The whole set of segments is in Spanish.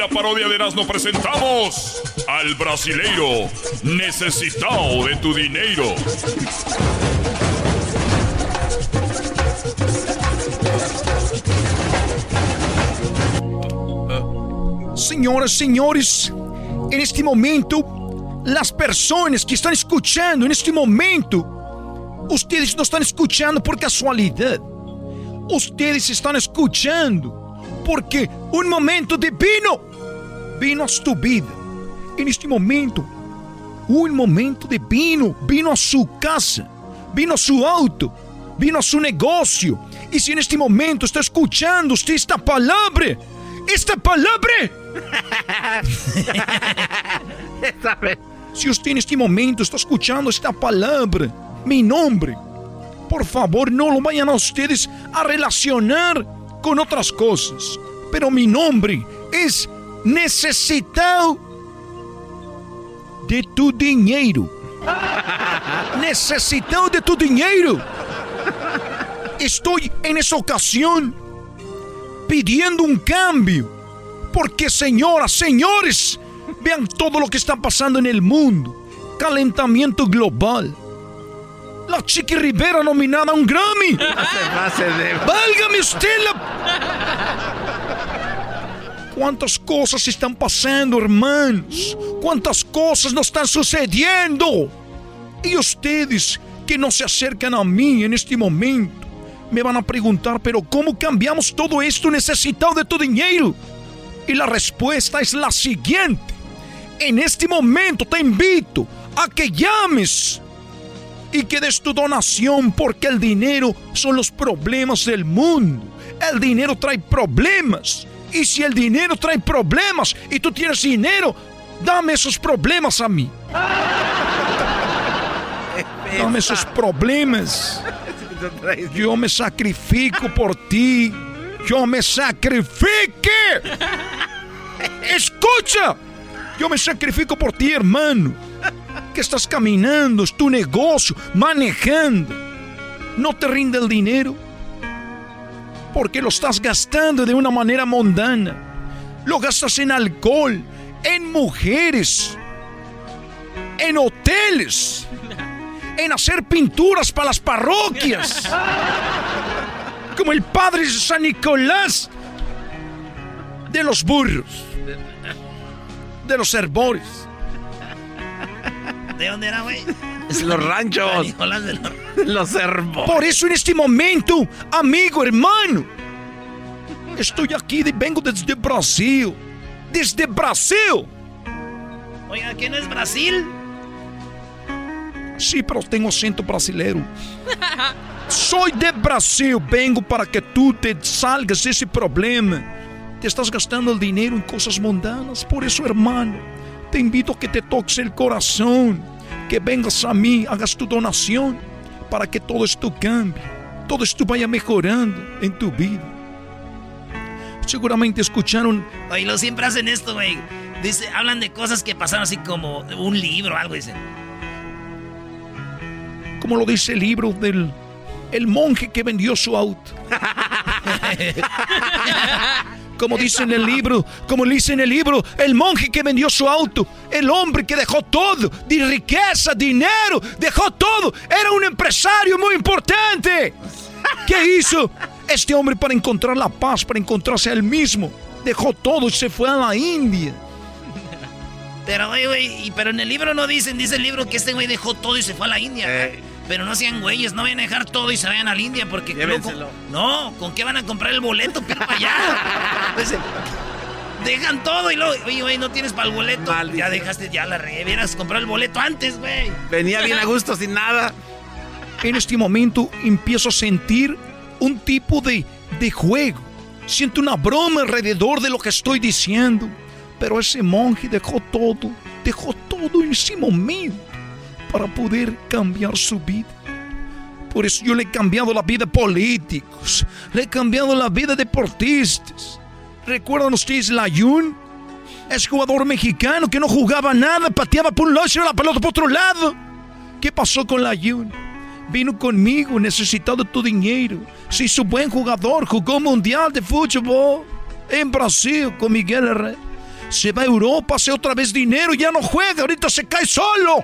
la parodia de Erasmo presentamos al brasileiro necesitado de tu dinero. Senhoras, senhores, neste momento, as pessoas que estão escutando neste momento, ustedes não estão escutando por casualidade. Ustedes estão escutando porque um momento divino sua vida. E neste momento, um momento divino vino a sua casa, vino a seu auto, vino a seu negócio. E se neste momento está escutando esta palavra, esta palavra Se você neste momento está escutando esta palavra, mi nombre, por favor não lo vayan a ustedes a relacionar com outras coisas. Pero mi nombre es necesitado de tu dinheiro. Necesitado de tu dinheiro. Estou en esa ocasión pidiendo un cambio. Porque, señoras, señores, vean todo lo que está pasando en el mundo. Calentamiento global. La Chiqui Rivera nominada a un Grammy. Válgame usted la... ¿Cuántas cosas están pasando, hermanos? ¿Cuántas cosas nos están sucediendo? Y ustedes que no se acercan a mí en este momento me van a preguntar, pero ¿cómo cambiamos todo esto necesitado de tu dinero? Y la respuesta es la siguiente. En este momento te invito a que llames y que des tu donación porque el dinero son los problemas del mundo. El dinero trae problemas. Y si el dinero trae problemas y tú tienes dinero, dame esos problemas a mí. Dame esos problemas. Yo me sacrifico por ti. Yo me sacrifique. Escucha. Yo me sacrifico por ti, hermano. Que estás caminando, es tu negocio, manejando. No te rinde el dinero. Porque lo estás gastando de una manera mundana. Lo gastas en alcohol, en mujeres, en hoteles, en hacer pinturas para las parroquias. Como el padre San Nicolás de los burros, de los herbores. ¿De dónde era, güey? Es los ranchos. Nicolás de los... Los. Por eso en este momento, amigo, hermano, estoy aquí, de- vengo desde Brasil. Desde Brasil. Oiga, ¿qué no es Brasil? Sí, pero tengo acento brasileiro. Soy de Brasil, vengo para que tú te salgas de ese problema. Te estás gastando el dinero en cosas mundanas. Por eso, hermano, te invito a que te toques el corazón. Que vengas a mí, hagas tu donación para que todo esto cambie. Todo esto vaya mejorando en tu vida. Seguramente escucharon Oye, lo siempre hacen esto, güey. Dice, hablan de cosas que pasaron así como un libro o algo, dicen. como lo dice el libro del el monje que vendió su auto. como dice en el libro, como dice en el libro, el monje que vendió su auto, el hombre que dejó todo, de riqueza, dinero, dejó todo, era un empresario muy importante. ¿Qué hizo este hombre para encontrar la paz, para encontrarse a él mismo? Dejó todo y se fue a la India. Pero, güey, pero en el libro no dicen, dice el libro que este güey dejó todo y se fue a la India. Eh. Pero no sean güeyes, no vayan a dejar todo y se vayan a la India porque... no, ¿con qué van a comprar el boleto para allá? Pues, dejan todo y luego, oye, güey, no tienes para el boleto. Ya dejaste, ya la revieras comprar el boleto antes, güey. Venía bien a gusto, sin nada. En este momento empiezo a sentir un tipo de, de juego. Siento una broma alrededor de lo que estoy diciendo. Pero ese monje dejó todo, dejó todo en ese momento para poder cambiar su vida. Por eso yo le he cambiado la vida a políticos, le he cambiado la vida a deportistas. ¿Recuerdan ustedes la Yun? Es jugador mexicano que no jugaba nada, pateaba por un lado y la pelota por otro lado. ¿Qué pasó con la Yun? Vino conmigo, necesitado tu dinero. Se hizo buen jugador, jugó mundial de fútbol en Brasil con Miguel Herrera se va a Europa, hace otra vez dinero, ya no juega, ahorita se cae solo,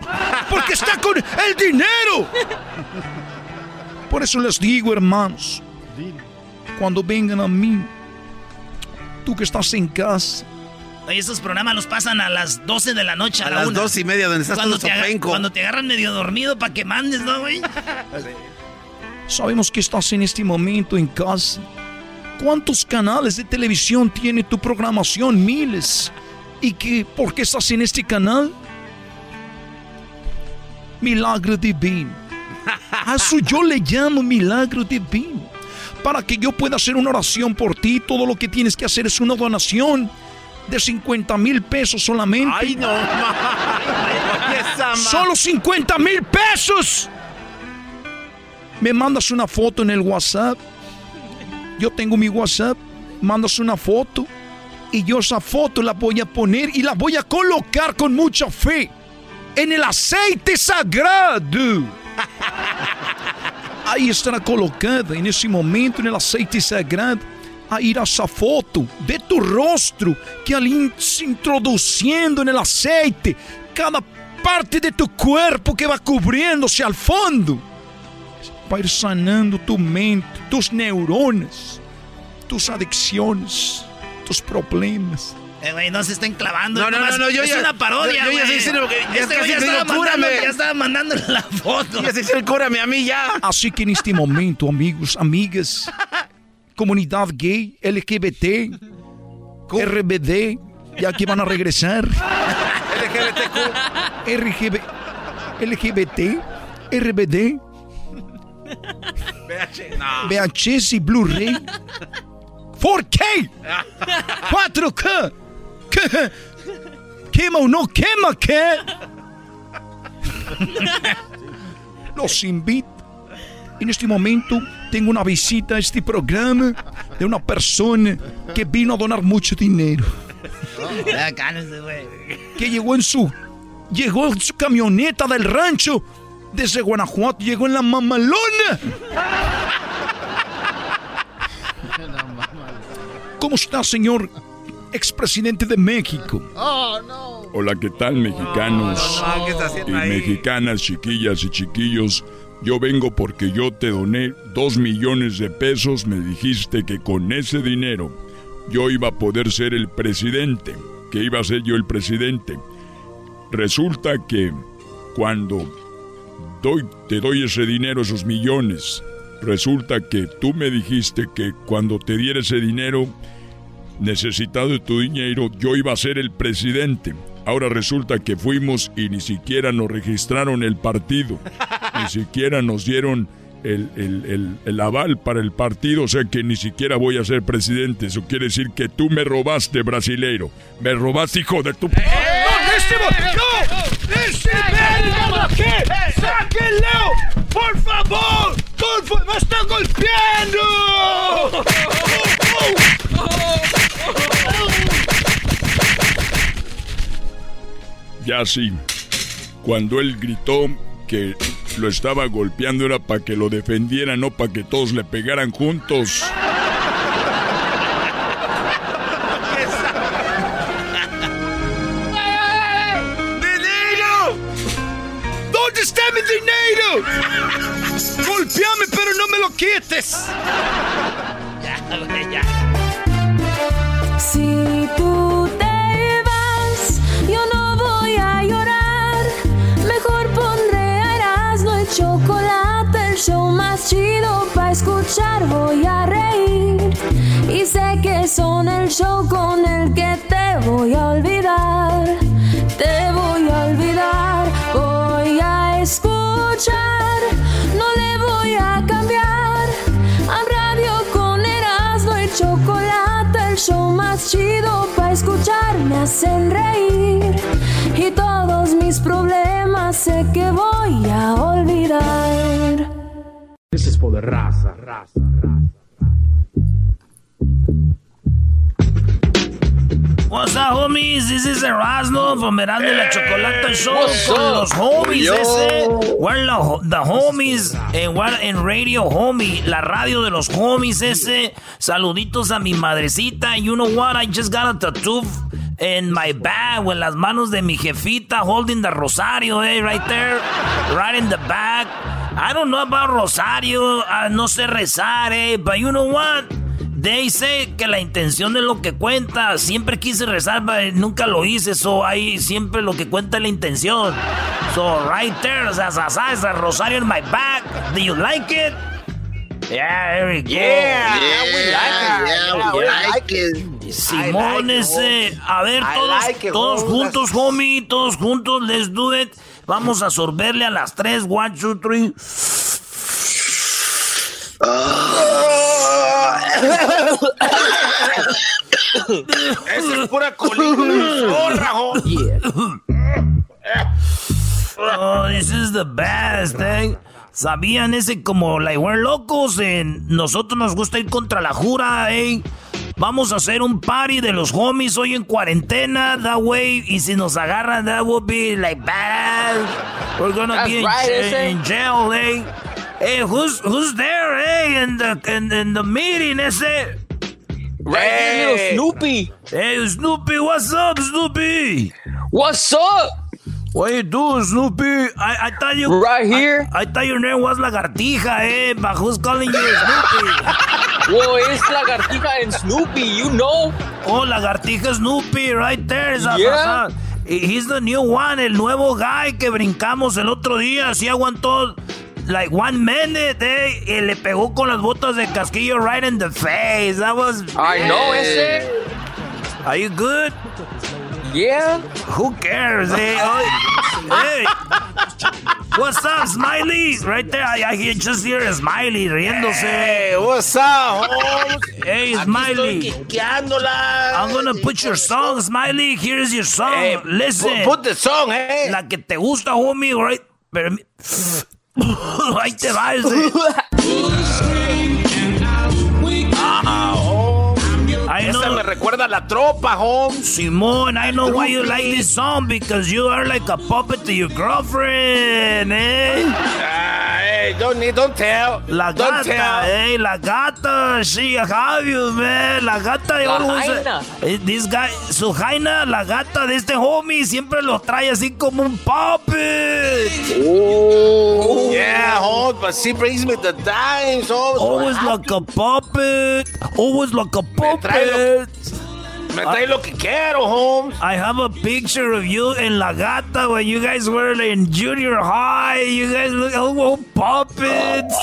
porque está con el dinero. Por eso les digo, hermanos, cuando vengan a mí, tú que estás en casa, Oye, esos programas los pasan a las 12 de la noche. A, las 2 y media, donde estás cuando te, cuando te agarran medio dormido para que mandes, ¿no, güey? Sabemos que estás en este momento en casa ¿Cuántos canales de televisión tiene tu programación? Miles. ¿Y qué, por qué estás en este canal? Milagro divino. A eso yo le llamo milagro divino. Para que yo pueda hacer una oración por ti, todo lo que tienes que hacer es una donación de 50 mil pesos solamente. ¡Ay, no! ¡Solo 50 mil pesos! Me mandas una foto en el WhatsApp yo tengo mi WhatsApp, mandas una foto y yo esa foto la voy a poner y la voy a colocar con mucha fe en el aceite sagrado. Ahí estará colocada en ese momento en el aceite sagrado. Ahí irá esa foto de tu rostro que al se introduciendo en el aceite, cada parte de tu cuerpo que va cubriéndose al fondo ir sanando tu mente, tus neuronas, tus adicciones, tus problemas. Eh, güey, no se estén clavando. No, no, no, no, yo es ya, una parodia, Yo, ya sé lo que ya, este ya, estaba mandando, ya estaba mandando la foto. Ya se el cúrame a mí ya. Así que en este momento, amigos, amigas, comunidad gay, LGBT, RBD, ya que van a regresar. LGBTQ. RGB, LGBT, RBD, VHS y Blu-ray. 4K. 4K. ¿Quema o no quema qué? Los invito. En este momento tengo una visita a este programa de una persona que vino a donar mucho dinero. Que llegó en su llegó en su camioneta del rancho desde Guanajuato llegó en la mamalona. ¿Cómo está, señor expresidente de México? Hola, ¿qué tal, mexicanos y mexicanas, chiquillas y chiquillos? Yo vengo porque yo te doné dos millones de pesos. Me dijiste que con ese dinero yo iba a poder ser el presidente, que iba a ser yo el presidente. Resulta que cuando te doy ese dinero, esos millones. Resulta que tú me dijiste que cuando te diera ese dinero, necesitado de tu dinero, yo iba a ser el presidente. Ahora resulta que fuimos y ni siquiera nos registraron el partido, ni siquiera nos dieron el, el, aval para el partido, o sea que ni siquiera voy a ser presidente. Eso quiere decir que tú me robaste, brasileiro. Me robaste, hijo de tu... ¡Eh! ¡No! ¡Ese aquí! ¡Sáquenlo! ¡Por favor! ¡Por favor! ¡Me están golpeando! Ya sí. Cuando él gritó, que lo estaba golpeando era para que lo defendiera, no para que todos le pegaran juntos. Golpeame, pero no me lo quites. Ya, ya. Si tú te vas, yo no voy a llorar. Mejor pondré a Erasmo el chocolate, el show más chido para escuchar. Voy a reír y sé que son el show con el que te voy a olvidar. Te voy a olvidar, más chido para escuchar me hacen reír. Y todos mis problemas sé que voy a olvidar. This is for the raza, raza, raza. What's up, homies? This is Erasmo from Erasmo y la Chocolata Show con los homies ese. We're the, the homies and we're in radio homie, la radio de los homies ese. Saluditos a mi madrecita. You know what? I just got a tattoo in my bag with las manos de mi jefita holding the rosario, eh, right there, right in the back. I don't know about rosario, uh, no sé rezar, eh, but you know what? They say que la intención es lo que cuenta. Siempre quise rezar, pero nunca lo hice. So ahí siempre lo que cuenta es la intención. So right there, es a rosario in my back. Do you like it? Yeah, there we go. Yeah, we like it. Yeah, we like it. Simón ese. A ver, todos, like it, todos juntos, homie. Todos juntos, let's do it. Vamos a sorberle a las tres. One, two, three. Esa es pura colina. ¡Zorra, Oh, this is the best, eh. ¿Sabían ese como like we're locos? En nosotros nos gusta ir contra la jura, eh. Vamos a hacer un party de los homies hoy en cuarentena, that way. Y si nos agarran, that will be like bad. We're gonna That's be in, right, in jail, eh. Hey, who's who's there, eh? In the in, in the meeting, ese. Right here, little Snoopy. Hey, Snoopy, what's up, Snoopy? What's up? What you doing, Snoopy? I, I thought you Right here. I, I thought your name was Lagartija, eh? But who's calling you Snoopy? Whoa, it's Lagartija and Snoopy, you know. oh, Lagartija Snoopy, right there. Is Yeah. He- He's the new one, el nuevo guy que brincamos el otro día. Sí aguantó like one minute, eh? Y le pegó con las botas de casquillo right in the face. That was. I know, ese. Are you good? Yeah. Who cares, eh? Oh, hey. What's up, Smiley? Right there, I, I hear, just hear a Smiley riéndose. Hey, what's up? Hey, Aquí Smiley. I'm gonna put your song, Smiley. Here's your song. Hey, Listen. pu- Put the song, hey. La que te gusta, homie, right? Pero... Ahí te va ese. recuerda a la tropa, Holmes. Simón, I know why you like this song because you are like a puppet to your girlfriend, eh? Ah, hey, don't need, don't tell. La don't gata, tell. eh, la gata, she have you, man. La gata, La always- jaina. eh, this guy, su jaina, la gata de este homie, siempre lo trae así como un puppet. Oh, yeah, Holmes, but she brings me the dimes, Holmes. Always like a puppet. Always like a trae puppet. Me trae lo que quiero, Holmes. I have a picture of you and La Gata when you guys were in junior high. You guys look like little puppets.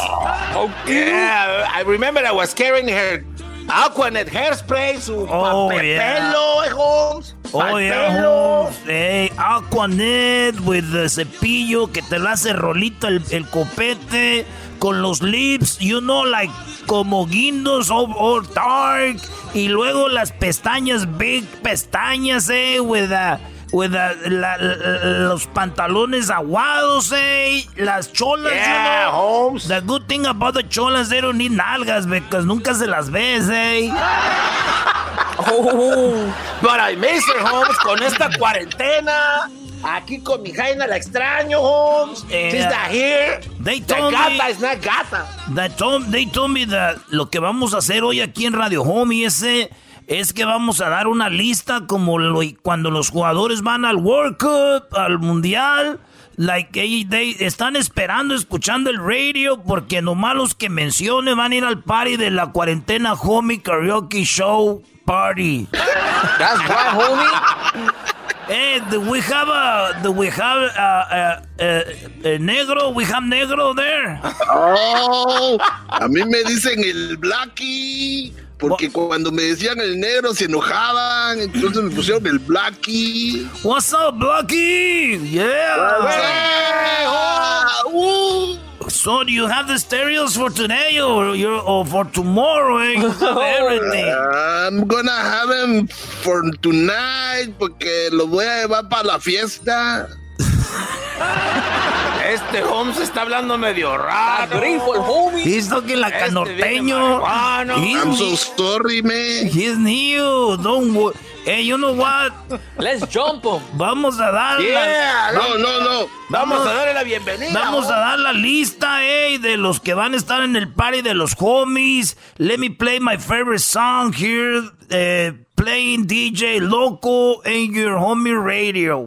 Yeah, I remember I was carrying her Aquanet hairspray, su Oh, papel yeah. eh, Holmes. Oh, yeah, Aquanet with the cepillo que te lo hace rolito el, el copete con los lips, you know, like como guindos or, or dark. Y luego las pestañas, big pestañas, eh, with the, with the, la- la- los pantalones aguados, eh, las cholas, you Yeah, know. Holmes. The good thing about the cholas, they don't need nalgas, because nunca se las ves, eh. Oh, but I miss her, Holmes, con esta cuarentena. aquí con mi Jaina la extraño, Holmes. Eh, She's not here. They The told gata me- is not gata. They told, they told me that lo que vamos a hacer hoy aquí en Radio Homie ese es que vamos a dar una lista como lo- cuando los jugadores van al World Cup, al Mundial. Like, they, están esperando, escuchando el radio, porque nomás los que mencione van a ir al party de la cuarentena Homie Karaoke Show Party. That's right, homie. Hey, do we have a, do we have a, a, a- a negro? We have negro there. Oh, a mí me dicen el Blackie, porque cuando me decían el negro se enojaban, entonces me pusieron el Blackie. What's up, Blackie? Yeah. uh. So do you have the stereos for today or for tomorrow? Eh? Everything. I'm gonna have him for tonight porque lo voy a llevar para la fiesta. Este Holmes está hablando medio raro. He's looking like a Este viene norteño. I'm so sorry, man. he's new. Don't wo- Hey, you know what? Let's jump him. Vamos a dar la, No, no, no. Vamos a darle la bienvenida. Vamos a dar la lista, eh, de los que van a estar en el party de los homies. Let me play my favorite song here. eh, playing DJ Loco in your homie radio.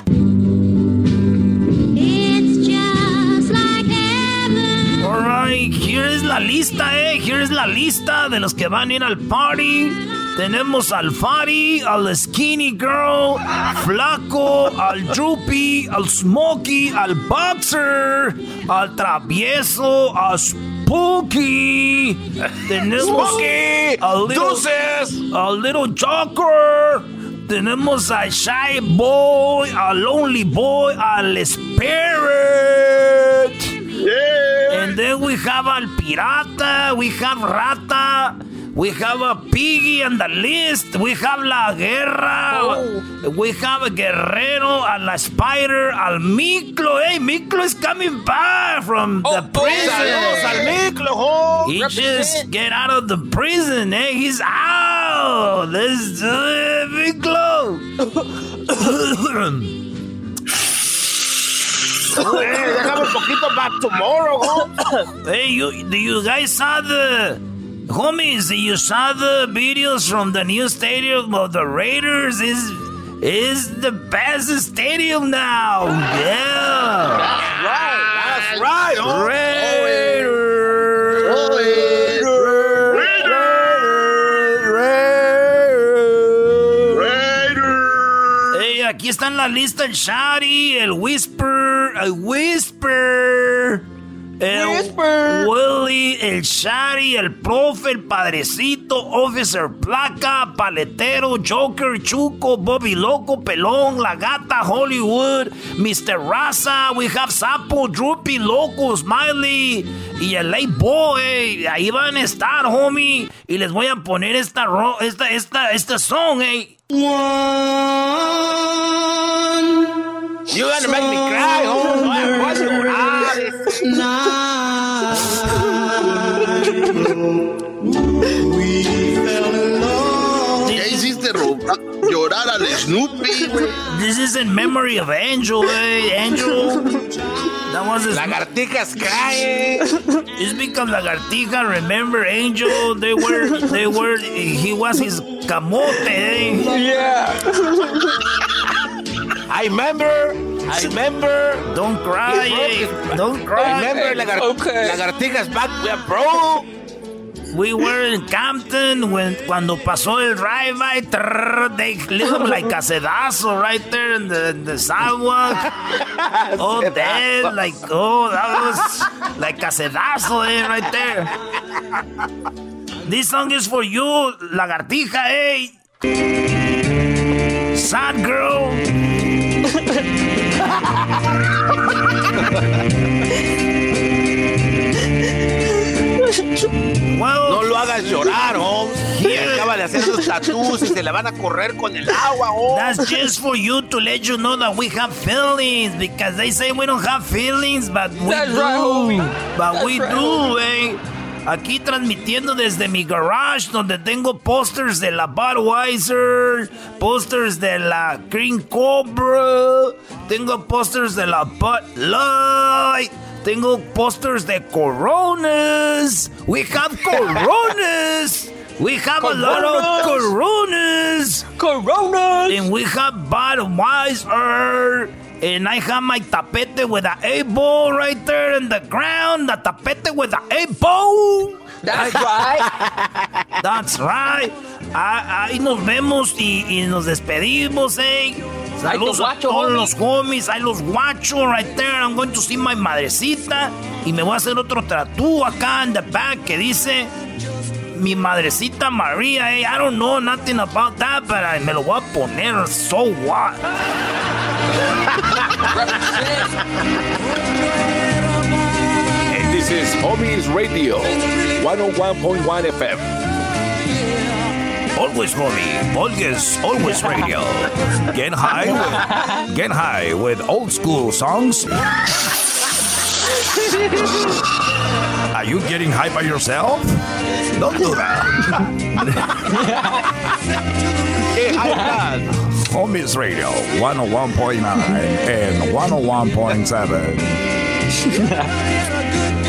Here es la lista, eh. Here es la lista de los que van a ir al party. Tenemos al Fari, al Skinny Girl, Flaco, al Droopy, al Smokey, al Boxer, al Travieso, a Spooky. Tenemos Smokey, al Little, Deuces. al Little Joker. Tenemos al Shy Boy, al Lonely Boy, al Spirit. And then we have Al Pirata, we have Rata, we have a Piggy on the list, we have La Guerra, we have a Guerrero, a La Spider, al Miklo. Hey, Miklo is coming back from the prison. Saludos al Miclo, Holmes. He just get out of the prison, eh? He's out. Do it, Miklo. Eh, déjame un poquito back tomorrow, Holmes. Hey, you, do you guys saw the homies? You saw the videos from the new stadium of the Raiders? Is is the best stadium now? Yeah, That's right, That's right. Holmes. Raiders. Hey, aquí está en la lista el Shari, el Whisper, el Whisper. El Willy, el Shari, el Profe, el Padrecito, Officer Placa, Paletero, Joker, Chuco, Bobby Loco, Pelón, La Gata, Hollywood, Mr. Raza, we have Sapo, Droopy, Loco, Smiley y el Late Boy. Ahí van a estar, homie. Y les voy a poner esta, ro- esta, esta, esta song, eh. You gonna make me cry, Holmes. Voy a- voy llorar. Al Snoopy, güey. This is in memory of Angel, eh? Angel. That was his. Lagartijas crying. It's because Lagartija, remember Angel? They were, they were, he was his camote, eh? I remember. I remember. Don't cry, eh? Don't cry. Remember, lagar Okay. lagartijas back, we are bro. We were in Campton when cuando pasó el drive-by, trrr, they lit him like a sedazo right there in the, in the sidewalk. oh, dead, like, oh, that was like a sedazo, eh, right there. This song is for you, lagartija, eh. Sad girl. No lo hagas llorar, Holmes. Y acaba de hacer sus tattoos y se le van a correr con el agua, Holmes. That's just for you to let you know that we have feelings because they say we don't have feelings, but we That's do. right, homie. But That's we right, do, eh? Aquí transmitiendo desde mi garage donde tengo posters de la Budweiser, posters de la Green Cobra, tengo posters de la Bud Light. Tengo posters de Coronas. We have Coronas. We have a lot of Coronas. Coronas. And we have Budweiser. And I have my tapete with a A-ball right there in the ground. The tapete with a A-ball. That's right. That's right. Ah, ahí nos vemos y, y nos despedimos, eh. Saludos a todos los homies. Hay los guachos right there. I'm going to see my madrecita. Y me voy a hacer otro tatú acá en the back que dice mi madrecita María, eh. I don't know nothing about that, but I, me lo voy a poner. So what? And this is Homies Radio, 101.1 FM. Always homie, always, always radio. Get high, with, get high with old school songs. Are you getting high by yourself? Don't do that. Homies Radio 101.9 and 101.7.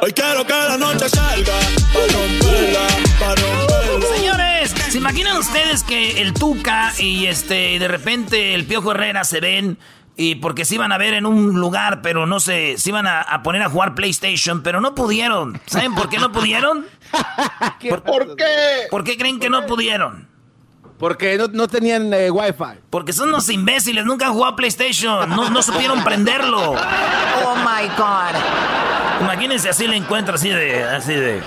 Hoy quiero que la noche salga para romperla, para romperla. Señores, ¿se imaginan ustedes que el Tuca y este de repente el Piojo Herrera se ven y porque se iban a ver en un lugar, pero no sé, se iban a, a poner a jugar PlayStation, pero no pudieron. ¿Saben por qué no pudieron? ¿Por, qué? ¿Por qué creen que no pudieron? Porque no, no tenían eh, wifi. Porque son unos imbéciles, nunca han jugado PlayStation, no, no supieron prenderlo. Oh my God. Imagínense así le encuentro así de, así de.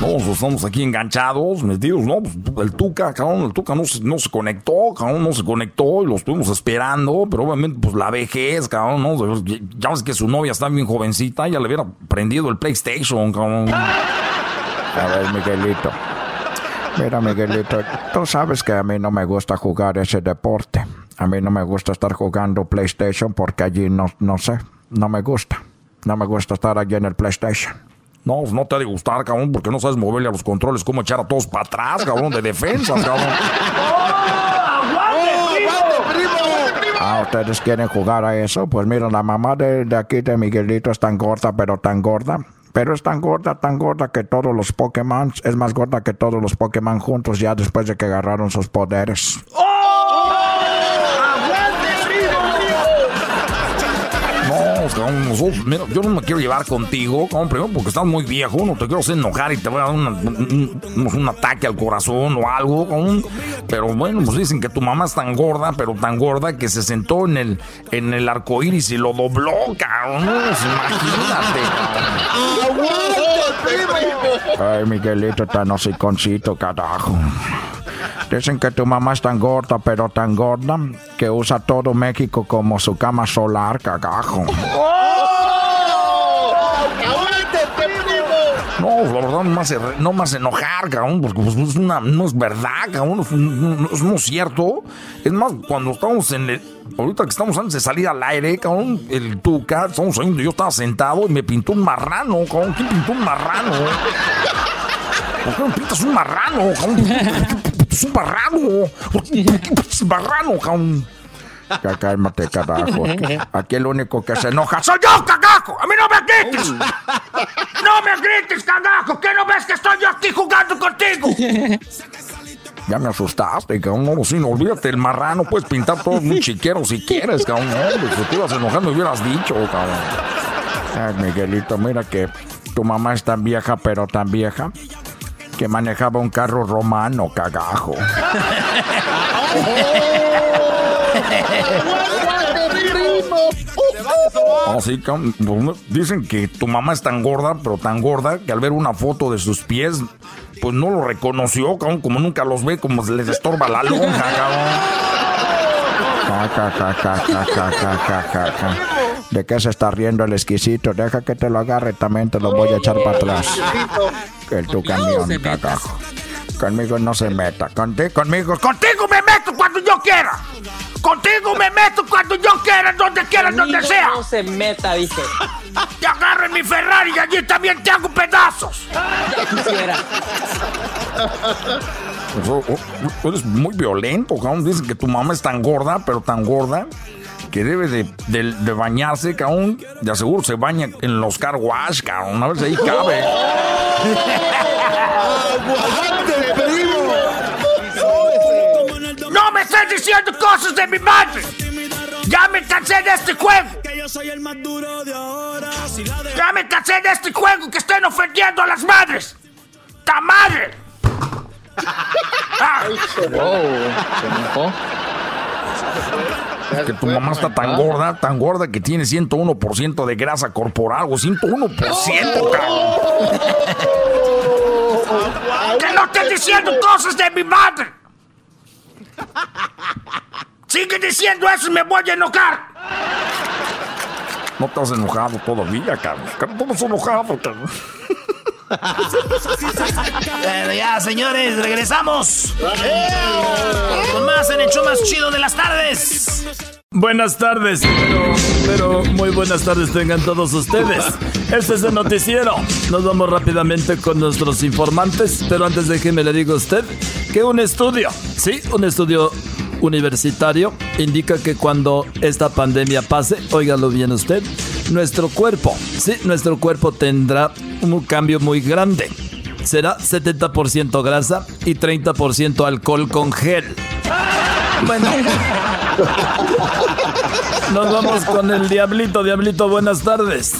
No, pues estamos aquí enganchados, metidos, ¿no? Pues, el Tuca, cabrón, el Tuca no se, no se conectó, cabrón, no se conectó y lo estuvimos esperando, pero obviamente, pues la vejez, cabrón, ¿no? Ya ves que su novia está bien jovencita, ya le hubiera prendido el PlayStation, cabrón. A ver, Miguelito. Mira, Miguelito, tú sabes que a mí no me gusta jugar ese deporte. A mí no me gusta estar jugando PlayStation porque allí no, no sé, no me gusta. No me gusta estar allí en el PlayStation. No, pues no te ha de gustar, cabrón, porque no sabes moverle a los controles, cómo echar a todos para atrás, cabrón, de defensa, cabrón. Ah, ustedes quieren jugar a eso. Pues mira, la mamá de, de aquí de Miguelito es tan gorda, pero tan gorda. Pero es tan gorda, tan gorda que todos los Pokémon. Es más gorda que todos los Pokémon juntos ya después de que agarraron sus poderes. No, mira, yo no me quiero llevar contigo, cabrón, primero porque estás muy viejo, no te quiero hacer enojar y te voy a dar una- un, un- un ataque al corazón o algo. Pero bueno, pues dicen que tu mamá es tan gorda, pero tan gorda que se sentó en el, en el arco iris y lo dobló, cabrón. Pues imagínate, Ay, Miguelito, tan hociconcito, carajo. Dicen que tu mamá es tan gorda, pero tan gorda, que usa todo México como su cama solar, cagajo. No, la verdad no me hace, no me hace enojar, cabrón, porque pues, no es verdad, cabrón, es, no es no cierto. Es más, cuando estamos en el, ahorita que estamos antes de salir al aire, cabrón, el Tuca, estamos saliendo, yo estaba sentado y me pintó un marrano, cabrón, ¿quién pintó un marrano? ¿Por qué no pintas un marrano, cabrón? Es un marrano, ¿por qué pintas un marrano, cabrón? Cálmate, carajo. Aquí el único que se enoja soy yo, cagajo. A mí no me grites. No me grites, cagajo. ¿Qué no ves que estoy yo aquí jugando contigo? Ya me asustaste, cabrón. No, sí, no, olvídate, el marrano puedes pintar todo muy chiquero si quieres, cabrón. No, si te ibas enojando, me hubieras dicho, cabrón. Ay, Miguelito, mira que tu mamá es tan vieja, pero tan vieja, que manejaba un carro romano, cagajo. Sí, cabrón. Pues, Dicen que tu mamá es tan gorda, pero tan gorda, que al ver una foto de sus pies, pues no lo reconoció, cabrón. Como nunca los ve, como se les estorba la lonja, cabrón. ¿De qué se está riendo el exquisito? Deja que te lo agarre, también te lo voy a echar para atrás. El tu camión, cagajo. Conmigo no se meta. Contigo, conmigo, contigo me meto cuando yo quiera. Contigo me meto cuando yo quiera, donde quiera, donde sea. No se meta, dije. Te agarro mi Ferrari y allí también te hago pedazos. Ya quisiera. Pues, oh, oh, oh, eres muy violento, Dicen que tu mamá es tan gorda, pero tan gorda que debe de, de- de bañarse, cabrón. De aseguro se baña en los car wash, cabrón. A ver si ahí cabe. No me estés diciendo cosas de mi madre. Ya me cansé de este juego. Ya me cansé de este juego que estén ofendiendo a las madres. ¡Ta madre! Ah. Que tu mamá está tan gorda, tan gorda que tiene 101% de grasa corporal, o 101%, cabrón. ¡Que no estés diciendo cosas de mi madre! Sigue diciendo eso y me voy a enojar. No estás enojado todavía, cabrón. No estás enojado, cabrón. Bueno, ya, señores, regresamos. Con más en el más chido de las tardes. Buenas tardes, pero, pero muy buenas tardes tengan todos ustedes. Este es el noticiero. Nos vamos rápidamente con nuestros informantes, pero antes déjeme le digo a usted que un estudio, sí, un estudio universitario indica que cuando esta pandemia pase, óigalo bien usted, nuestro cuerpo, sí, nuestro cuerpo tendrá un cambio muy grande. Será 70% grasa y 30% alcohol con gel. Bueno. Nos vamos con el Diablito. Diablito, buenas tardes.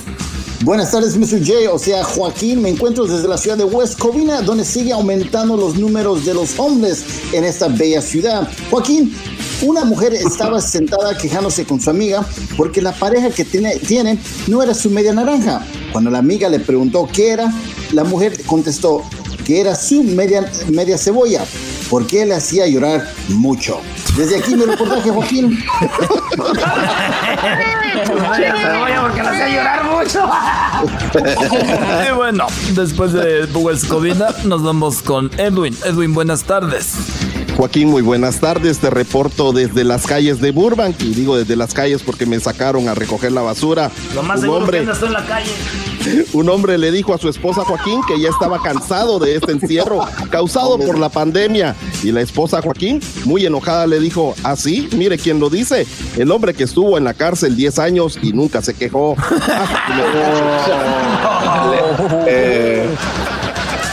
Buenas tardes, Mr. J, o sea, Joaquín. Me encuentro desde la ciudad de West Covina, donde sigue aumentando los números de los hombres en esta bella ciudad. Joaquín, una mujer estaba sentada quejándose con su amiga porque la pareja que tiene, tiene no era su media naranja. Cuando la amiga le preguntó qué era, la mujer contestó que era su media, media cebolla, porque le hacía llorar mucho. Desde aquí mi reportaje, Joaquín. porque la hacía llorar mucho. Y bueno, después de West Covina, nos vamos con Edwin. Edwin, buenas tardes. Joaquín, muy buenas tardes. Te reporto desde las calles de Burbank y digo desde las calles porque me sacaron a recoger la basura. Lo más Un seguro hombre- que andas en la calle. Un hombre le dijo a su esposa Joaquín que ya estaba cansado de este encierro causado por la pandemia. Y la esposa Joaquín, muy enojada, le dijo, así, mire quién lo dice, el hombre que estuvo en la cárcel 10 años y nunca se quejó. Eh,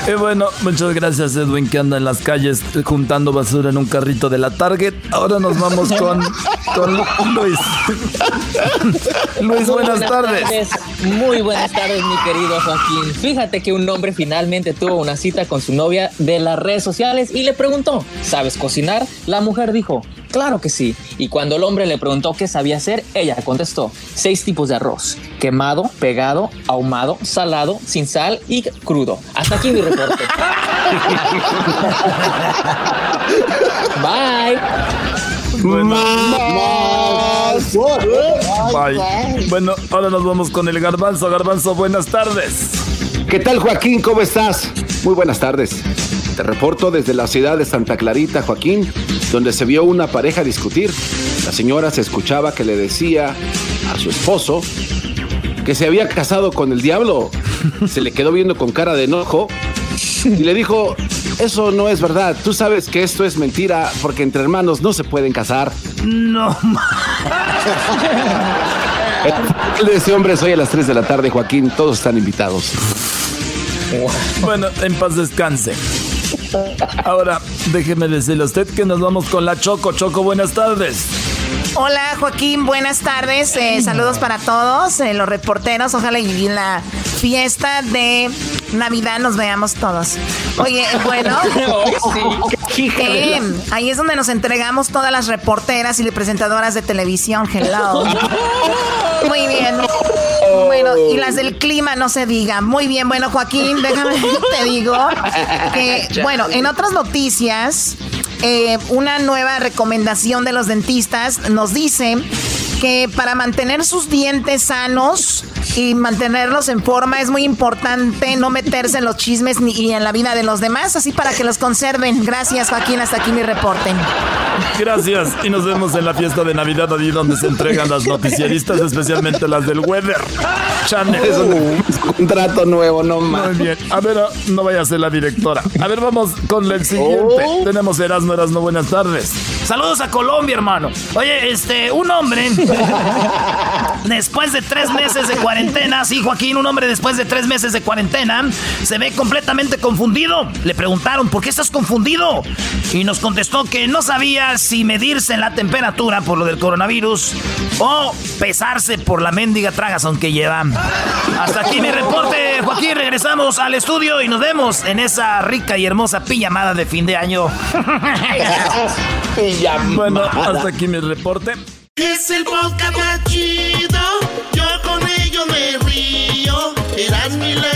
Y bueno, muchas gracias Edwin que anda en las calles juntando basura en un carrito de la Target. Ahora nos vamos con, con Luis. Luis, buenas tardes. Muy buenas tardes, mi querido Joaquín. Fíjate que un hombre finalmente tuvo una cita con su novia de las redes sociales y le preguntó, ¿sabes cocinar? La mujer dijo, claro que sí. Y cuando el hombre le preguntó qué sabía hacer, ella contestó, seis tipos de arroz, quemado, pegado, ahumado, salado, sin sal y crudo. Hasta aquí mi reporte. Bye. Bye. Bueno, ahora nos vamos con el garbanzo. Garbanzo, buenas tardes. ¿Qué tal, Joaquín? ¿Cómo estás? Muy buenas tardes. Te reporto desde la ciudad de Santa Clarita, Joaquín, donde se vio una pareja discutir. La señora se escuchaba que le decía a su esposo que se había casado con el diablo. Se le quedó viendo con cara de enojo y le dijo, eso no es verdad. Tú sabes que esto es mentira porque entre hermanos no se pueden casar. No, El de ese hombre es hoy a las 3 de la tarde, Joaquín. Todos están invitados. Bueno, en paz descanse. Ahora, déjeme decirle a usted que nos vamos con la Choco. Choco, buenas tardes. Hola Joaquín, buenas tardes. eh, saludos para todos, eh, los reporteros. Ojalá y en la fiesta de Navidad nos veamos todos. Oye, bueno, eh, ahí es donde nos entregamos todas las reporteras y presentadoras de televisión. Hello. Muy bien. Bueno, y las del clima no se diga. Muy bien, bueno, Joaquín, déjame te digo que, bueno, en otras noticias, eh, una nueva recomendación de los dentistas nos dice que para mantener sus dientes sanos Y mantenerlos en forma es muy importante, no meterse en los chismes ni y en la vida de los demás, así para que los conserven. Gracias, Joaquín. Hasta aquí mi reporte. Gracias. Y nos vemos en la fiesta de Navidad, allí donde se entregan las noticieristas, especialmente las del Weather Channel. Es un contrato nuevo, no más. Muy bien. A ver, no vaya a ser la directora. A ver, vamos con el siguiente. Oh. Tenemos Erasmo, Erasmo, buenas tardes. Saludos a Colombia, hermano. Oye, este, un hombre, después de tres meses de cuarentena, sí, Joaquín, un hombre después de tres meses de cuarentena, se ve completamente confundido. Le preguntaron, ¿por qué estás confundido? Y nos contestó que no sabía si medirse la temperatura por lo del coronavirus o pesarse por la mendiga tragazón que lleva. Hasta aquí mi reporte, Joaquín. Regresamos al estudio y nos vemos en esa rica y hermosa pijamada de fin de año. Bueno, hasta aquí mi reporte. Es el podcast más chido.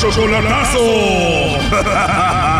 Chocolatazo.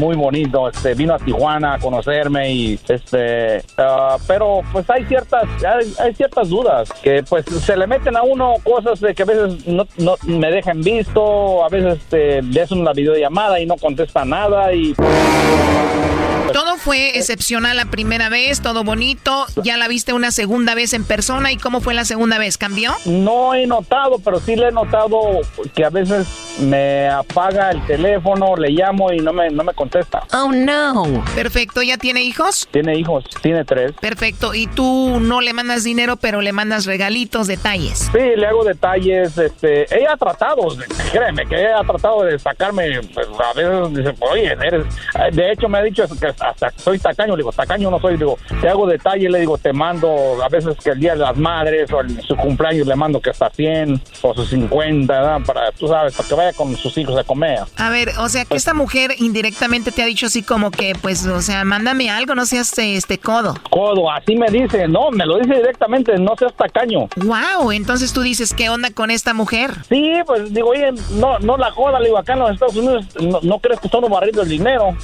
muy bonito. Este, vino a Tijuana a conocerme y este, ah, pero pues hay ciertas, hay, ciertas dudas que pues se le meten a uno cosas de que a veces no, no me dejan visto, a veces este, una videollamada y no contesta nada y Todo fue excepcional la primera vez, todo bonito. Ya la viste una segunda vez en persona. ¿Y cómo fue la segunda vez? ¿Cambió? No he notado, pero sí le he notado que a veces me apaga el teléfono, le llamo y no me, no me contesta. Oh, no. Perfecto. ¿Ya tiene hijos? Tiene hijos, tiene tres. Perfecto. ¿Y tú no le mandas dinero, pero le mandas regalitos, detalles? Sí, le hago detalles. Este, ella ha tratado, créeme, que ella ha tratado de sacarme. pues, a veces dice, oye, eres. De hecho, me ha dicho que hasta soy tacaño. Le digo, tacaño no soy. Digo, te hago detalles. Le digo, te mando a veces que el día de las madres o el- su cumpleaños le mando que hasta 100 o sus 50, ¿verdad? Para, tú sabes, para que vaya con sus hijos a comer. A ver, o sea, que esta mujer indirectamente te ha dicho así como que, pues, o sea, mándame algo, no seas este codo. Codo, así me dice. No, me lo dice directamente, no seas tacaño. Wow, entonces tú dices, ¿qué onda con esta mujer? Sí, pues digo, oye, no, no la joda, le digo, acá en los Estados Unidos no, no crees que estamos barriendo el dinero.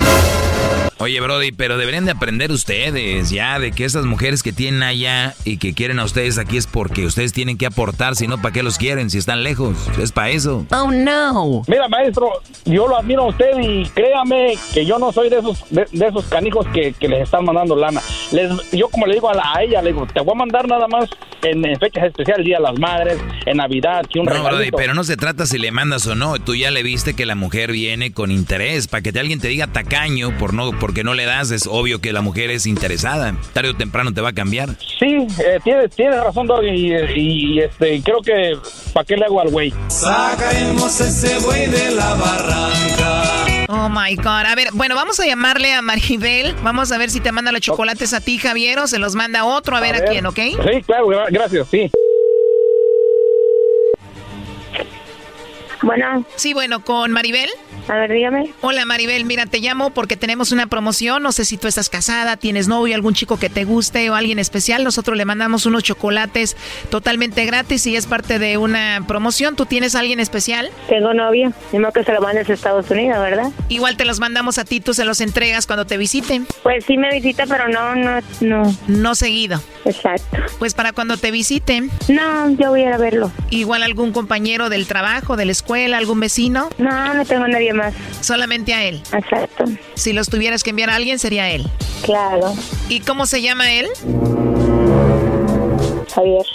Oye, Brody, pero deberían de aprender ustedes ya de que esas mujeres que tienen allá y que quieren a ustedes aquí es porque ustedes tienen que aportar, si no, ¿para qué los quieren? Si están lejos, es para eso. Oh, no. Mira, maestro, yo lo admiro a usted y créame que yo no soy de esos de, de esos canijos que, que les están mandando lana. Les, yo como le digo a, la- a ella, le digo, te voy a mandar nada más en, en fechas especiales, Día de las Madres, en Navidad, que un No, Brody, pero no se trata si le mandas o no. Tú ya le viste que la mujer viene con interés. Para que te, alguien te diga tacaño por no, porque no le das, es obvio que la mujer es interesada. Tarde o temprano te va a cambiar. Sí, eh, tienes, tienes razón, Doggy, y, y, este, creo que, ¿para qué le hago al güey? Sacaremos ese güey de la barranca. Oh my God. A ver, bueno, vamos a llamarle a Maribel. Vamos a ver si te manda los chocolates a ti, Javier, o se los manda otro, a ver a, quién, ¿ok? Sí, claro, gra- gracias, sí. Bueno. Sí, bueno, con Maribel. A ver, dígame. Hola Maribel, mira, te llamo porque tenemos una promoción. No sé si tú estás casada, tienes novio, algún chico que te guste o alguien especial. Nosotros le mandamos unos chocolates totalmente gratis y es parte de una promoción. ¿Tú tienes a alguien especial? Tengo novio. Mismo que se lo mandes a Estados Unidos, ¿verdad? Igual te los mandamos a ti, tú se los entregas cuando te visiten. Pues sí me visita, pero no, no, no. No seguido. Exacto. Pues para cuando te visiten. No, yo voy a ir a verlo. Igual algún compañero del trabajo, de la escuela, algún vecino. No, no tengo a nadie más. Solamente a él. Exacto. Si los tuvieras que enviar a alguien, sería él. Claro. ¿Y cómo se llama él? Javier.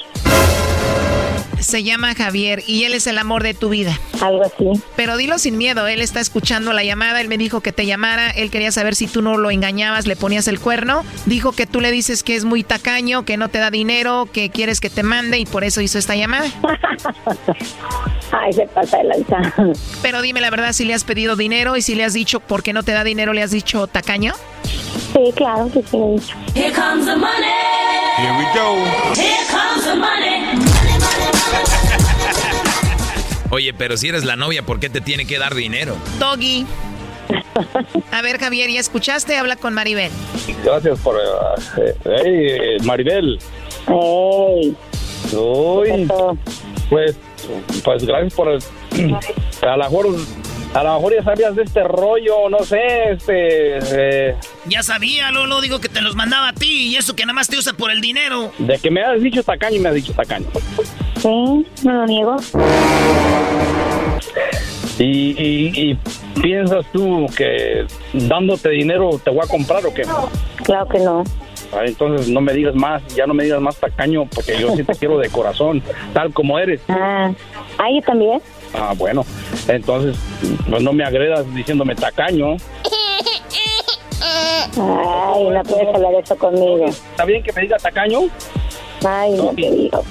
Se llama Javier y él es el amor de tu vida. Algo así. Pero dilo sin miedo, él está escuchando la llamada, él me dijo que te llamara, él quería saber si tú no lo engañabas, le ponías el cuerno. Dijo que tú le dices que es muy tacaño, que no te da dinero, que quieres que te mande y por eso hizo esta llamada. Ay, se pasa de lanza. Pero dime la verdad, si le has pedido dinero y si le has dicho por qué no te da dinero, le has dicho tacaño. Sí, claro que sí. Here comes the money. Here we go. Here comes the money. Oye, pero si eres la novia, ¿por qué te tiene que dar dinero? Doggy. A ver, Javier, ¿ya escuchaste? Habla con Maribel. Gracias por... eh, hey, Maribel. Hey. Uy, pues, pues gracias por... el- a lo mejor... A lo mejor ya sabías de este rollo, no sé, este... eh, Ya sabía, Lolo, digo que te los mandaba a ti y eso que nada más te usa por el dinero. de que me has dicho tacaño y me has dicho tacaño. Sí, no lo niego. Y, y- y piensas tú que dándote dinero te voy a comprar o qué? Claro que no. Ah, Entonces no me digas más, ya no me digas más tacaño porque yo sí te quiero de corazón, tal como eres. Ah, ah, yo también. Ah, bueno, entonces pues no me agredas diciéndome tacaño. Ay, no puedes hablar eso conmigo. ¿Está bien que me diga tacaño? Ay, no te digo.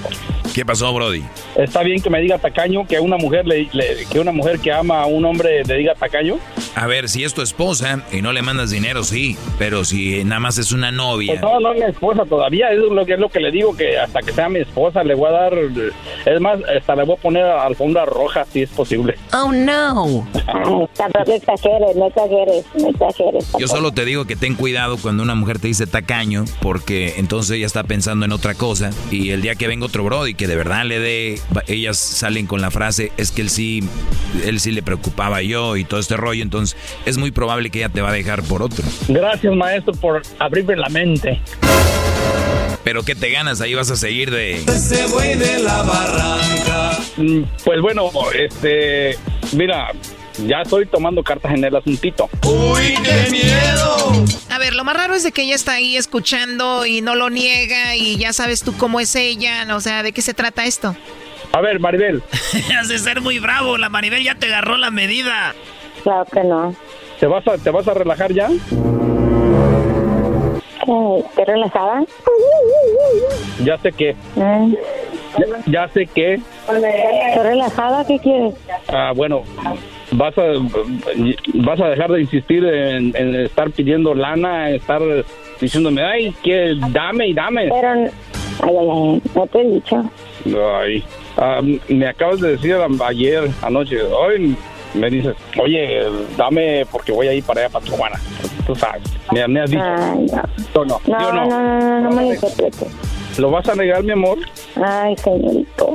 ¿Qué pasó, Brody? ¿Está bien que me diga tacaño que una mujer le, le- que una mujer que ama a un hombre le diga tacaño? A ver, si es tu esposa y no le mandas dinero, sí. Pero si nada más es una novia. Pues no, no es mi esposa todavía, es lo que es lo que le digo que hasta que sea mi esposa le voy a dar es más, hasta le voy a poner alfombra roja si es posible. Oh, no. Ay, tampoco exageres, no exageres, no exageres. Yo solo te digo que ten cuidado cuando una mujer te dice tacaño, porque entonces ella está pensando en otra cosa. Y el día que venga otro Brody que de verdad le dé, ellas salen con la frase, es que él sí, él sí le preocupaba yo y todo este rollo. Entonces es muy probable que ella te va a dejar por otro. Gracias, maestro, por abrirme la mente. Pero ¿qué te ganas? Ahí vas a seguir de... Ese güey de la barranca. Mm, Pues bueno, este, mira, ya estoy tomando cartas en el asuntito. Uy, qué miedo. A ver, lo más raro es de que ella está ahí escuchando y no lo niega y ya sabes tú cómo es ella, o sea, ¿de qué se trata esto? A ver, Maribel, Hace ser muy bravo, la Maribel ya te agarró la medida. Claro que no. ¿te vas a, te vas a relajar ya? ¿Qué? ¿Estás relajada? Ya sé que, Mm. ya, ya sé que, ¿Estás relajada? ¿Qué quieres? ah, bueno, vas a, vas a dejar de insistir en, en estar pidiendo lana, en estar diciéndome, ay, que dame y dame. Pero, ay, ay, no te he dicho. Ay, ah, me acabas de decir ayer, anoche, hoy me dices, oye, dame porque voy a ir para allá, para Tijuana. Tú sabes, me, me has dicho. Ay, no. ¿O no? No, ¿Sí o no, no, no, no, no me lo interpretes. ¿Lo vas a negar, mi amor? Ay, señorito.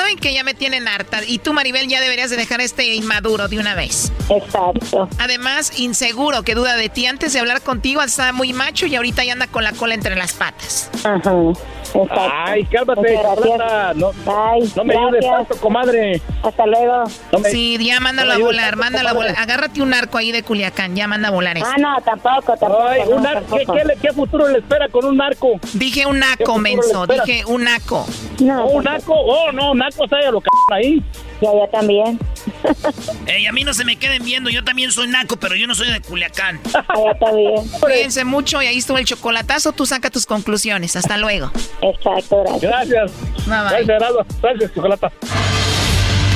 Saben que ya me tienen harta y tú, Maribel, ya deberías de dejar este inmaduro de una vez. Exacto. Además, inseguro, que duda de ti. Antes de hablar contigo estaba muy macho y ahorita ya anda con la cola entre las patas. Ajá. Exacto. Ay, cálmate, chocolata. No, Ay, no me ayudes tanto, comadre. Hasta luego. No me- Sí, ya mándalo no a volar, mándalo a volar. Agárrate un arco ahí de Culiacán, ya manda a volar eso. Ah, no, tampoco, tampoco. Ay, no, un ar- ¿qué, tampoco. qué le- qué futuro le espera con un narco? Dije un ¿Qué naco, menso, dije un naco. No, Oh, un naco, oh, no, naco, está lo c ahí. Ya, ya también. Ey, a mí no se me queden viendo, yo también soy naco, pero yo no soy de Culiacán. Ya también. Cuídense mucho y ahí estuvo el chocolatazo. Tú saca tus conclusiones. Hasta luego. Exacto, gracias. Gracias. Bye, bye. Gracias, Gerardo. Gracias, chocolata.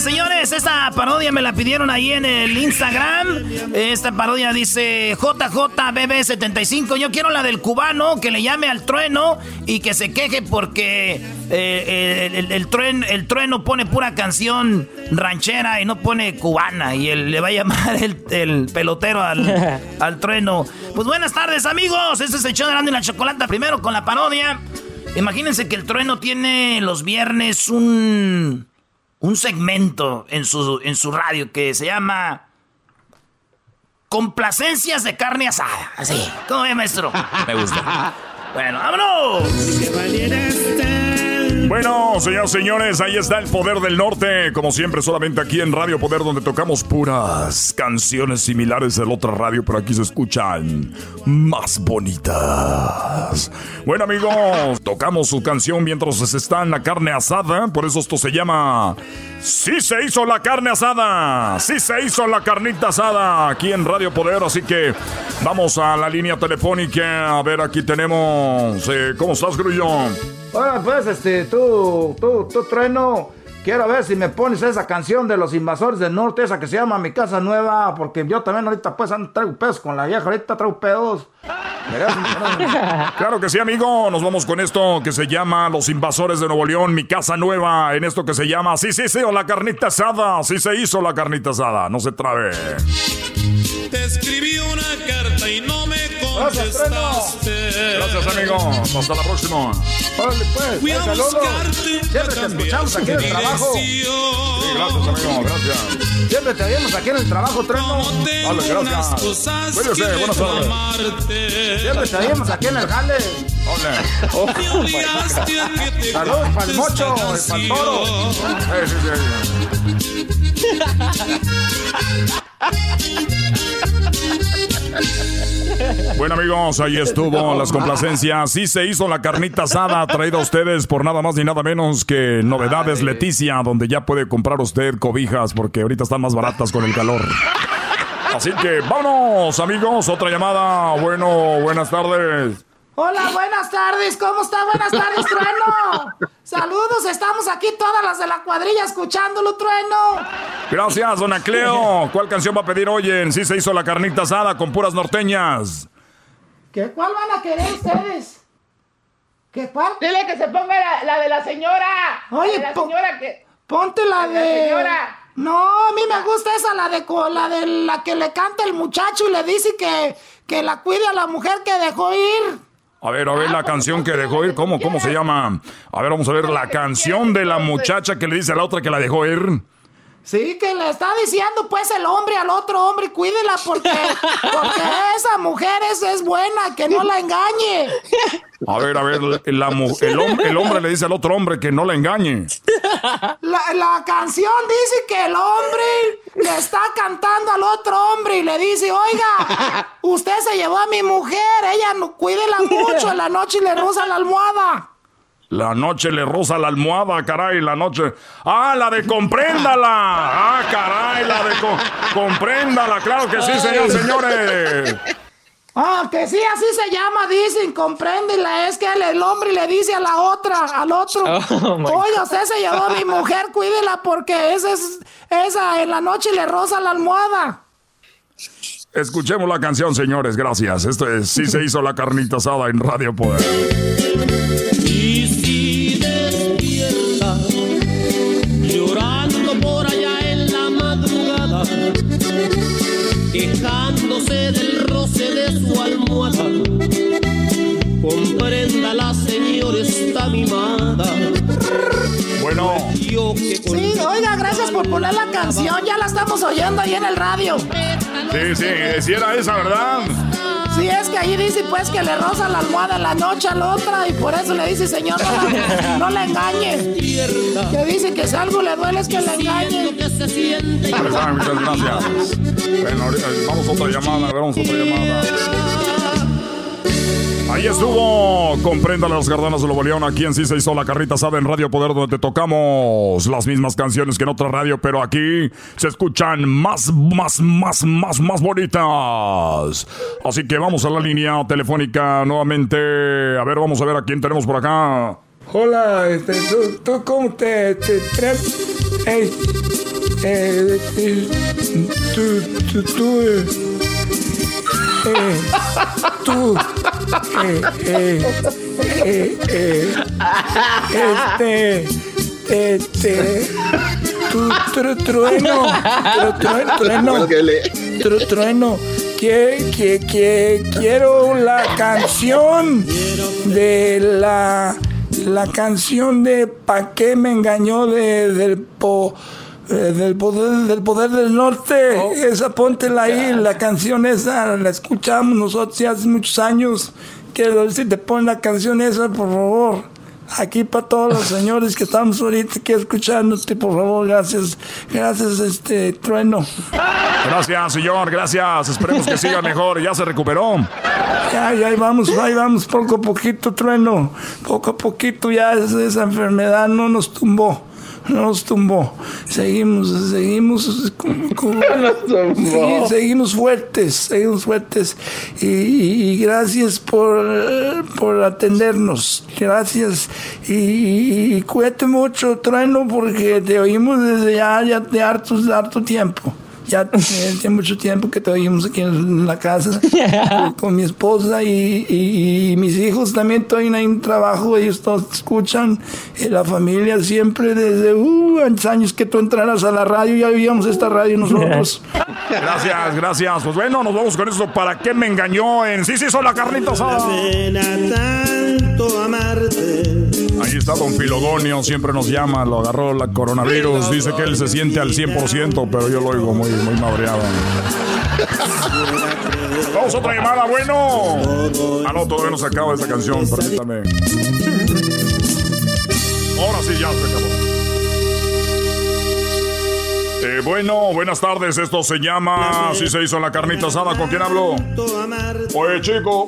Señores, esta parodia me la pidieron ahí en el Instagram. Esta parodia dice JJBB75. Yo quiero la del cubano que le llame al trueno y que se queje porque eh, el, el, el, trueno pone pura canción ranchera y no pone cubana. Y él, le va a llamar el, pelotero al, al, trueno. Pues buenas tardes, amigos. Este es el show de y la Chocolata. Primero con la parodia. Imagínense que el trueno tiene los viernes un, un segmento en su, en su radio que se llama Complacencias de carne asada. Así. ¿Cómo ve, maestro? Me gusta. Bueno, vámonos. Bueno, señoras y señores, ahí está el poder del norte. Como siempre, solamente aquí en Radio Poder, donde tocamos puras canciones similares de la otra radio, pero aquí se escuchan más bonitas. Bueno, amigos, tocamos su canción mientras se está en la carne asada. Por eso esto se llama Sí se hizo la carne asada. Sí se hizo la carnita asada aquí en Radio Poder. Así que vamos a la línea telefónica. A ver, aquí tenemos. Eh, ¿Cómo estás, Grullón? Hola, pues, este, tú, tú, tú, trueno. Quiero ver si me pones esa canción de los invasores del norte, esa que se llama Mi Casa Nueva, porque yo también ahorita pues traigo pedos con la vieja, ahorita traigo pedos. claro que sí, amigo. Nos vamos con esto que se llama Los Invasores de Nuevo León, Mi Casa Nueva, en esto que se llama Sí, sí, sí, o la carnita asada. Sí se hizo la carnita asada, no se trabe. Te escribí una carta y no me contestaste. Gracias, amigo. Hasta la próxima. Órale, pues. Fui a buscarte. Siempre te escuchamos aquí en el trabajo. Sí, gracias, amigo. Gracias. Siempre te vemos aquí en el trabajo, Treno. Vale, gracias. Cuídese, buenas tardes. Siempre te vemos aquí en el jale. Hola. Oh, Saludos para el mocho, para el toro. Sí, sí, Bueno amigos, ahí estuvo las complacencias. Sí se hizo la carnita asada traída a ustedes por nada más ni nada menos que Novedades Leticia, donde ya puede comprar usted cobijas porque ahorita están más baratas con el calor. Así que vámonos amigos, otra llamada. Bueno, buenas tardes. Hola, buenas tardes. ¿Cómo está? Buenas tardes, Trueno. Saludos, estamos aquí todas las de la cuadrilla escuchándolo, Trueno. Gracias, dona Cleo. ¿Cuál canción va a pedir hoy en Sí se hizo la carnita asada con puras norteñas? ¿Qué cuál van a querer ustedes? ¿Qué cuál? Dile que se ponga la, de la señora. Oye, la señora que. Ponte la de. La señora. No, a mí me gusta esa, la de la de la que le canta el muchacho y le dice que, que la cuide a la mujer que dejó ir. A ver, a ver la canción que dejó ir. ¿Cómo, ¿Cómo se llama? A ver, vamos a ver la canción de la muchacha que le dice a la otra que la dejó ir. Sí, que le está diciendo pues el hombre al otro hombre, cuídela porque, porque esa mujer es, es buena, que no la engañe. A ver, a ver, la, el, el, hombre le dice al otro hombre que no la engañe. La, la, canción dice que el hombre le está cantando al otro hombre y le dice, oiga, usted se llevó a mi mujer, ella no, cuídela mucho, en la noche y le roza la almohada. La noche le roza la almohada, caray, la noche. ¡Ah, la de compréndala! ¡Ah, caray, la de compréndala! ¡Claro que sí, señores, señores! Ah, que sí, así se llama, dicen, compréndela. Es que el, hombre le dice a la otra, al otro, oh, oye, usted se llevó a mi mujer, cuídela porque esa, es, esa en la noche le roza la almohada. Escuchemos la canción, señores, gracias. Esto es Sí se hizo la carnita asada en Radio Poder. Su almohada. Comprenda la señora está mimada. Bueno. Sí, oiga, gracias por poner la canción. Ya la estamos oyendo ahí en el radio. Sí, sí, sí era esa, ¿verdad? Sí, es que ahí dice pues que le roza la almohada la noche a la otra y por eso le dice, señor, no la, engañe. Que dice que si algo le duele es que le engañe. muchas gracias. Bueno, vamos a otra llamada, vamos a otra llamada. Ahí estuvo, comprenda las gardanas de Nuevo León, aquí en sí se hizo la carrita asada en Radio Poder, donde te tocamos las mismas canciones que en otra radio, pero aquí se escuchan más, más, más, más, más bonitas. Así que vamos a la línea telefónica nuevamente. A ver, vamos a ver a quién tenemos por acá. Hola, este, ¿tú, tú cómo te, te, eh, tú, tú, tú, eh, eh, tú, eh, eh, eh, eh, este, este, tú, tru- trueno, tru- tru- trueno, tru- trueno, que, que, que quiero la canción de la, la canción de Pa' qué me engañó de, del po, eh, del poder del poder del norte, esa póntela ahí, la canción esa la escuchamos nosotros ya hace muchos años. Quiero ver si te ponen la canción esa, por favor. Aquí para todos los señores que estamos ahorita aquí escuchándote, por favor, gracias, gracias, este trueno. Gracias, señor, gracias. Esperemos que siga mejor. Ya se recuperó. Ya, ya ahí vamos, ahí vamos, poco a poquito, trueno. Poco a poquito ya esa, esa enfermedad no nos tumbó. No nos tumbó. Seguimos, seguimos. con- con- Sí, seguimos fuertes, seguimos fuertes. Y, y- y gracias por, por atendernos. Gracias. Y, y, y cuídate mucho, trueno, porque te oímos desde ya, ya de harto, de harto tiempo. Ya eh, tiene mucho tiempo que te oímos aquí en la casa con, con mi esposa y, y- y mis hijos también estoy en un trabajo, ellos todos escuchan, eh, la familia siempre desde uh, antes años que tú entraras a la radio, ya vivíamos esta radio nosotros. Gracias, gracias. Pues bueno, nos vamos con eso. ¿Para qué me engañó en Sí, sí, son la carnita asada? tanto amarte. Ahí está Don Filogonio, siempre nos llama, lo agarró la coronavirus, dice que él se siente al 100%, pero yo lo oigo muy, muy madreado. Vamos a otra llamada, bueno. Ah, no, todavía no se acaba esta canción, permítame. Ahora sí, ya se acabó. Eh, bueno, buenas tardes, esto se llama Si se hizo la carnita asada, ¿con quién hablo? Oye, chico,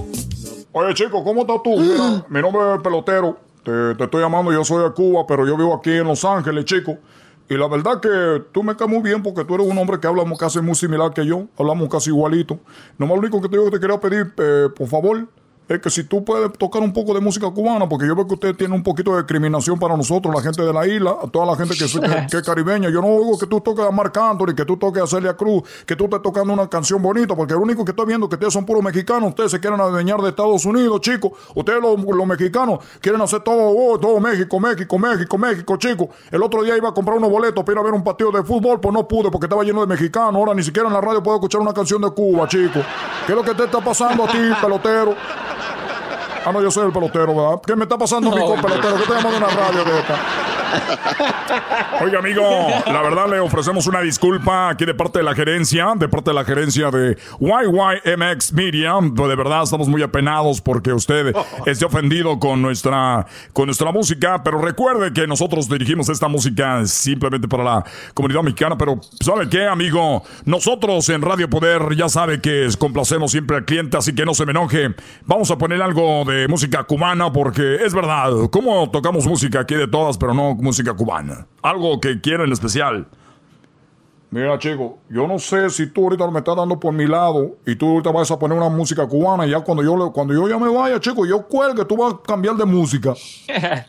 oye, chico, ¿cómo estás tú? Mira, mi nombre es Pelotero. Te, te estoy llamando, yo soy de Cuba, pero yo vivo aquí en Los Ángeles, chico. Y la verdad que tú me caes muy bien porque tú eres un hombre que hablamos casi muy similar que yo. Hablamos casi igualito. Nomás lo único que te digo que te quería pedir, eh, por favor, es que si tú puedes tocar un poco de música cubana, porque yo veo que usted tiene un poquito de discriminación para nosotros, la gente de la isla, toda la gente que, es- que- que es caribeña. Yo no oigo que tú toques a Marc Anthony, que tú toques a Celia Cruz, que tú estés tocando una canción bonita, porque lo único que estoy viendo es que ustedes son puros mexicanos, ustedes se quieren adueñar de Estados Unidos, chicos. Ustedes los, los mexicanos quieren hacer todo, oh, todo México, México, México, México, chicos. El otro día iba a comprar unos boletos para ir a ver un partido de fútbol, pues no pude porque estaba lleno de mexicanos. Ahora ni siquiera en la radio puedo escuchar una canción de Cuba, chicos. ¿Qué es lo que te está pasando a ti, pelotero? Ah, no, yo soy el pelotero, ¿verdad? ¿Qué me está pasando a mí con pelotero? ¿Qué te llamando una radio de esta? Oiga, amigo, la verdad le ofrecemos una disculpa aquí de parte de la gerencia, de parte de la gerencia de YYMX Media. De verdad estamos muy apenados porque usted esté ofendido con nuestra, con nuestra música, pero recuerde que nosotros dirigimos esta música simplemente para la comunidad mexicana, pero ¿sabe qué, amigo? Nosotros en Radio Poder ya sabe que complacemos siempre al cliente, así que no se me enoje. Vamos a poner algo de música cubana porque es verdad, ¿cómo tocamos música aquí de todas, pero no música cubana? Algo que quiero en especial. Mira, chico, yo no sé si tú ahorita me estás dando por mi lado y tú ahorita vas a poner una música cubana y ya cuando yo, cuando yo ya me vaya, chico, yo cuelgue, tú vas a cambiar de música.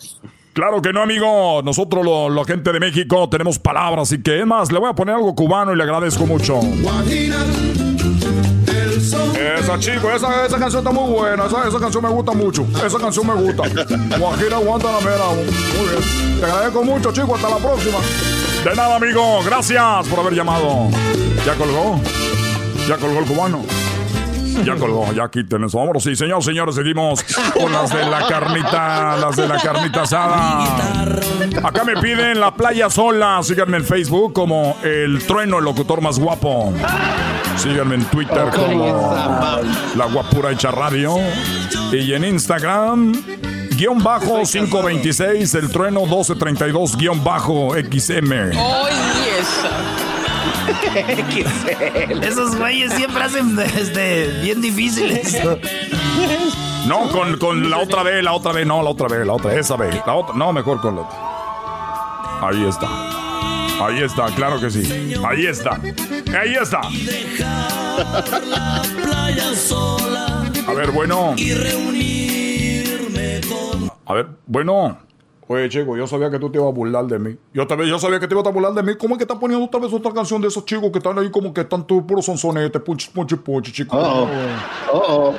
Claro que no, amigo. Nosotros, lo- la gente de México, tenemos palabras y que es más, le voy a poner algo cubano y le agradezco mucho. Esa chico, esa, esa canción está muy buena. Esa, esa canción me gusta mucho. Esa canción me gusta. Guajira Guantanamera. Muy bien. Te agradezco mucho, chico. Hasta la próxima. De nada, amigo. Gracias por haber llamado. ¿Ya colgó? ¿Ya colgó el cubano? Ya colgó, ya quiten eso. Vámonos, sí, señor, señores, seguimos con las de la carnita, las de la carnita asada. Acá me piden la playa sola. Síganme en Facebook como el trueno, el locutor más guapo. Síganme en Twitter como la guapura hecha radio. Y en Instagram, guion bajo 526, el trueno 1232, guion bajo XM. Esos güeyes siempre hacen este, bien difíciles. No, con, con la otra vez, la otra vez, no, la otra vez, la otra, esa vez. La otra, no, mejor con la otra. Ahí está. Ahí está, claro que sí. Ahí está. Ahí está. A ver, bueno. A ver, bueno. Oye, chico, yo sabía que tú te ibas a burlar de mí. Yo también, yo sabía que te ibas a burlar de mí. ¿Cómo es que estás poniendo otra vez otra canción de esos chicos que están ahí como que están todos puros sonsonetes, punch, punch, punch, chico? Oh, oh.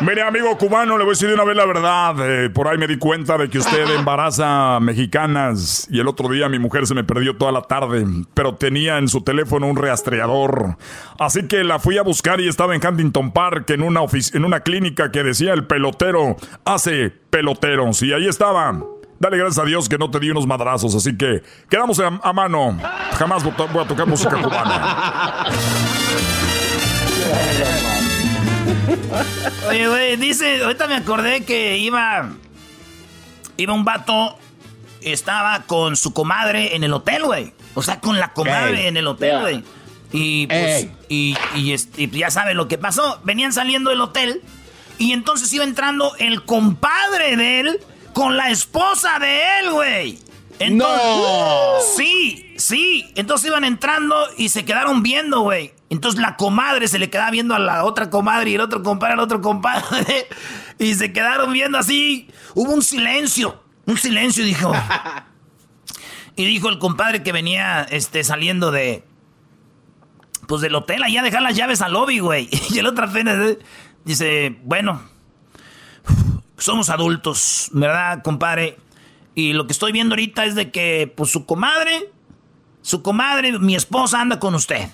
Mire, amigo cubano, le voy a decir de una vez la verdad. Eh, por ahí me di cuenta de que usted embaraza mexicanas y el otro día mi mujer se me perdió toda la tarde, pero tenía en su teléfono un rastreador. Así que la fui a buscar y estaba en Huntington Park, en una, en una clínica que decía el pelotero hace peloteros. Y ahí estaba. Dale gracias a Dios que no te di unos madrazos, así que quedamos a, a mano. Jamás voy a tocar música cubana. Oye, güey, dice, ahorita me acordé que iba. Iba un vato, estaba con su comadre en el hotel, güey. O sea, con la comadre Ey. en el hotel, güey. Y, pues, y, y, este, y ya sabe lo que pasó. Venían saliendo del hotel y entonces iba entrando el compadre de él con la esposa de él, güey. Entonces, No. Sí, sí. Entonces iban entrando y se quedaron viendo, güey. Entonces la comadre se le quedaba viendo a la otra comadre y el otro compadre al otro compadre. Y se quedaron viendo así. Hubo un silencio. Un silencio, dijo. Y dijo el compadre que venía este, saliendo de. Pues del hotel, allá a dejar las llaves al lobby, güey. Y el otro apenas dice: Bueno, somos adultos, ¿verdad, compadre? Y lo que estoy viendo ahorita es de que, pues su comadre, su comadre, mi esposa anda con usted.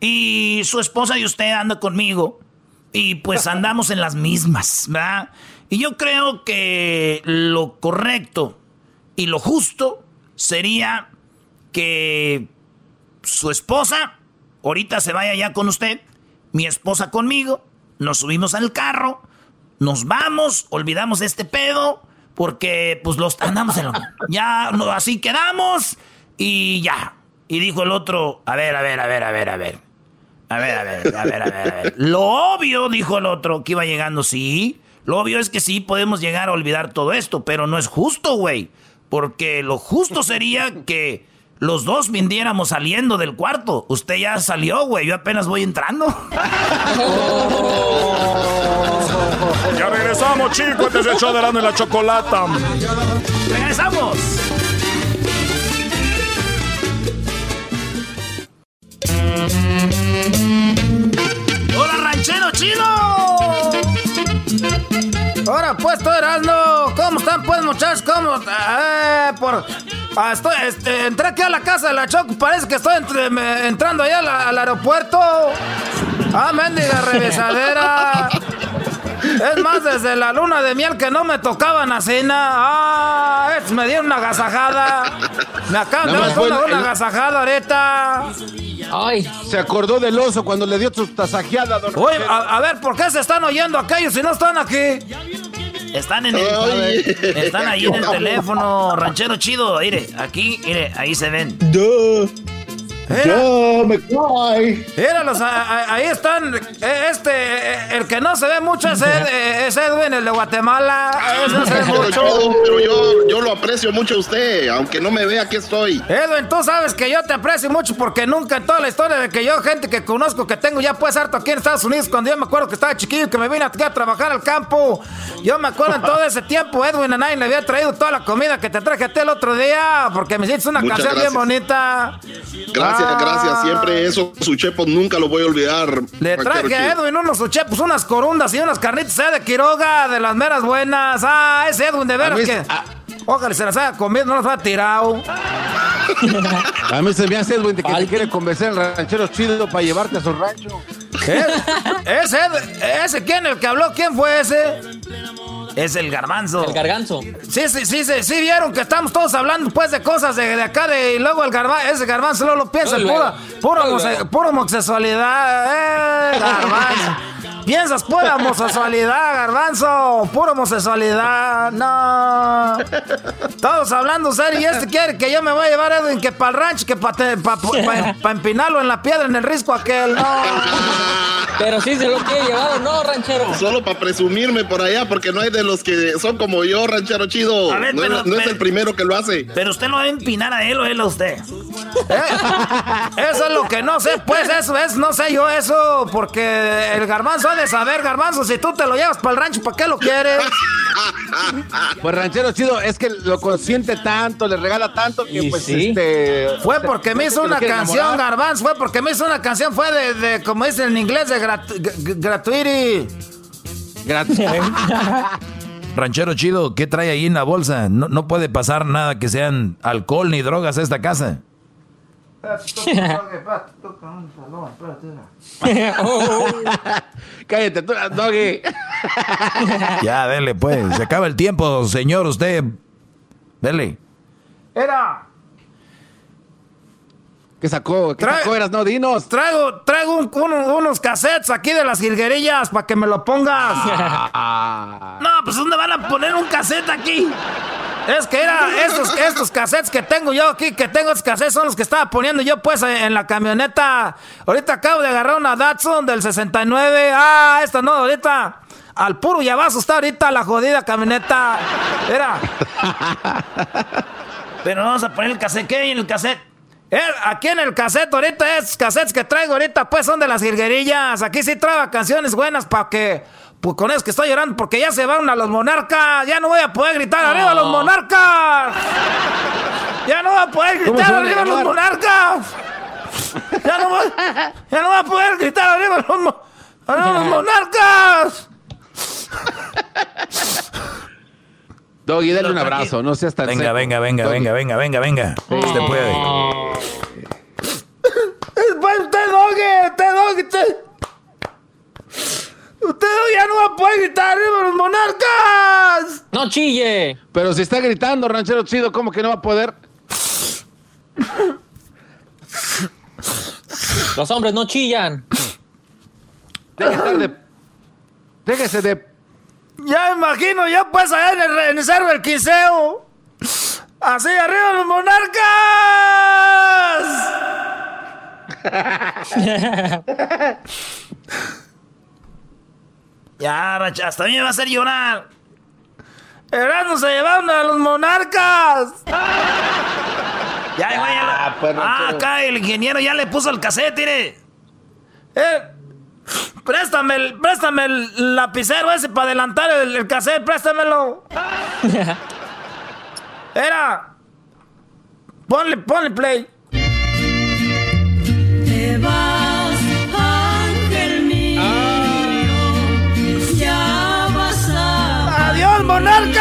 Y su esposa y usted anda conmigo. Y pues andamos en las mismas, ¿verdad? Y yo creo que lo correcto y lo justo sería que su esposa ahorita se vaya ya con usted, mi esposa conmigo, nos subimos al carro, nos vamos, olvidamos este pedo, porque pues los andamos en lo... Ya, no, así quedamos y ya. Y dijo el otro, a ver, a ver, a ver, a ver, a ver. A ver, a ver, a ver, a ver, a ver. Lo obvio, dijo el otro, que iba llegando, sí. Lo obvio es que sí podemos llegar a olvidar todo esto, pero no es justo, güey. Porque lo justo sería que los dos viniéramos saliendo del cuarto. Usted ya salió, güey. Yo apenas voy entrando. Ya regresamos, chicos. Este es el show de Erasmo y la Chocolata. ¡Regresamos! ¡Hola, ranchero chido! Ahora pues, tú Erasmo, ¿cómo están pues muchachos? ¿Cómo? Eh, por... ah, estoy, este, entré aquí a la casa de la Choco, parece que estoy entre- me- entrando allá al, al aeropuerto. Ah, mendiga revisadera. Es más, desde la luna de miel que no me tocaban a cena. Ah, es- me dieron una agasajada. Me acaban de dar una, una el- agasajada ahorita. Ay. Se acordó del oso cuando le dio su tasajeada, don Oye, a, a ver, ¿por qué se están oyendo aquellos si no están aquí? Están en el, Ay. están ahí en el teléfono, ranchero chido. Mire, aquí, mire, ahí se ven. Yo me cae. Míralos, a- a- ahí están. Eh, Este, eh, el que no se ve mucho es, Ed- es Edwin, el de Guatemala. No se ve Pero mucho. yo, pero yo, yo lo aprecio mucho a usted, aunque no me vea, aquí estoy. Edwin, tú sabes que yo te aprecio mucho porque nunca en toda la historia de que yo, gente que conozco, que tengo ya pues harto aquí en Estados Unidos, cuando yo me acuerdo que estaba chiquillo y que me vine aquí a trabajar al campo, yo me acuerdo en todo ese tiempo, Edwin, a nadie le había traído toda la comida que te traje a ti el otro día, porque me hiciste una Muchas canción bien bonita. Gracias, Ah. gracias. Siempre eso, su chepo, nunca lo voy a olvidar. Le traje a Edwin unos uchepos, unas corundas y unas carnitas eh, de Quiroga, de las meras buenas. Ah, ese Edwin de veras que... Ojalá se las haya comido, no las haya tirado. A mí se me hace Edwin de que te quiere convencer al ranchero chido para llevarte a su rancho. ¿Eh? ¿Ese, ese quién? ¿El que habló? ¿Quién fue ese? Es el garbanzo. El garganzo. Sí, sí, sí, sí, sí vieron que estamos todos hablando pues de cosas de, de acá de, y luego el garbanzo, ese garbanzo luego lo piensa, Luego, pura, pura, luego. homose- pura homosexualidad, eh, garbanzo. Piensas pura homosexualidad, garbanzo, pura homosexualidad, no. Todos hablando serio y este quiere que yo me voy a llevar a Edwin que para el rancho, que para empinarlo en la piedra, en el risco aquel, no. Pero sí se lo quiere llevar o no, ranchero. Solo para presumirme por allá, porque no hay de los que son como yo, ranchero chido. A ver, no, pero- es, no es el primero que lo hace. Pero usted lo va a empinar a él o él a usted. ¿Eh? Eso es lo que no sé, pues eso es, no sé yo eso, porque el garbanzo ha de saber, garbanzo, si tú te lo llevas para el rancho, ¿para qué lo quieres? Pues ranchero chido, es que lo consiente tanto, le regala tanto que pues este... Fue porque me hizo una canción, garbanzo, fue porque me hizo una canción, fue de, de como dicen en inglés, de gratuity. Ranchero chido, ¿qué trae ahí en la bolsa? No, no puede pasar nada que sean alcohol ni drogas a esta casa. Cállate, tú, doggy. ya, dele, pues. Se acaba el tiempo, señor, usted. Dele. Era. ¿Qué sacó? ¿Qué sacó? Eras, no, dinos. Traigo, traigo unos cassettes aquí de las jilguerillas para que me lo pongas. no, pues ¿dónde van a poner un cassette aquí? Es que era estos, estos cassettes que tengo yo aquí, que tengo estos cassettes, son los que estaba poniendo yo pues en la camioneta. Ahorita acabo de agarrar una Datsun del 69. Ah, esta no, ahorita. Al puro llavazo está ahorita la jodida camioneta. Era. Pero vamos a poner el cassette. ¿Qué hay en el cassette? Aquí en el cassette ahorita es cassettes que traigo ahorita pues son de las jilguerillas. Aquí sí traigo canciones buenas para que pues con eso que estoy llorando porque ya se van a los monarcas. Ya no voy a poder gritar arriba a los monarcas. Ya no voy a poder gritar arriba a los monarcas. Ya no voy, ya no voy a poder gritar arriba a los, a los monarcas. Doggy, dale un abrazo, no seas tan Venga, venga, venga, venga, venga, venga, venga. Usted puede. Usted, Doggy, usted, Doggy, usted. Usted ya no va a poder gritar arriba los monarcas. No chille. Pero si está gritando, ranchero chido, ¿cómo que no va a poder? Los hombres no chillan. Déjese de. Déjese de ya me imagino, ya pues allá en el, en el cerro del Quiseo. Así arriba los monarcas. ya, hasta a mí me va a hacer llorar. Erasmo se llevaron a los monarcas. ya, ya, ya. Ah, pues, ah, acá el ingeniero ya le puso el cassette, mire. Eh, Préstame el, préstame el lapicero ese para adelantar el, el cassette, préstamelo. Era. Ponle, ponle play. Te vas, ángel mío. Ya vas a. ¡Adiós, monarca!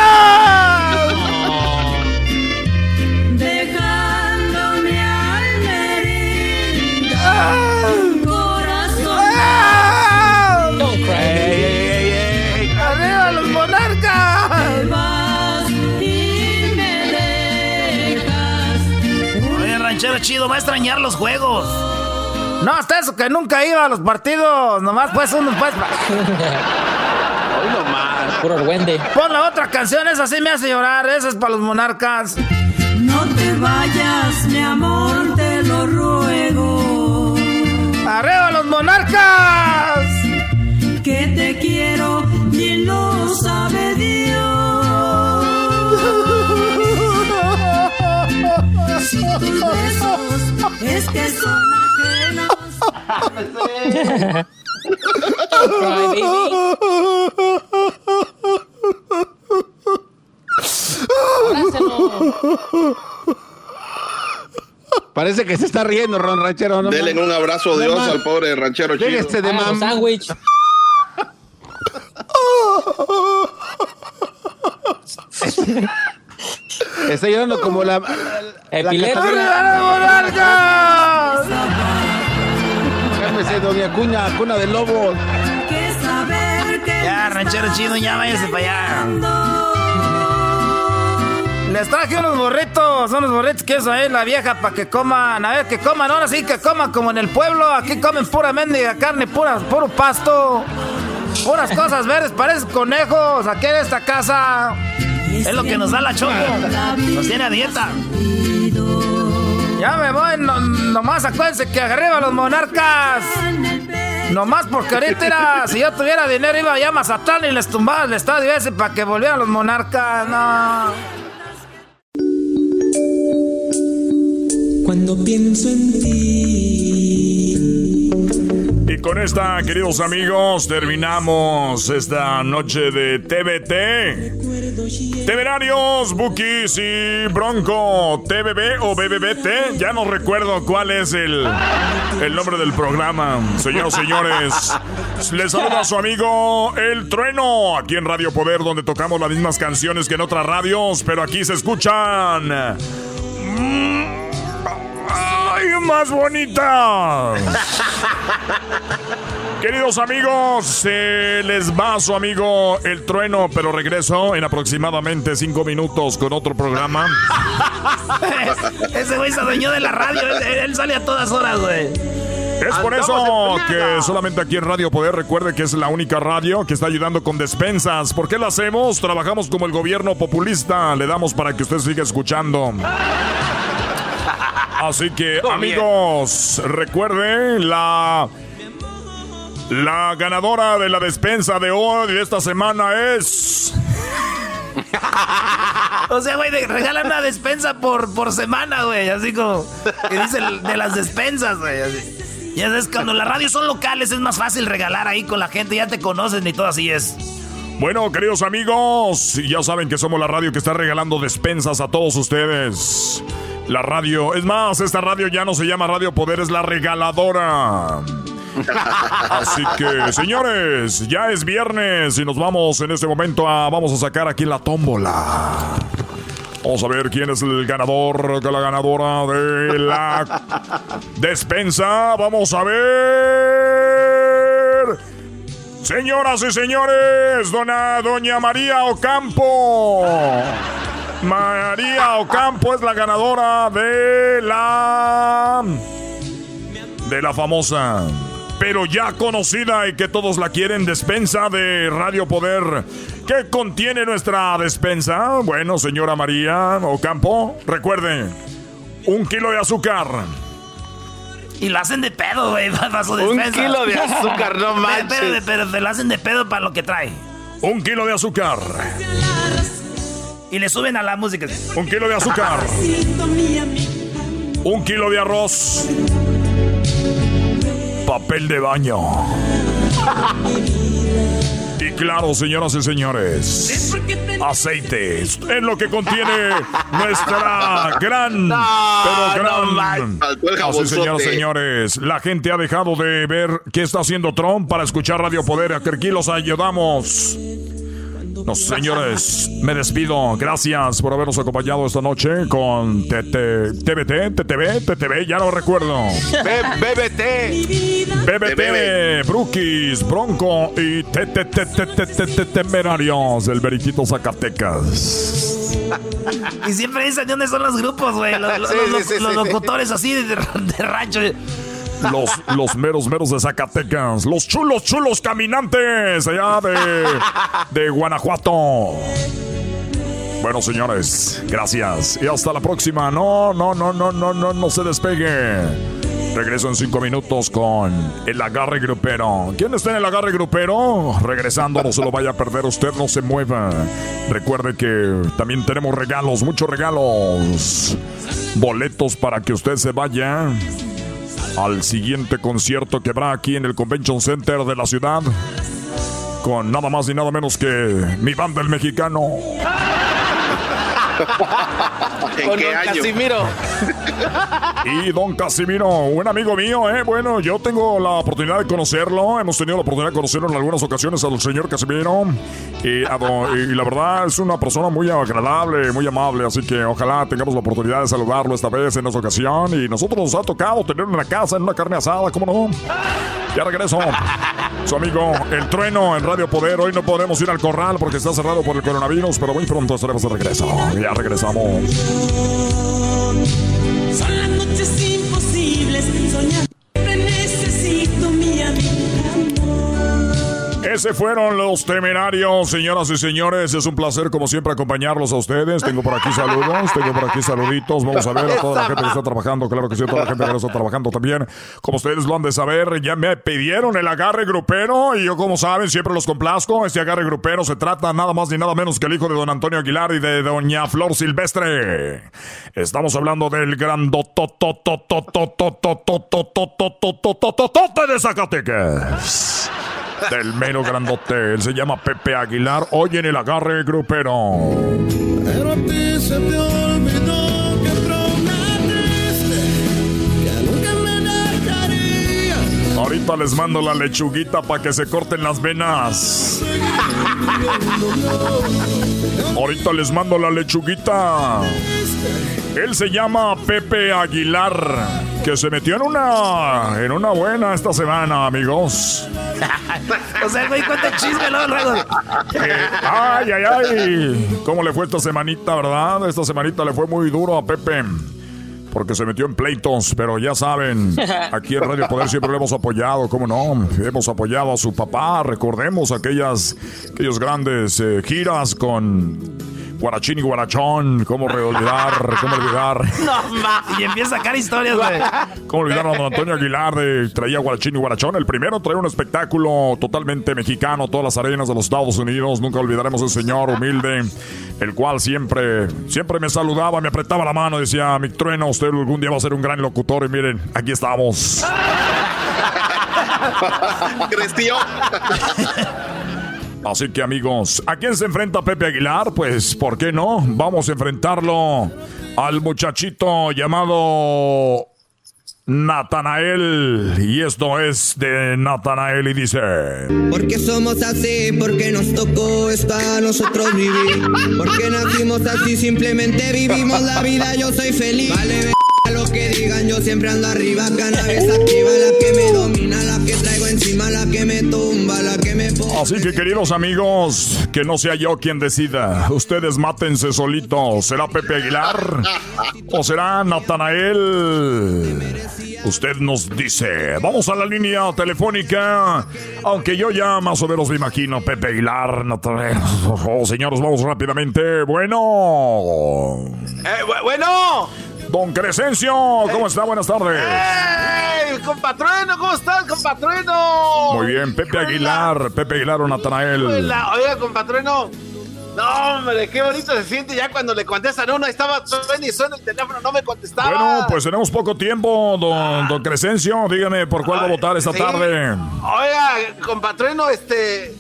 Chido, va a extrañar los juegos. No, hasta eso que nunca iba a los partidos. Nomás pues uno pues. Hoy nomás. Puro Wendy. Pon la otra canción, esa sí me hace llorar. Esa es para los monarcas. No te vayas, mi amor, te lo ruego. ¡Arriba los monarcas! Que te quiero y lo sabe Dios. Si tus besos es que son ajenos. Parece que se está riendo, Ron Ranchero. ¿no? Denle un abrazo de Dios al pobre ranchero chido. Este de mam. Sándwich. Está llorando como la. Epilepsia. Cálmese, doña Cuña, cuna de lobos. Ya, ranchero chido, ya váyase para allá. Les traje unos burritos, unos burritos que eso ahí la vieja para que coman, a ver que coman, ahora sí que coman como en el pueblo, aquí comen pura mendiga carne, pura, puro pasto, puras cosas verdes, parecen conejos, aquí en esta casa. Es lo que nos da la choco, nos tiene a dieta. Ya me voy, no, nomás acuérdense que arriba los monarcas. Nomás porque ahorita si yo tuviera dinero iba a Mazatlán y les tumbaba el estadio ese para que volvieran los monarcas, no. cuando pienso en ti. Y con esta, queridos amigos, terminamos esta noche de TBT. Temerarios, Bookies y Bronco, TBB o BBBT. Ya no recuerdo cuál es el, el nombre del programa. Señoras señores, les saluda a su amigo El Trueno, aquí en Radio Poder, donde tocamos las mismas canciones que en otras radios, pero aquí se escuchan. Mm, ¡Ay, más bonitas! Queridos amigos, se les va su amigo El Trueno, pero regreso en aproximadamente cinco minutos con otro programa. Ese güey se adueñó de la radio, él, él sale a todas horas, güey. Es por eso que solamente aquí en Radio Poder recuerde que es la única radio que está ayudando con despensas. ¿Por qué lo hacemos? Trabajamos como el gobierno populista. Le damos para que usted siga escuchando. Así que, amigos, recuerden la. La ganadora de la despensa de hoy, de esta semana, es. O sea, güey, regalan una despensa por, por semana, güey. Así como que dice de las despensas, güey. así. Ya sabes, cuando las radios son locales es más fácil regalar ahí con la gente, ya te conocen y todo así es. Bueno, queridos amigos, ya saben que somos la radio que está regalando despensas a todos ustedes. La radio, es más, esta radio ya no se llama Radio Poder, es la regaladora. Así que, señores, ya es viernes y nos vamos en este momento a. Vamos a sacar aquí la tómbola. Vamos a ver quién es el ganador, la ganadora de la despensa. Vamos a ver. Señoras y señores, dona, doña María Ocampo. María Ocampo es la ganadora de la. de la famosa, pero ya conocida y que todos la quieren, despensa de Radio Poder. ¿Qué contiene nuestra despensa? Bueno, señora María Ocampo, recuerde, un kilo de azúcar. Y lo hacen de pedo, güey, para su Un despensa. kilo de azúcar, no Pero- manches. Pero, pero te lo hacen de pedo para lo que trae. Un kilo de azúcar. Y le suben a la música. Un kilo de azúcar. Un kilo de arroz. Papel de baño. Y claro, señoras y señores, aceite. Es lo que contiene nuestra gran, pero gran. El Así, señoras y señores, la gente ha dejado de ver qué está haciendo Trump para escuchar Radio Poder. Aquí los ayudamos. No, señores, me despido. Gracias por habernos acompañado esta noche con TBT, TTV, TTV, ya no recuerdo. BBT. BBT, Brookies, Bronco y TTT Temerarios del Veriquito Zacatecas. Y siempre dicen de dónde son los grupos, güey. Los, locutores así de rancho. Los, los meros meros de Zacatecas. Los chulos chulos caminantes allá de, de Guanajuato. Bueno, señores, gracias. Y hasta la próxima. No, no, no, no, no, no, no se despegue. Regreso en cinco minutos con el agarre grupero. ¿Quién está en el agarre grupero? Regresando, no se lo vaya a perder. Usted no se mueva. Recuerde que también tenemos regalos, muchos regalos. Boletos para que usted se vaya al siguiente concierto que habrá aquí en el Convention Center de la ciudad. Con nada más y nada menos que mi banda el mexicano. ¿En Con qué don año? Casimiro. Y don Casimiro, un amigo mío, ¿eh? Bueno, yo tengo la oportunidad de conocerlo. Hemos tenido la oportunidad de conocerlo en algunas ocasiones al señor Casimiro. Y, a don- y la verdad es una persona muy agradable, muy amable. Así que ojalá tengamos la oportunidad de saludarlo esta vez en esta ocasión. Y nosotros nos ha tocado tenerlo en la casa, en una carne asada, ¿cómo no? Ya regreso. Su amigo El Trueno en Radio Poder. Hoy no podremos ir al corral porque está cerrado por el coronavirus, pero muy pronto estaremos de regreso. Ya regresamos. Son las noches imposibles Ese fueron los temerarios, señoras y señores. Es un placer, como siempre, acompañarlos a ustedes. Tengo por aquí saludos, tengo por aquí saluditos. Vamos a ver a toda la gente que está trabajando. Claro que sí, a toda la gente que está trabajando también. Como ustedes lo han de saber, ya me pidieron el agarre grupero. Y yo, como saben, siempre los complazco. Este agarre grupero se trata nada más ni nada menos que el hijo de don Antonio Aguilar y de doña Flor Silvestre. Estamos hablando del grandototototototototototototototototote de Zacatecas del mero grandote. Él se llama Pepe Aguilar. Hoy en el agarre grupero. Pero a ti se te olvidó que prometiste que nunca me dejarías. Ahorita les mando la lechuguita para que se corten las venas. Ahorita les mando la lechuguita. Él se llama Pepe Aguilar, que se metió en una en una buena esta semana, amigos. o sea, güey, cuenta chisme luego. Eh, ay, ay, ay. ¿Cómo le fue esta semanita, verdad? Esta semanita le fue muy duro a Pepe. Porque se metió en pleitos, pero ya saben, aquí en Radio Poder siempre lo hemos apoyado, ¿cómo no? Hemos apoyado a su papá, recordemos aquellas, aquellos grandes eh, giras con Guarachín y Guarachón, cómo olvidar, cómo olvidar. No, ma. Y empieza a sacar historias, güey. ¿Cómo olvidar a don Antonio Aguilar de traía Guarachín y Guarachón? El primero traía un espectáculo totalmente mexicano, todas las arenas de los Estados Unidos. Nunca olvidaremos ese señor humilde, el cual siempre, siempre me saludaba, me apretaba la mano decía, mi trueno, usted algún día va a ser un gran locutor. Y miren, aquí estamos. Creció. Así que amigos, ¿a quién se enfrenta Pepe Aguilar? Pues, ¿por qué no? Vamos a enfrentarlo al muchachito llamado Natanael. Y esto es de Natanael y dice... Porque somos así, porque nos tocó esto a nosotros vivir. Porque nacimos así, simplemente vivimos la vida, yo soy feliz. Vale, lo que digan, yo siempre ando arriba. Cannabis activa, la que me domina, la que traigo encima, la que me tumba, la que me pone. Así que queridos amigos, que no sea yo quien decida. Ustedes mátense solitos. ¿Será Pepe Aguilar? ¿O será Natanael? Usted nos dice. Vamos a la línea telefónica. Aunque yo ya más o menos me imagino Pepe Aguilar, Natanael. Oh, señores, vamos rápidamente. Bueno. Eh, bu- bueno. Don Crescencio, ¿cómo está? Buenas tardes. ¡Ey! ¡Compatrueno! ¿Cómo estás, compatrueno? Muy bien, Pepe Aguilar, Pepe Aguilar o Natanael. Oiga, compatrueno. No, hombre, qué bonito se siente ya cuando le contestan uno. Estaba suena y suena el teléfono, no me contestaba. Bueno, pues tenemos poco tiempo, don, don Crescencio. Dígame por cuál va a votar esta sí. tarde. Oiga, compatrueno, este.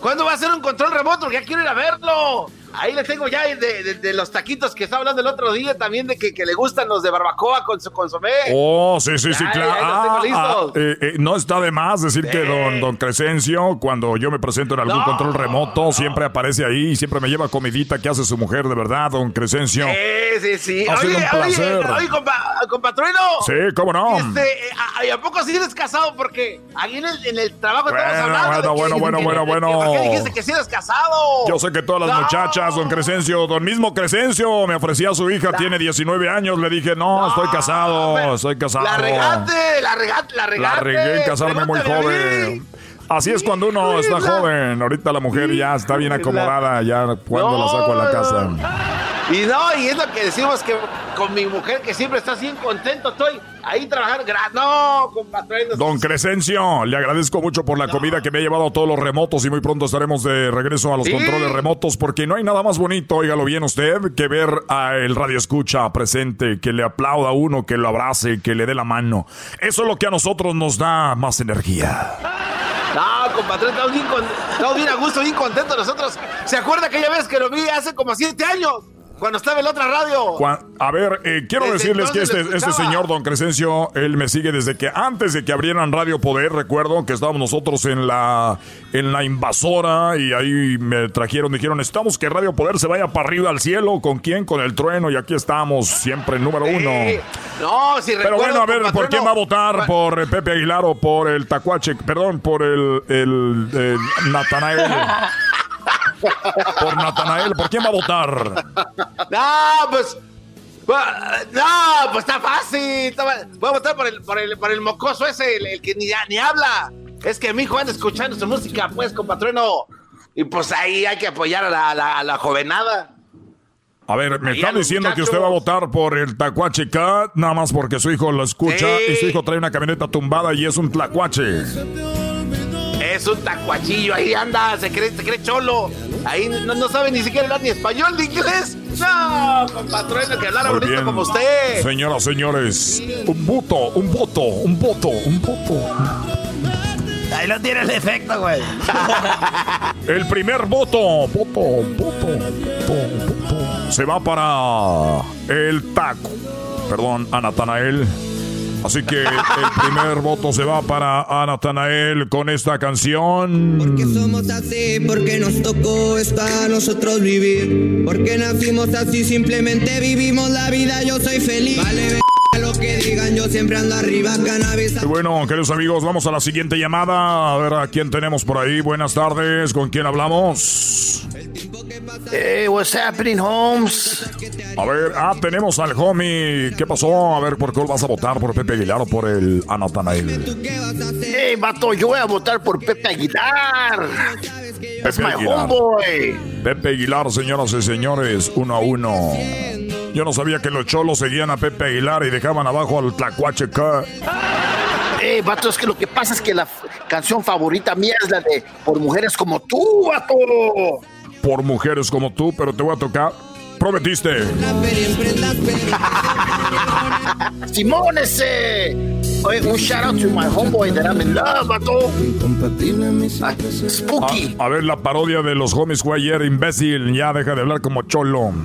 ¿Cuándo va a ser un control remoto? Porque ya quiero ir a verlo. Ahí le tengo ya de, de- de los taquitos que estaba hablando el otro día también de que, que le gustan los de barbacoa con su consomé. Oh, sí, sí, sí, claro. Ah, listos. ah, eh, eh, no está de más decir que don, don Crescencio, cuando yo me presento en algún No. control remoto, siempre aparece ahí y siempre me lleva comidita que hace su mujer, de verdad, don Crescencio. Sí, sí, sí. Ha sido un placer. Oye, oye compa- compatrueno. Sí, cómo no. Este, ¿a, a poco sí eres casado? Porque ahí en el, en el trabajo estamos Bueno, hablando. de bueno, bueno, de bueno, que- bueno, de bueno. ¿Por qué dijiste que sí eres casado? Yo sé que todas las No. muchachas, don Crescencio, don mismo Crescencio, me ofrecía a su hija, tiene 19 años, le dije, no, estoy casado, estoy casado. La regaste, la regaste, la La regaste. regué en casarme muy joven. Así es cuando uno está joven. Ahorita la mujer ya está bien acomodada, ya cuando la saco a la casa. Y no, y es lo que decimos que con mi mujer que siempre está así contento, estoy ahí trabajando. No. Don Crescencio, le agradezco mucho por la comida que me ha llevado a todos los remotos y muy pronto estaremos de regreso a los Sí. controles remotos porque no hay nada más bonito, óigalo bien usted, que ver a el radio escucha presente, que le aplauda a uno, que lo abrace, que le dé la mano. Eso es lo que a nosotros nos da más energía. Compatrón, estamos bien, con- a gusto, bien contentos nosotros. ¿Se acuerda aquella vez que lo vi hace como siete años? Cuando estaba en la otra radio. A ver, eh, quiero Desde decirles que este, este señor, don Crescencio, él me sigue desde que antes de que abrieran Radio Poder, recuerdo que estábamos nosotros en la, en la invasora y ahí me trajeron, dijeron, necesitamos que Radio Poder se vaya para arriba al cielo. ¿Con quién? Con el trueno y aquí estamos, siempre el número uno. No, si Pero recuerdo, bueno, a ver, ¿por quién va a votar? ¿Por eh, Pepe Aguilar o por el Tacuache? Perdón, por el, el, el Natanael. Por Natanael, ¿por quién va a votar? No, pues. No, pues está fácil. está Voy a votar por el, por el, por el mocoso ese, el, el que ni, ni habla. Es que mi hijo anda escuchando su música, pues, compatrueno. Y pues ahí hay que apoyar a la, la, la jovenada. A ver, me está diciendo que usted va a votar por el Tacuache Cat, nada más porque su hijo lo escucha y su hijo trae una camioneta tumbada y es un tlacuache. Es un tacuachillo, ahí anda, se cree, se cree cholo. Ahí no, no sabe ni siquiera hablar ni español ni inglés. No, compatrueno, que hablara Muy bonito bien. como usted. Señoras, señores, un voto, un voto, un voto, un voto. Ahí lo tiene el efecto, güey. El primer voto, voto, voto, voto, voto, se va para el taco. Perdón, a Natanael. Así que el primer voto se va para a Natanael con esta canción. Somos así porque nos tocó esto a nosotros vivir. Porque nacimos así, simplemente vivimos la vida. Yo soy feliz. Vale, lo que digan, yo siempre ando arriba, cannabis. Y bueno, queridos amigos, vamos a la siguiente llamada. A ver a quién tenemos por ahí. Buenas tardes, ¿con quién hablamos? Hey, what's happening, Holmes? A ver, ah, tenemos al homie. ¿Qué pasó? A ver, ¿por qué vas a votar? ¿Por Pepe Aguilar o por el a Natanael? Hey, vato, yo voy a votar por Pepe Aguilar. Es Pepe my Aguilar. homeboy. Pepe Aguilar, señoras y señores, uno a uno. Yo no sabía que los cholos seguían a Pepe Aguilar y dejaban abajo al Tlacuache K. Hey, vato, es que lo que pasa es que la canción favorita mía es la de Por Mujeres Como Tú, vato. Por mujeres como tú, pero te voy a tocar. Prometiste. Simón ese. Oye, un shout out to my homeboy that I'm in love, vato. Ah, Spooky. A, a ver la parodia de los homies fue ayer, imbécil. Ya deja de hablar como cholo.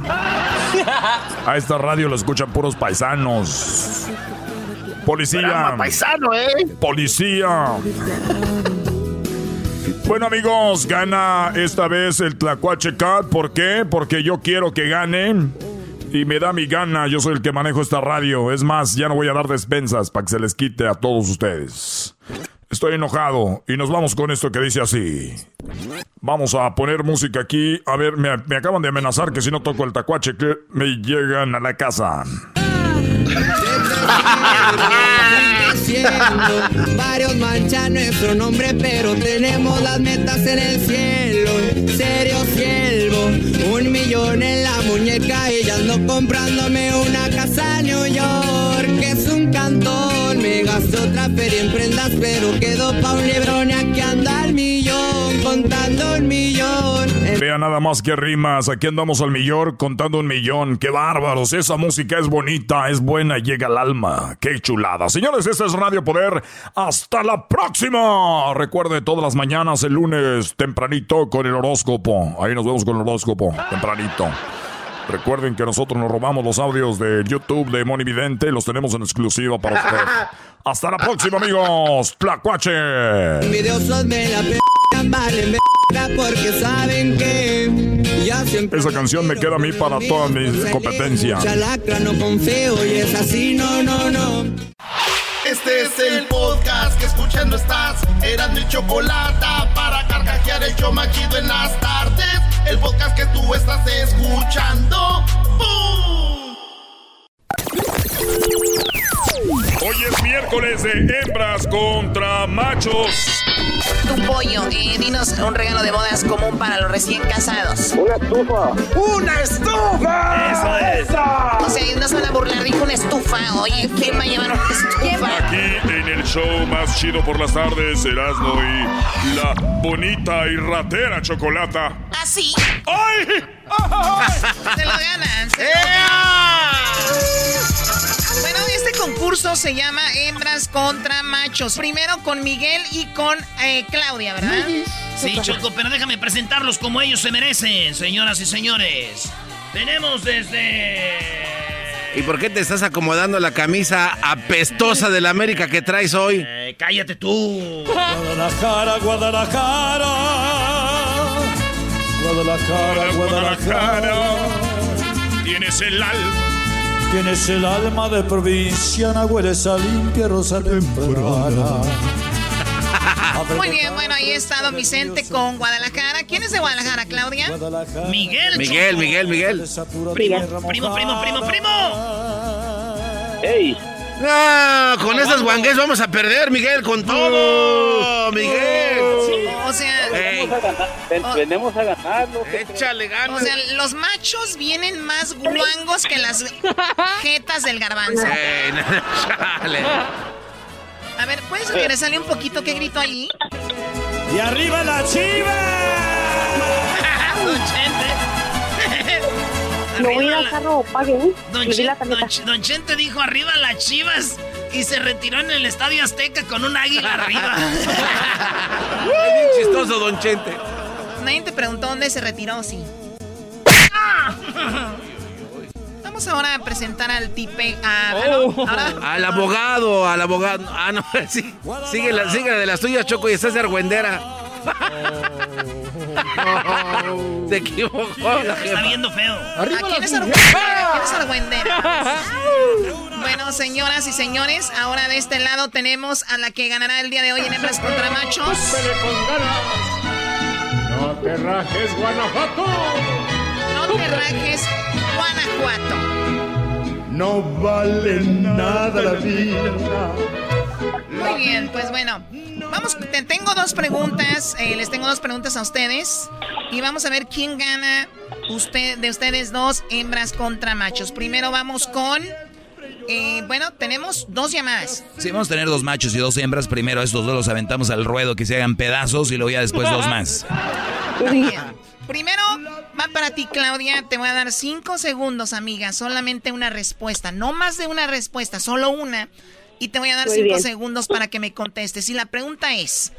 A esta radio lo escuchan puros paisanos. Policía. Paisano, eh. Policía. Bueno amigos, gana esta vez el Tlacuache Cat. ¿Por qué? Porque yo quiero que gane. Y me da mi gana, yo soy el que manejo esta radio. Es más, ya no voy a dar despensas para que se les quite a todos ustedes. Estoy enojado y nos vamos con esto que dice así. Vamos a poner música aquí. A ver, me, me acaban de amenazar que si no toco el tacuache me llegan a la casa. Varios manchan nuestro nombre, pero tenemos las metas en el cielo. Serio, siervo. Un millón en la muñeca y ya ando comprándome una casa en New York. Que es un cantón. Gasté otra en prendas, pero quedó anda el millón. Contando un millón. Vea nada más que rimas. Aquí andamos al millón contando un millón. ¡Qué bárbaros! Esa música es bonita, es buena, llega al alma. ¡Qué chulada! Señores, este es Radio Poder. ¡Hasta la próxima! Recuerde todas las mañanas, el lunes, tempranito, con el horóscopo. Ahí nos vemos con el horóscopo, tempranito. Recuerden que nosotros nos robamos los audios de YouTube de Moni Vidente. Los tenemos en exclusiva para ustedes. ¡Hasta la próxima, amigos! ¡Tlacuache! Esa canción me queda a mí para toda mi competencia. Este es el podcast que escuchando estás. Eran mi chocolate para carcajear el show más chido en las tardes. El podcast que tú estás escuchando. ¡Bum! Hoy es miércoles de hembras contra machos. Tu pollo, eh, dinos un regalo de bodas común para los recién casados. Una estufa. ¡Una estufa! Eso es. O sea, no se van a burlar, dijo una estufa. Oye, ¿quién va a llevar una estufa? Aquí en el show más chido por las tardes, Erasmo y la bonita y ratera chocolata. Así. ¡Ay! Se lo ganan. se lo ganan. Este concurso se llama Hembras contra Machos. Primero con Miguel y con eh, Claudia, ¿verdad? Sí, Choco, pero déjame presentarlos como ellos se merecen, señoras y señores. Tenemos desde... ¿Y por qué te estás acomodando la camisa apestosa de la América que traes hoy? Eh, cállate tú. Guadalajara, Guadalajara. Guadalajara, Guadalajara. Tienes el alma. Tienes el alma de provinciana, hueles a limpia rosa temprana. Muy bien, bueno, ahí está Don Vicente con Guadalajara. ¿Quién es de Guadalajara, Claudia? Miguel. Miguel. Miguel, Miguel. Primo, primo, primo, primo, primo. Hey, Ah, con esas guangues vamos a perder, Miguel, con todo, Miguel. O sea, Venimos a ganar. Échale ganas. o sea, los machos vienen más guangos que las jetas del garbanzo. No. A ver, ¿puedes regresarle un poquito qué grito ahí? ¡Y arriba la chiva! Arriba al la- carro, pague, ¿eh? Don, la Ch- Chente dijo arriba las chivas y se retiró en el Estadio Azteca con un águila arriba. Es bien chistoso, Don Chente. Nadie te preguntó dónde se retiró, sí. Vamos ahora a presentar al tipe. A, no, ahora- Al abogado, al abogado. Ah, no, sí. Sigue la, sigue la de las tuyas, Choco, y estás de argüendera. Se equivocó la Está viendo feo. ¿A quién es. Bueno, señoras y señores, ahora de este lado tenemos a la que ganará el día de hoy en Hembras contra Machos. No te rajes, Guanajuato. No te rajes, Guanajuato. No vale nada la vida. Muy bien, pues bueno, vamos, te tengo dos preguntas, eh, les tengo dos preguntas a ustedes y vamos a ver quién gana usted de ustedes dos hembras contra machos. Primero vamos con, eh, bueno, tenemos dos llamadas. Sí, vamos a tener dos machos y dos hembras. Primero estos dos los aventamos al ruedo que se hagan pedazos y luego ya después dos más. Muy bien. Primero va para ti, Claudia. Te voy a dar cinco segundos, amiga. Solamente una respuesta. No más de una respuesta, solo una. Y te voy a dar Muy cinco bien. segundos para que me contestes. Y la pregunta es: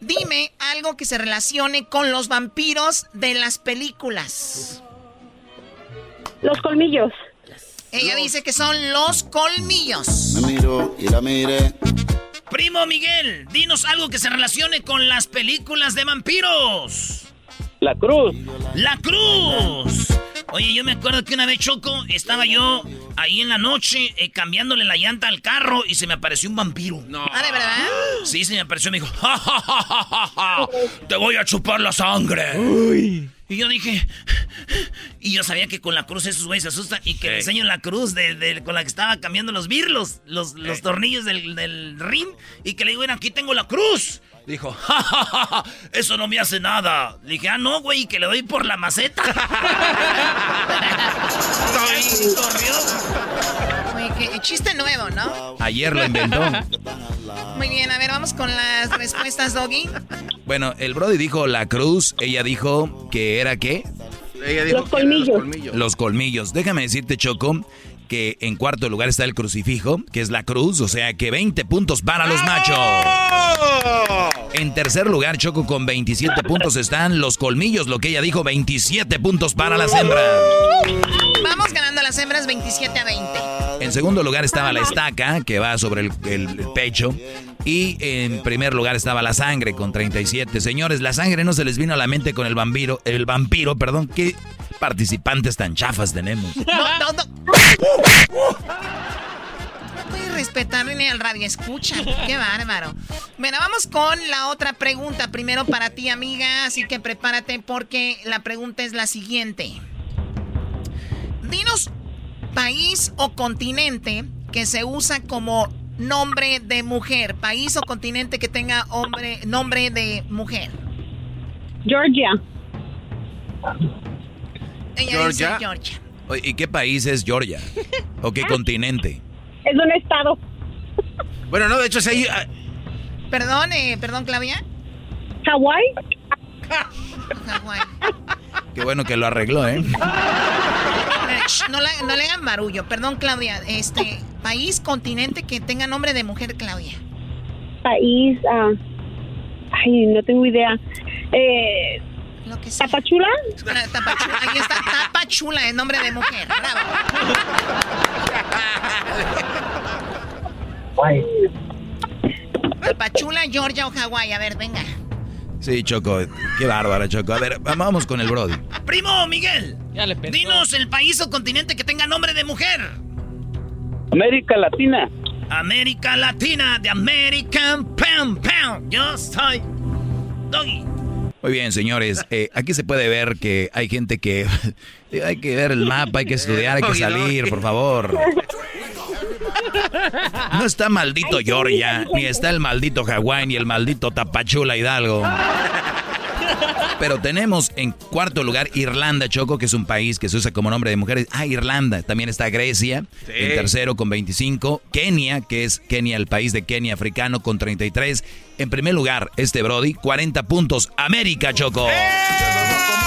dime algo que se relacione con los vampiros de las películas. Los colmillos. Ella dice que son los colmillos. Me miro y la miré. Primo Miguel, dinos algo que se relacione con las películas de vampiros. La cruz. La cruz. Oye, yo me acuerdo que una vez Choco estaba yo ahí en la noche eh, cambiándole la llanta al carro y se me apareció un vampiro. No. Ah, ¿de verdad? Sí, se me apareció y me dijo, "Ja, ja, ja, ja, ja, ja, te voy a chupar la sangre. Y yo dije, y yo sabía que con la cruz esos güeyes se asustan y que le enseño la cruz de, de- con la que estaba cambiando los birlos, los, los tornillos del, del ring, y que le digo, "Ven, aquí tengo la cruz. Dijo, "Ja, ja, ja, ja, eso no me hace nada. Le dije, ah, no, güey, que le doy por la maceta. Oye, chiste nuevo, ¿no? Ayer lo inventó. Muy bien, a ver, vamos con las respuestas, Doggy. Bueno, el Brody dijo la cruz, ella dijo que era qué? Ella dijo Los que eran colmillos. los colmillos. Los colmillos. Déjame decirte, Choco, que en cuarto lugar está el crucifijo, que es la cruz, o sea que 20 puntos para los machos. En tercer lugar, Choco, con 27 puntos están los colmillos, lo que ella dijo, 27 puntos para las hembras. Vamos las hembras 27 a 20. En segundo lugar estaba la estaca, que va sobre el, el pecho. Y en primer lugar estaba la sangre, con 37. Señores, la sangre no se les vino a la mente con el vampiro, el vampiro, perdón, qué participantes tan chafas tenemos. No, no, no. No puedes respetar ni al radio escucha. Qué bárbaro. Bueno, vamos con la otra pregunta. Primero para ti, amiga. Así que prepárate porque la pregunta es la siguiente. Dinos país o continente que se usa como nombre de mujer. País o continente que tenga hombre, nombre de mujer. Georgia. Ella Georgia. dice Georgia. ¿Y qué país es Georgia? ¿O qué continente? Es un estado. Bueno, no, de hecho, sí hay... ah, Perdón, eh, perdón, Claudia. Hawái. Qué bueno que lo arregló, ¿eh? No, la- no le hagan barullo. Perdón, Claudia. Este, país, continente que tenga nombre de mujer, Claudia. País. ah, ay, no tengo idea. Eh, Lo que sea. ¿Tapachula? Ah, Tapachula. Ahí está, Tapachula, es nombre de mujer. Bravo. Tapachula, Georgia o Hawái. A ver, venga. Sí, Choco, qué bárbara, Choco. A ver, vamos con el Brody. Primo Miguel, dinos el país o continente que tenga nombre de mujer. América Latina. América Latina, de American Pam Pam. Yo soy Doggy. Muy bien, señores. eh, aquí se puede ver que hay gente que... hay que ver el mapa, hay que estudiar, hay que salir, por favor. No está maldito Georgia, ni está el maldito Hawái, ni el maldito Tapachula Hidalgo. Pero tenemos en cuarto lugar Irlanda, Choco, que es un país que se usa como nombre de mujeres. Ah, Irlanda. También está Grecia, en tercero con 25. Kenia, que es Kenia, el país de Kenia africano, con 33. En primer lugar, este Brody, 40 puntos. América, Choco. No,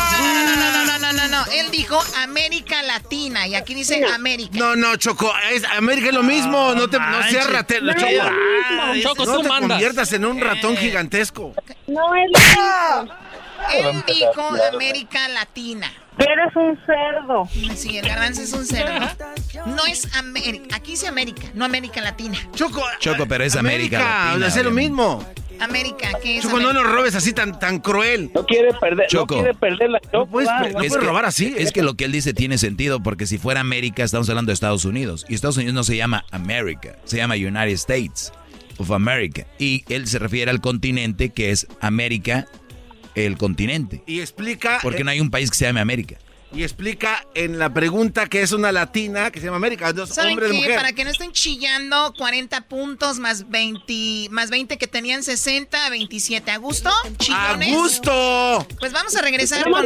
no, no. Él dijo América Latina y aquí dice América. No, no, Choco, es- América es lo mismo, no te no seas ratero, No es Choco. lo mismo. no te conviertas en un ratón gigantesco. No es lo mismo. Él dijo América Latina. Eres un cerdo. Sí, el garbanzo es un cerdo. No es América. Aquí dice América, no América Latina. Choco, Choco, pero es América, América, Latina, o sea, es lo mismo. América, ¿qué es Choco, no nos robes así tan, tan cruel. No quiere perder, Choco. no quiere perder la Choco. puedes no es puede que, robar así. Es que lo que él dice tiene sentido, porque si fuera América, estamos hablando de Estados Unidos. Y Estados Unidos no se llama América, se llama United States of America. Y él se refiere al continente que es América, el continente. Y explica. Porque no hay un país que se llame América. Y explica en la pregunta que es una latina que se llama América. Dos ¿Saben hombres qué? mujer. Para que no estén chillando, 40 puntos más 20, más 20 que tenían 60, 27. ¿A gusto? ¿Chillones? ¡A gusto! Pues vamos a regresar con más.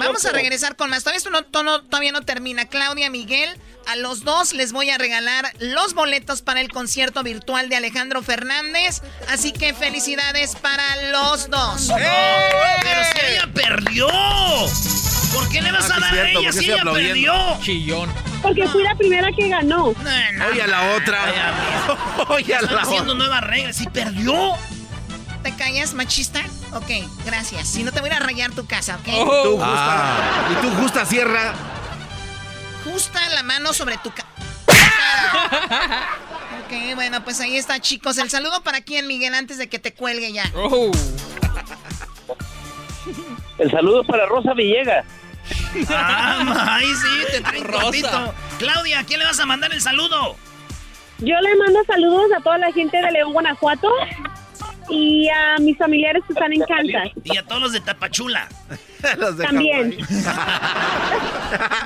Vamos a regresar con más. Todavía esto no, to- no- todavía no termina. Claudia, Miguel, a los dos les voy a regalar los boletos para el concierto virtual de Alejandro Fernández. Así que felicidades para los dos. Pero si ella perdió. ¿Por qué le vas Ah, a dar cierto, a ella ¿por qué si ella perdió? Chillón. Porque fui la primera que ganó. Oye a la otra. Oye a Están la haciendo otra. nuevas reglas. Si perdió. ¿Te callas, machista? Ok, gracias. Si no te voy a ir a rayar tu casa, ¿ok? Y tú, justa, Ah. y tú, justa sierra. Justa la mano sobre tu cara. ok, bueno, pues ahí está, chicos. El saludo para quién, Miguel, antes de que te cuelgue ya. El saludo para Rosa Villegas. Ah, ay, sí, te traen cortito. Claudia, ¿a quién le vas a mandar el saludo? Yo le mando saludos a toda la gente de León, Guanajuato y a mis familiares que están en Kansas. Y a todos los de Tapachula. Los de También.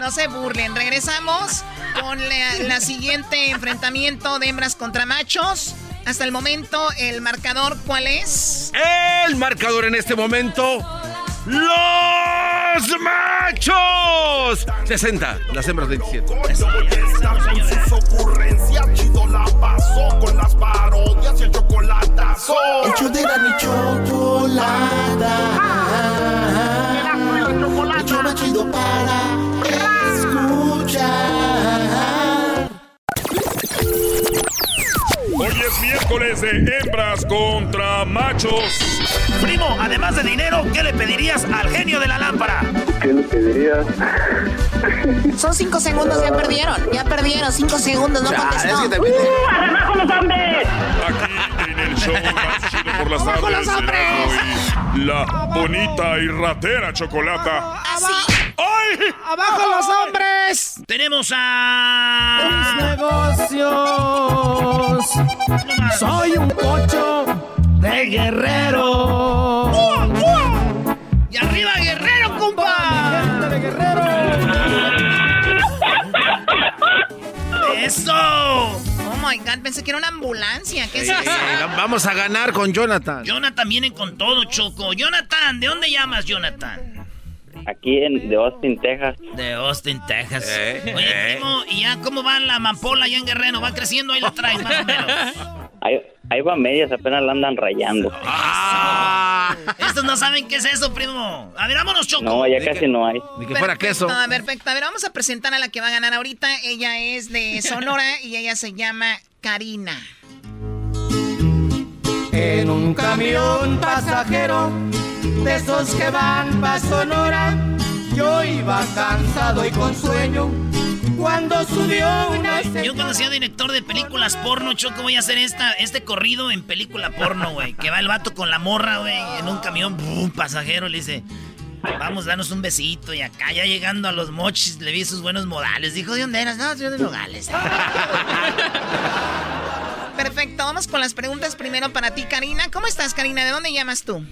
No se burlen. Regresamos con la, la siguiente enfrentamiento de hembras contra machos. Hasta el momento, el marcador, ¿cuál es? El marcador en este momento. ¡Los machos! 60, las hembras 27. sus ocurrencias, chido la pasó con las parodias y el chocolatazo. El show de la chocolata. El show más chido para escuchar. Hoy es miércoles de hembras contra machos. Primo, además de dinero, ¿qué le pedirías al genio de la lámpara? ¿Qué le pedirías? Son cinco segundos, ya perdieron. Ya perdieron, cinco segundos, no contestó. ¡Abajo los hombres! Aquí en el show más chido por las ¡Abajo tardes. los hombres! Erasmo y La bonita y ratera chocolata. Así. ¡Ay! ¡Abajo los hombres! Tenemos a. negocios. Soy un cocho de guerrero. ¡Y arriba, guerrero, compa! De guerrero. ¡Eso! Oh my god, pensé que era una ambulancia. ¿Qué es eso? vamos a ganar con Jonathan. Jonathan viene con todo, Choco. Jonathan, ¿de dónde llamas, Jonathan? Aquí en de Austin, Texas. De Austin, Texas. Eh, Oye, eh. primo, ¿y ya cómo va la amapola allá en Guerrero? ¿Va creciendo? Ahí la traes, más o menos. Ahí, ahí va medias, apenas la andan rayando. Ah, Estos no saben qué es eso, primo. A ver, vámonos, Choco. No, ya casi no hay. ni que fuera queso. Perfecto, perfecto. A ver, vamos a presentar a la que va a ganar ahorita. Ella es de Sonora y ella se llama Karina. En un camión pasajero de esos que van pa' Sonora, yo iba cansado y con sueño cuando subió una Yo cuando sea director de películas porno, Choco, voy a hacer esta, este corrido en película porno, güey. Que va el vato con la morra, güey, en un camión, un pasajero, le dice, vamos, danos un besito. Y acá ya llegando a los mochis, le vi sus buenos modales. Dijo, ¿de dónde eras? No, yo de Nogales. Perfecto, vamos con las preguntas primero para ti, Karina. ¿Cómo estás, Karina? ¿De dónde llamas tú?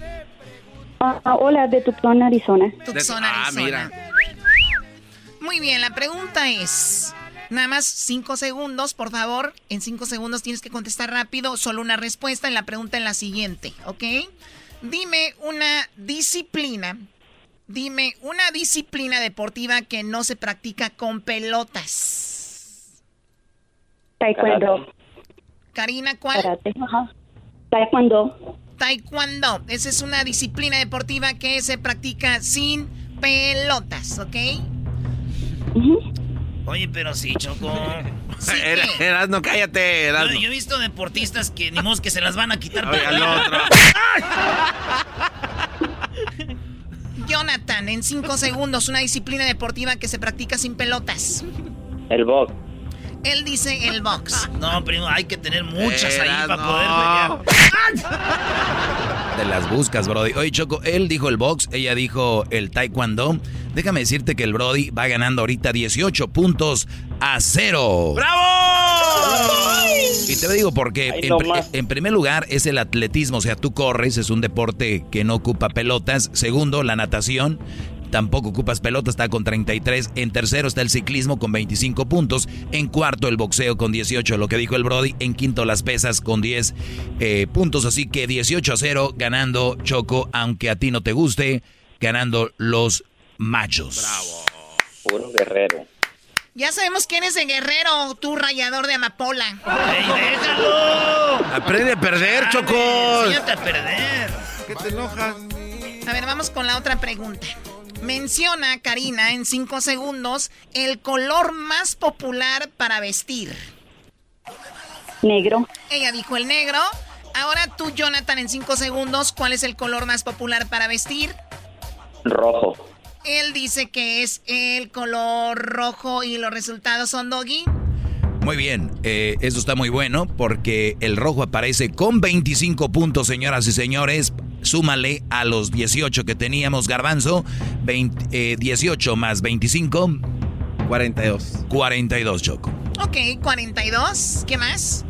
Ah, hola, de Tucson, Arizona. Tucson, Ah, Arizona. mira. Muy bien, la pregunta es, Nada más cinco segundos, por favor. En cinco segundos tienes que contestar rápido. Solo una respuesta en la pregunta en la siguiente, ¿ok? Dime una disciplina. Dime una disciplina deportiva que no se practica con pelotas. Taekwondo. Karina, ¿cuál? Karate. Ajá. Taekwondo. Taekwondo. Esa es una disciplina deportiva que se practica sin pelotas, ¿ok? Oye, pero sí, Choco. Sí. Erasno, cállate, Yo, Erasno. yo he visto deportistas que ni modo que se las van a quitar. Oye, al otro. Jonathan, en cinco segundos, una disciplina deportiva que se practica sin pelotas. El box. Él dice el box. No, primo, hay que tener muchas ahí para poder pelear. Te las buscas, Brody. Oye, Choco, él dijo el box, ella dijo el taekwondo. Déjame decirte que el Brody va ganando ahorita 18 puntos a cero. ¡Bravo! Y te lo digo porque, en, en primer lugar, es el atletismo. O sea, tú corres, es un deporte que no ocupa pelotas. Segundo, la natación. Tampoco ocupas pelotas, está con 33. En tercero está el ciclismo con 25 puntos. En cuarto, el boxeo con 18, lo que dijo el Brody. En quinto, las pesas con 10 eh, puntos. Así que 18 a 0 ganando Choco, aunque a ti no te guste, ganando los machos. Puro guerrero. Ya sabemos quién es el guerrero, tú rayador de amapola. ¡Ey, déjalo! Aprende a perder, Choco. Enséñate a perder. ¿Qué te enojas? A ver, vamos con la otra pregunta. Menciona, Karina, en cinco segundos, el color más popular para vestir. Negro. Ella dijo el negro. Ahora tú, Jonathan, en cinco segundos, ¿cuál es el color más popular para vestir? Rojo. Él dice que es el color rojo y los resultados son doggy. Muy bien, eh, eso está muy bueno porque el rojo aparece con 25 puntos, señoras y señores. Súmale a los 18 que teníamos, Garbanzo. 20, eh, 18 más 25. 42. 42, Choco. Ok, 42. ¿Qué más?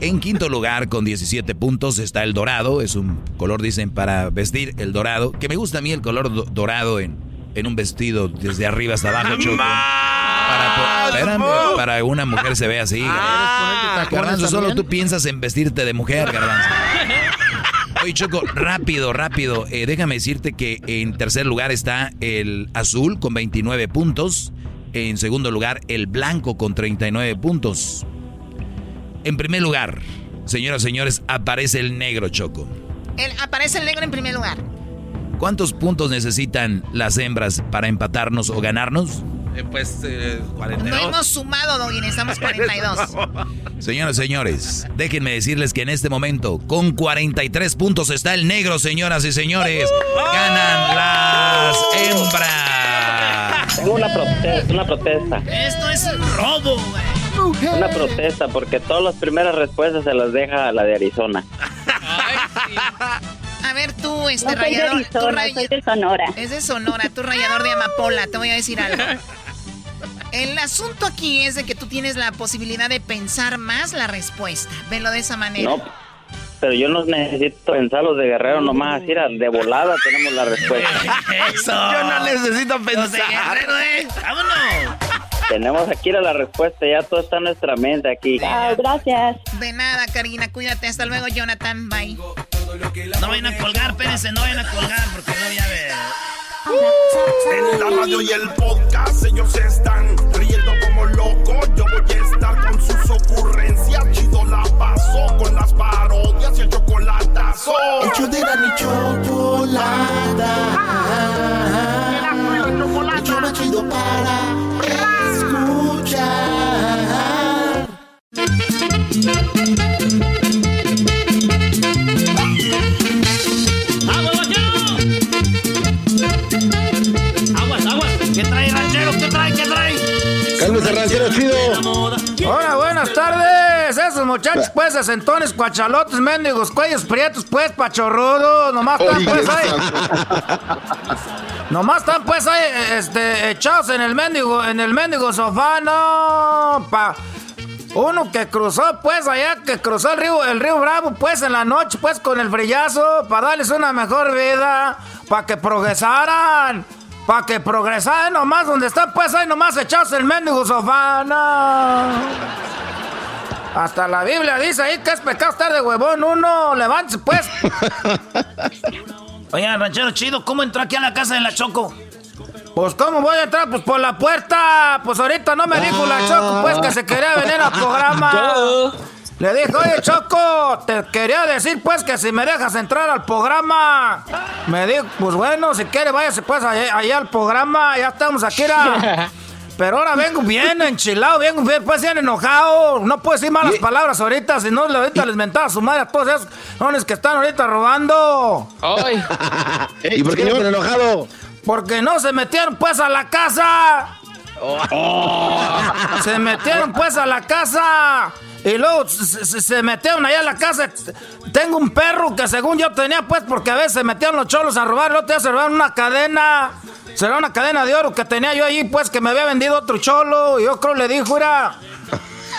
En quinto lugar, con 17 puntos, está el dorado. Es un color, dicen, para vestir el dorado. Que me gusta a mí el color do- dorado en, en un vestido desde arriba hasta abajo, Choco. Para, espérame, para una mujer se ve así. Ah, Garbanzo, solo tú piensas en vestirte de mujer, Garbanzo. Oye, Choco, rápido, rápido. Eh, déjame decirte que en tercer lugar está el azul con 29 puntos. En segundo lugar, el blanco con 39 puntos. En primer lugar, señoras y señores, aparece el negro, Choco. El, aparece el negro en primer lugar. ¿Cuántos puntos necesitan las hembras para empatarnos o ganarnos? Eh, pues, eh, No 42. hemos sumado, Doggy, necesitamos 42. Señoras y señores, déjenme decirles que en este momento, con 43 puntos está el negro, señoras y señores. Ganan las hembras. Tengo una protesta, una protesta. Esto es un robo, güey. Una protesta porque todas las primeras respuestas se las deja a la de Arizona. A ver, tú, este No soy de rayador. Arizona, tú ray- soy de Sonora. Es de Sonora, tú rayador de amapola. Te voy a decir algo. El asunto aquí es de que tú tienes la posibilidad de pensar más la respuesta. Velo de esa manera. No, pero yo no necesito pensarlos de guerrero nomás, así de volada tenemos la respuesta. Eso. Yo no necesito Los de pensar. Guerrero, eh. Vámonos. Tenemos aquí la respuesta, ya todo está en nuestra mente aquí. Ah, gracias. De nada, Karina. Cuídate. Hasta luego, Jonathan. Bye. No vayan a colgar, espérense, no vayan a colgar porque no voy a ver. En la radio y el podcast ellos están riendo como locos. Yo voy a estar con sus ocurrencias. Chido la paso con las parodias y el chocolatazo. El show de la chocolata. El show chido para escuchar. Ranchero chido. Hola, buenas tardes. Esos muchachos, pues, de sentones, cuachalotes, mendigos, cuellos prietos, pues, pachorrudos. Nomás están, pues, ahí. Nomás están, pues, ahí, este, echados en el mendigo, en el mendigo sofá, no, pa... Uno que cruzó, pues, allá, que cruzó el río, el río Bravo, pues, en la noche, pues, con el brillazo, para darles una mejor vida, para que progresaran. Para que progresar nomás donde está pues ahí nomás echados el mendigo sofá. No. Hasta la Biblia dice ahí que es pecado estar de huevón uno. Levántese pues. Oye, ranchero chido, ¿cómo entró aquí a la casa de la Choco? Pues cómo voy a entrar, pues por la puerta. Pues ahorita no me dijo la Choco, pues que se quería venir al programa. Le dije, oye Choco, te quería decir pues que si me dejas entrar al programa. Me dijo, pues bueno, si quiere váyase pues allá, al programa, ya estamos aquí. Pero ahora vengo bien enchilado, vengo bien, pues bien enojado. No puedo decir malas palabras ahorita, si no ahorita les mentaba a su madre a todos esos hombres que están ahorita robando. Ay. ¿Y por qué no enojado? Porque no se metieron pues a la casa. Oh. Se metieron pues a la casa. Y luego se, metieron allá a la casa. Tengo un perro que según yo tenía pues porque a veces se metieron los cholos a robar. El otro día se robaron una cadena. Será una cadena de oro que tenía yo ahí pues que me había vendido otro cholo. Y yo creo le dijo, era...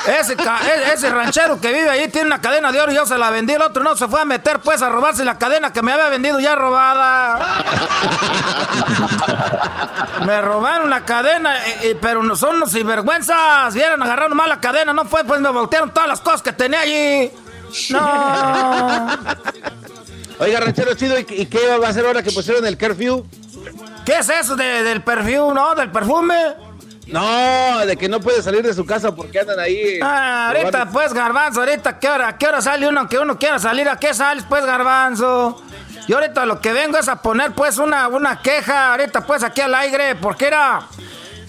Ese, e, ese ranchero que vive ahí tiene una cadena de oro y yo se la vendí. El otro no se fue a meter pues a robarse la cadena que me había vendido ya robada. me robaron la cadena, pero no son unos sinvergüenzas. Vieron, agarraron mal la cadena. No fue, pues me voltearon todas las cosas que tenía allí. No. Oiga, ranchero chido, ¿y, qué va a hacer ahora que pusieron el curfew? ¿Qué es eso del perfume, no? ¿Del perfume? No, de que no puede salir de su casa porque andan ahí. Ah, ahorita pues, garbanzo, ahorita, ¿qué hora, ¿qué hora sale uno que uno quiera salir? ¿A qué sales pues, garbanzo? Y ahorita lo que vengo es a poner pues una, una queja, ahorita pues aquí al aire, porque era...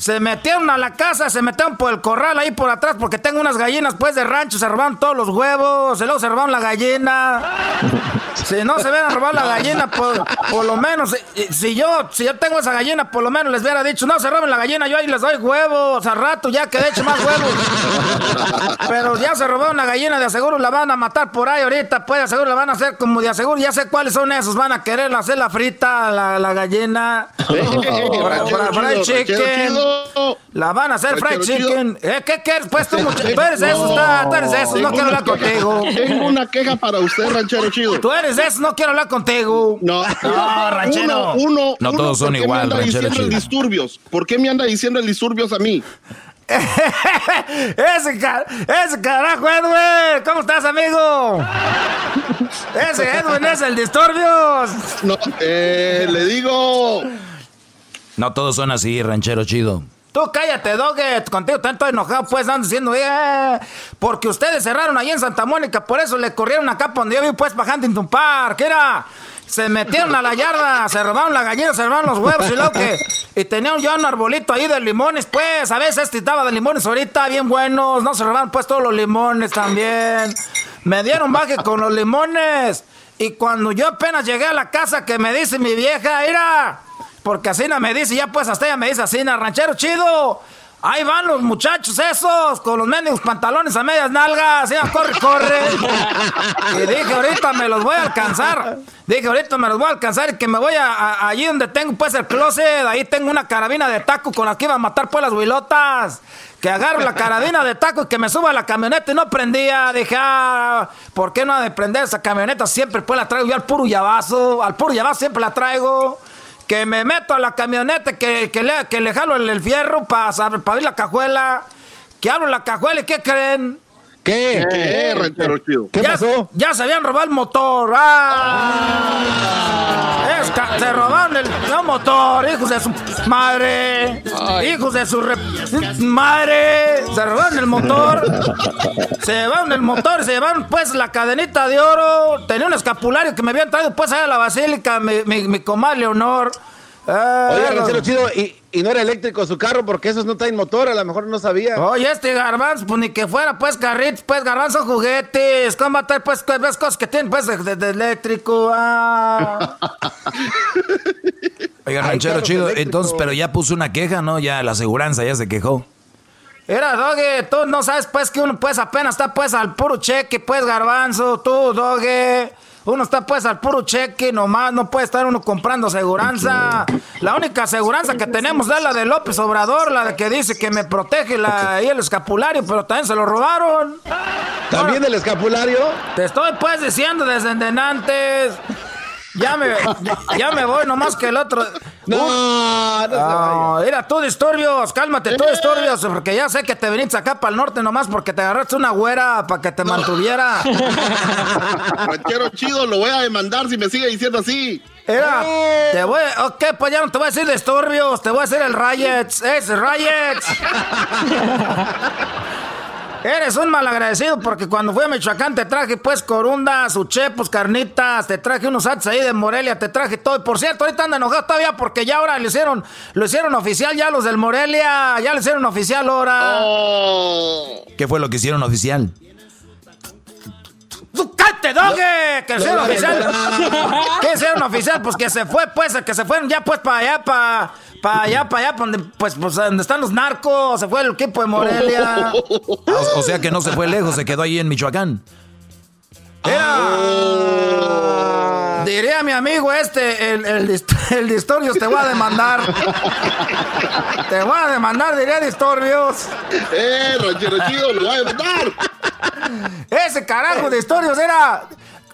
Se metieron a la casa, se metieron por el corral ahí por atrás porque tengo unas gallinas pues de rancho, se robaron todos los huevos, se luego se robaron la gallina. Si no se hubieran robado la gallina, por, por lo menos, si, yo si yo tengo esa gallina, por lo menos les hubiera dicho, no se roben la gallina, yo ahí les doy huevos, al rato ya que de hecho más huevos. Pero ya se robaron la gallina, de aseguro la van a matar por ahí ahorita, pues de aseguro la van a hacer como de aseguro, ya sé cuáles son esos, van a querer hacer la frita, la, la gallina. para, chicken. La van a hacer fried chicken. ¿Eh? ¿Qué quieres? Pues tú, tú eres eso, está, tú eres eso, no quiero hablar contigo. Tengo una queja para usted, ranchero chido. Tú eres eso, no quiero hablar contigo. No, no ranchero. Uno, no todos son igual, ranchero chido. disturbios? ¿Por qué me anda diciendo el disturbios a mí? ese, ese carajo, Edwin. ¿Cómo estás, amigo? ese Edwin es el disturbios. No, eh, le digo. No todos son así, ranchero chido. Tú cállate, Doget. Contigo tanto enojado, pues, ando diciendo, eh, porque ustedes cerraron ahí en Santa Mónica, por eso le corrieron acá donde yo vi, pues, para Huntington Park. Era, se metieron a la yarda, se robaron la gallina, se robaron los huevos y luego que. Y tenían ya un arbolito ahí de limones, pues, a veces este estaba de limones ahorita, bien buenos. No se robaron, pues, todos los limones también. Me dieron baje con los limones. Y cuando yo apenas llegué a la casa, que me dice mi vieja, era. Porque Asina me dice, ya pues hasta ella me dice Asina, ranchero chido. Ahí van los muchachos esos, con los mendigos pantalones a medias nalgas. Ya, corre, corre. y dije, ahorita me los voy a alcanzar. Dije, ahorita me los voy a alcanzar y que me voy a, allí donde tengo pues el closet. Ahí tengo una carabina de taco con la que iba a matar pues las huilotas. Que agarro la carabina de taco y que me suba a la camioneta y no prendía. Dije, ah, ¿por qué no ha de prender esa camioneta? Siempre pues la traigo yo al puro llavazo. Al puro llavazo siempre la traigo que me meto a la camioneta, que, que, le, que le jalo el, fierro para abrir la cajuela, que abro la cajuela y ¿qué creen? ¿Qué? ¿Qué, ranchero chido? ¿Qué pasó? Ya se habían robado el motor. ¡Ah! se robaron el, motor, hijos de su madre. Hijos de su madre. Se robaron el motor. se llevaron el motor, se llevaron pues la cadenita de oro. Tenía un escapulario que me habían traído pues allá a la basílica, mi, mi, mi comadre Leonor. Oye, ranchero chido, y, y, no era eléctrico su carro porque esos no traen motor, a lo mejor no sabía. Oye, este garbanzo, pues ni que fuera pues carritos, pues garbanzo juguetes. ¿Cómo pues, pues cosas que tienen pues de, eléctrico? Ah. Oiga, ranchero chido, entonces, pero ya puso una queja, ¿no? Ya la aseguranza ya se quejó. Era, Doge, tú no sabes pues que uno pues apenas está pues al puro cheque, pues garbanzo, tú, Doge. Uno está pues al puro cheque, nomás no puede estar uno comprando aseguranza. La única aseguranza que tenemos es la de López Obrador, la de que dice que me protege la, y el escapulario, pero también se lo robaron. ¿También el escapulario? Te estoy pues diciendo desde antes. Ya me, ya me voy, nomás que el otro. No, no, se vaya. Mira, tú disturbios, cálmate, tú disturbios, porque ya sé que te viniste acá para el norte nomás porque te agarraste una güera para que te mantuviera. Ranchero chido, lo voy a demandar si me sigue diciendo así. Era, te voy, ok, pues ya no te voy a decir disturbios, te voy a decir el Riots, es Riots. Eres un malagradecido porque cuando fui a Michoacán te traje pues corundas, uchepos, carnitas, te traje unos atos ahí de Morelia, te traje todo. Y por cierto, ahorita anda enojado todavía porque ya ahora lo hicieron, lo hicieron oficial ya los del Morelia, ya lo hicieron oficial ahora. Oh. ¿Qué fue lo que hicieron oficial? ¡Tú cállate, doge! ¡Que hicieron oficial! ¿Qué hicieron oficial? Pues que se fue, pues, que se fueron ya pues para allá, para para allá, para allá, donde, pues, pues, donde están los narcos, se fue el equipo de Morelia. O, sea que no se fue lejos, se quedó ahí en Michoacán. Era. Diría mi amigo este, el, el, el Distorbios, te voy a demandar. te voy a demandar, diría Distorbios. Eh, ranchero chido, lo voy a demandar. Ese carajo de Distorbios era.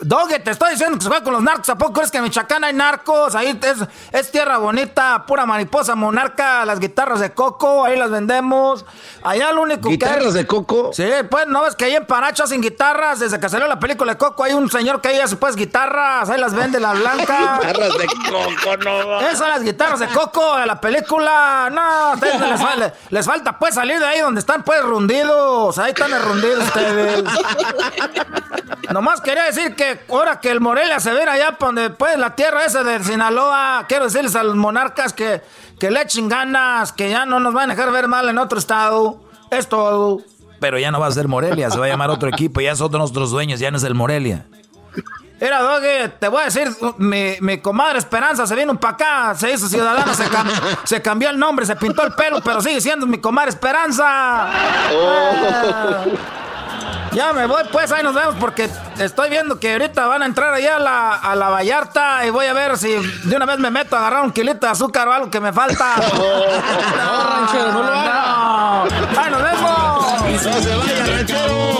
Doge, te estoy diciendo que se fue con los narcos. ¿A poco crees que en Michoacán hay narcos? Ahí es, es, tierra bonita, pura mariposa monarca, las guitarras de coco, ahí las vendemos. Allá lo único ¿Guitarras que. ¿Guitarras de coco? Sí, pues no ves que ahí en Paracho hacen guitarras. Desde que salió la película de Coco, hay un señor que ahí hace pues guitarras, ahí las vende la blanca. guitarras de coco, no. Esas son las guitarras de coco de la película. No, les, les, falta pues salir de ahí donde están pues rundidos. Ahí están rundidos ustedes. Nomás quería decir que ahora que el Morelia se ve allá donde pues la tierra esa de Sinaloa, quiero decirles a los monarcas que, que le echen ganas, que ya no nos van a dejar ver mal en otro estado. Es todo. Pero ya no va a ser Morelia, se va a llamar otro equipo, ya son nuestros dueños, ya no es el Morelia. Era, Doge, te voy a decir, mi, mi comadre Esperanza se vino para acá, se hizo ciudadana, se, se, cambió el nombre, se pintó el pelo, pero sigue siendo mi comadre Esperanza. Oh. Ya me voy, pues ahí nos vemos porque estoy viendo que ahorita van a entrar allá a la, a la Vallarta y voy a ver si de una vez me meto a agarrar un kilito de azúcar o algo que me falta. no, ranchero, no lo. No. ¡Ahí nos vemos! ¡No se vaya, ranchero!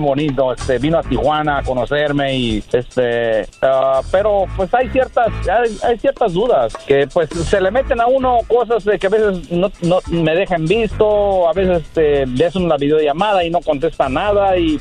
bonito. Este, vino a Tijuana a conocerme y este, uh, pero pues hay ciertas, hay, ciertas dudas que pues se le meten a uno cosas de que a veces no, no me dejan visto, a veces este, hacen una videollamada y no contesta nada y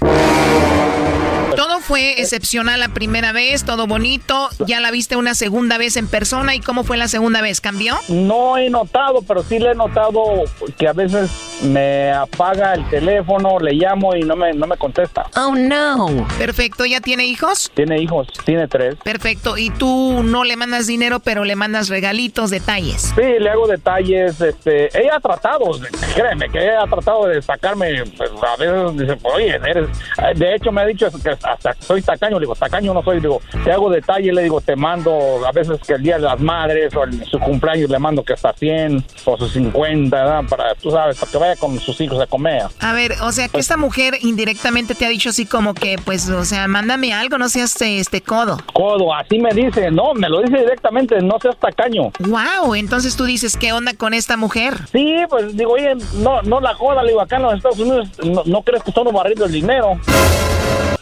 todo fue excepcional la primera vez, todo bonito. Ya la viste una segunda vez en persona. ¿Y cómo fue la segunda vez? ¿Cambió? No he notado, pero sí le he notado que a veces me apaga el teléfono, le llamo y no me, no me contesta. Oh, no. Perfecto. ¿Ya tiene hijos? Tiene hijos, tiene tres. Perfecto. ¿Y tú no le mandas dinero, pero le mandas regalitos, detalles? Sí, le hago detalles. Este, ella ha tratado, créeme, que ella ha tratado de sacarme. Pues, a veces dice, oye, eres. De hecho, me ha dicho que hasta soy tacaño, le digo, tacaño no soy, le digo, te hago detalle, le digo, te mando a veces que el día de las madres o el, su cumpleaños le mando que hasta 100 o sus 50, ¿verdad? Para, tú sabes, para que vaya con sus hijos a comer. A ver, o sea, que esta mujer indirectamente te ha dicho así como que, pues, o sea, mándame algo, no seas este, este codo. Codo, así me dice, no, me lo dice directamente, no seas tacaño. Wow, entonces tú dices, ¿qué onda con esta mujer? Sí, pues digo, oye, no, no la joda, le digo, acá en los Estados Unidos no, crees que son los barridos el dinero.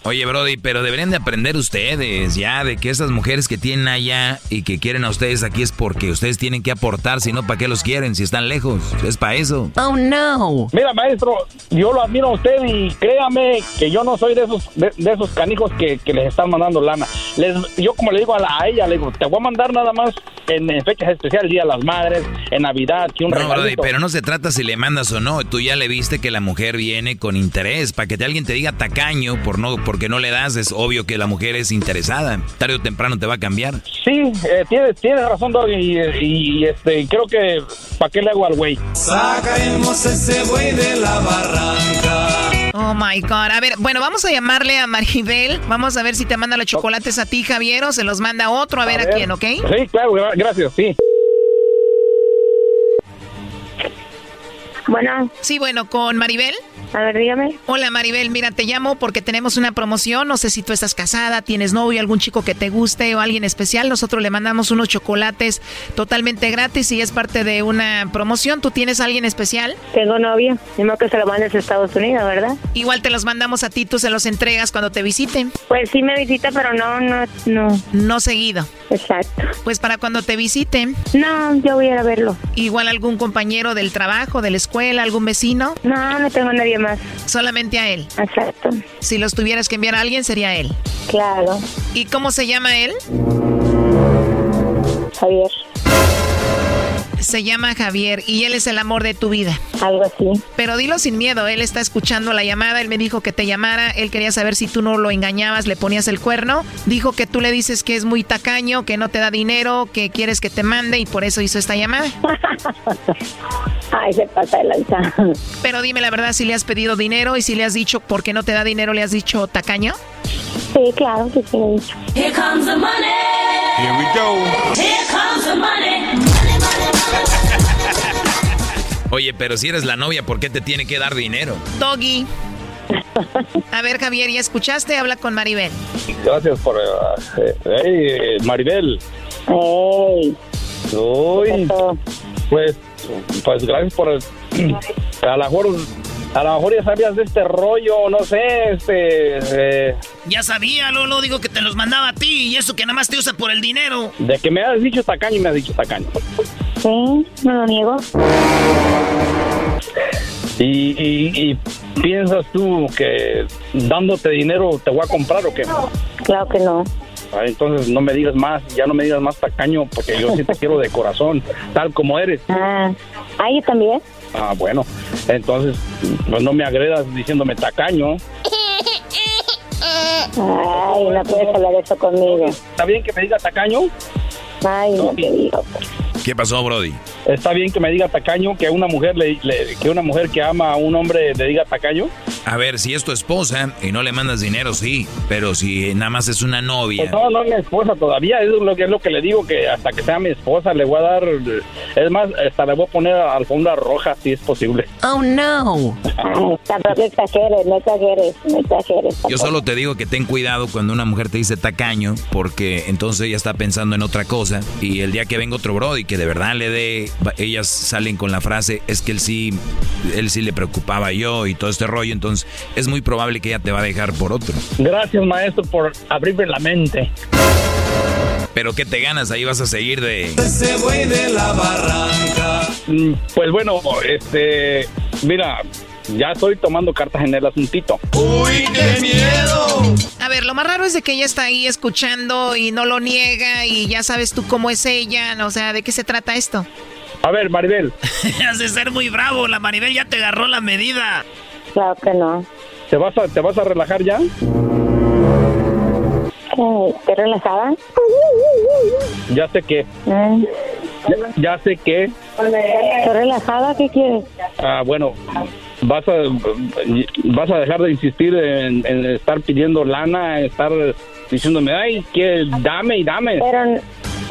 Oye, Brody, pero deberían de aprender ustedes ya de que esas mujeres que tienen allá y que quieren a ustedes aquí es porque ustedes tienen que aportar, si no, ¿para qué los quieren? Si están lejos, es para eso. Oh, no. Mira, maestro, yo lo admiro a usted y créame que yo no soy de esos de, esos canijos que, les están mandando lana. Les, yo como le digo a, la, ella, le digo, te voy a mandar nada más en, fechas especiales, Día de las Madres, en Navidad, que un no, Brody, pero no se trata si le mandas o no. Tú ya le viste que la mujer viene con interés. Para que alguien te diga tacaño por no, porque no le das, es obvio que la mujer es interesada. Tarde o temprano te va a cambiar. Sí, eh, tienes, razón, Doggy. Y, este, creo que, ¿para qué le hago al güey? Sacaremos ese güey de la barranca. Oh my God. A ver, bueno, vamos a llamarle a Maribel. Vamos a ver si te manda los chocolates a ti, Javier, o se los manda a otro, a, ver, a quién, ¿ok? Sí, claro, gracias, sí. Bueno. Sí, bueno, con Maribel. A ver, dígame. Hola Maribel, mira, te llamo porque tenemos una promoción. No sé si tú estás casada, tienes novio, algún chico que te guste o alguien especial. Nosotros le mandamos unos chocolates totalmente gratis y es parte de una promoción. ¿Tú tienes alguien especial? Tengo novio. Dime que se lo mandes a Estados Unidos, ¿verdad? Igual te los mandamos a ti, tú se los entregas cuando te visiten. Pues sí me visita, pero no, no, no. No seguido. Exacto. Pues para cuando te visiten. No, yo voy a ir a verlo. Igual algún compañero del trabajo, de la escuela, algún vecino. No, no tengo nadie más. Solamente a él. Exacto. Si los tuvieras que enviar a alguien, sería él. Claro. ¿Y cómo se llama él? Javier. Se llama Javier y él es el amor de tu vida. Algo así. Pero dilo sin miedo, él está escuchando la llamada, él me dijo que te llamara, él quería saber si tú no lo engañabas, le ponías el cuerno, dijo que tú le dices que es muy tacaño, que no te da dinero, que quieres que te mande y por eso hizo esta llamada. Ay, se pasa de lanza. Pero dime la verdad, si le has pedido dinero y si le has dicho por qué no te da dinero, le has dicho tacaño. Sí, claro que sí. Here comes the money. Here we go. Here comes the money. Oye, pero si eres la novia, ¿por qué te tiene que dar dinero? Doggy. A ver, Javier, ¿ya escuchaste? Habla con Maribel. Gracias por... Eh, hey, Maribel. Hey. Uy, pues, pues gracias por... a lo mejor... A lo mejor ya sabías de este rollo, no sé, este... Eh. Ya sabía, Lolo, digo que te los mandaba a ti y eso que nada más te usa por el dinero. De que me has dicho tacaño y me has dicho tacaño. Sí, no lo niego. ¿Y, piensas tú que dándote dinero te voy a comprar o qué? Claro que no. Ah, entonces no me digas más, ya no me digas más tacaño, porque yo sí te quiero de corazón, tal como eres. Ah, ¿ah yo también? Ah, bueno, entonces pues no me agredas diciéndome tacaño. Ay, no puedes hablar eso conmigo. ¿Está bien que me diga tacaño? Ay, no, te digo. ¿Qué pasó, Brody? Está bien que me diga tacaño, que una mujer que una mujer que ama a un hombre le diga tacaño. A ver, si es tu esposa y no le mandas dinero, sí, pero si nada más es una novia. Pues no, no es mi esposa todavía, es lo que es lo que le digo que hasta que sea mi esposa le voy a dar es más, hasta le voy a poner alfombra roja si es posible. Oh no. Tampoco exageres, no exageres, no exageres. Yo solo te digo que ten cuidado cuando una mujer te dice tacaño, porque entonces ella está pensando en otra cosa y el día que venga otro Brody que de verdad le dé, ellas salen con la frase, es que él sí, él sí le preocupaba yo y todo este rollo, entonces es muy probable que ella te va a dejar por otro. Gracias maestro por abrirme la mente. Pero ¿qué te ganas? Ahí vas a seguir de... Ese güey de la barranca. Mm, pues bueno, este, mira, ya estoy tomando cartas en el asuntito. ¡Uy, qué miedo! A ver, lo más raro es de que ella está ahí escuchando y no lo niega y ya sabes tú cómo es ella, o sea, ¿de qué se trata esto? A ver, Maribel. Has ser muy bravo, la Maribel ya te agarró la medida. Claro que no. ¿Te vas a, te vas a relajar ya? ¿Te relajada? Ya sé qué. Mm. Ya, sé qué. ¿Estás relajada? ¿Qué quieres? Ah, bueno, vas a vas a dejar de insistir en, estar pidiendo lana, estar diciéndome, ay, que dame y dame. Pero, ay,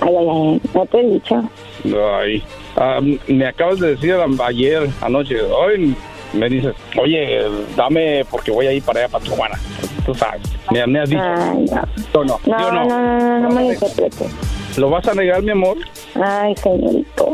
ay, ay, no te he dicho. Ay, ah, me acabas de decir ayer anoche, hoy me dices, oye, dame porque voy a ir para allá, para Tijuana. Tú sabes, me, me has dicho. Ay, no. no. No, no, no, no, no, me interpretes. ¿Lo vas a negar, mi amor? Ay, señorito.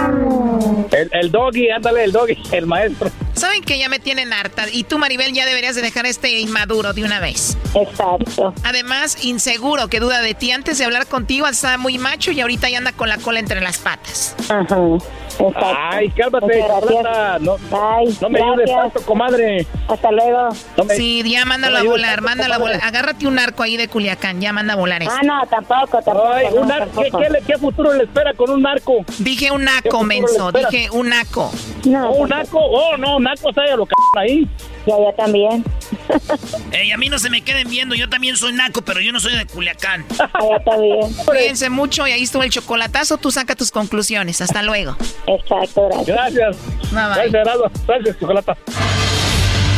El, el Doggy, ándale, el Doggy, el maestro. Saben que ya me tienen harta. Y tú, Maribel, ya deberías de dejar este inmaduro de una vez. Exacto. Además, inseguro, que duda de ti. Antes de hablar contigo estaba muy macho y ahorita ya anda con la cola entre las patas. Ajá. Ay, cálmate, Carlota. No, Ay, no me ayudes tanto, comadre. Hasta luego. sí, ya mándalo a volar, mándalo a volar. Agárrate un arco ahí de Culiacán, ya manda a volar eso. Ah, no, tampoco, tampoco. Ay, un arco, ¿qué, qué, futuro le espera con un arco? Dije un naco, menso, dije un naco. No, oh, un naco, oh, no, naco, está lo c ahí. Ya, ya también. Ey, a mí no se me queden viendo, yo también soy naco, pero yo no soy de Culiacán. ya está bien. Cuídense mucho y ahí estuvo el chocolatazo, tú saca tus conclusiones. Hasta luego. Exacto, gracias. Gracias. Gracias, Gracias, chocolata.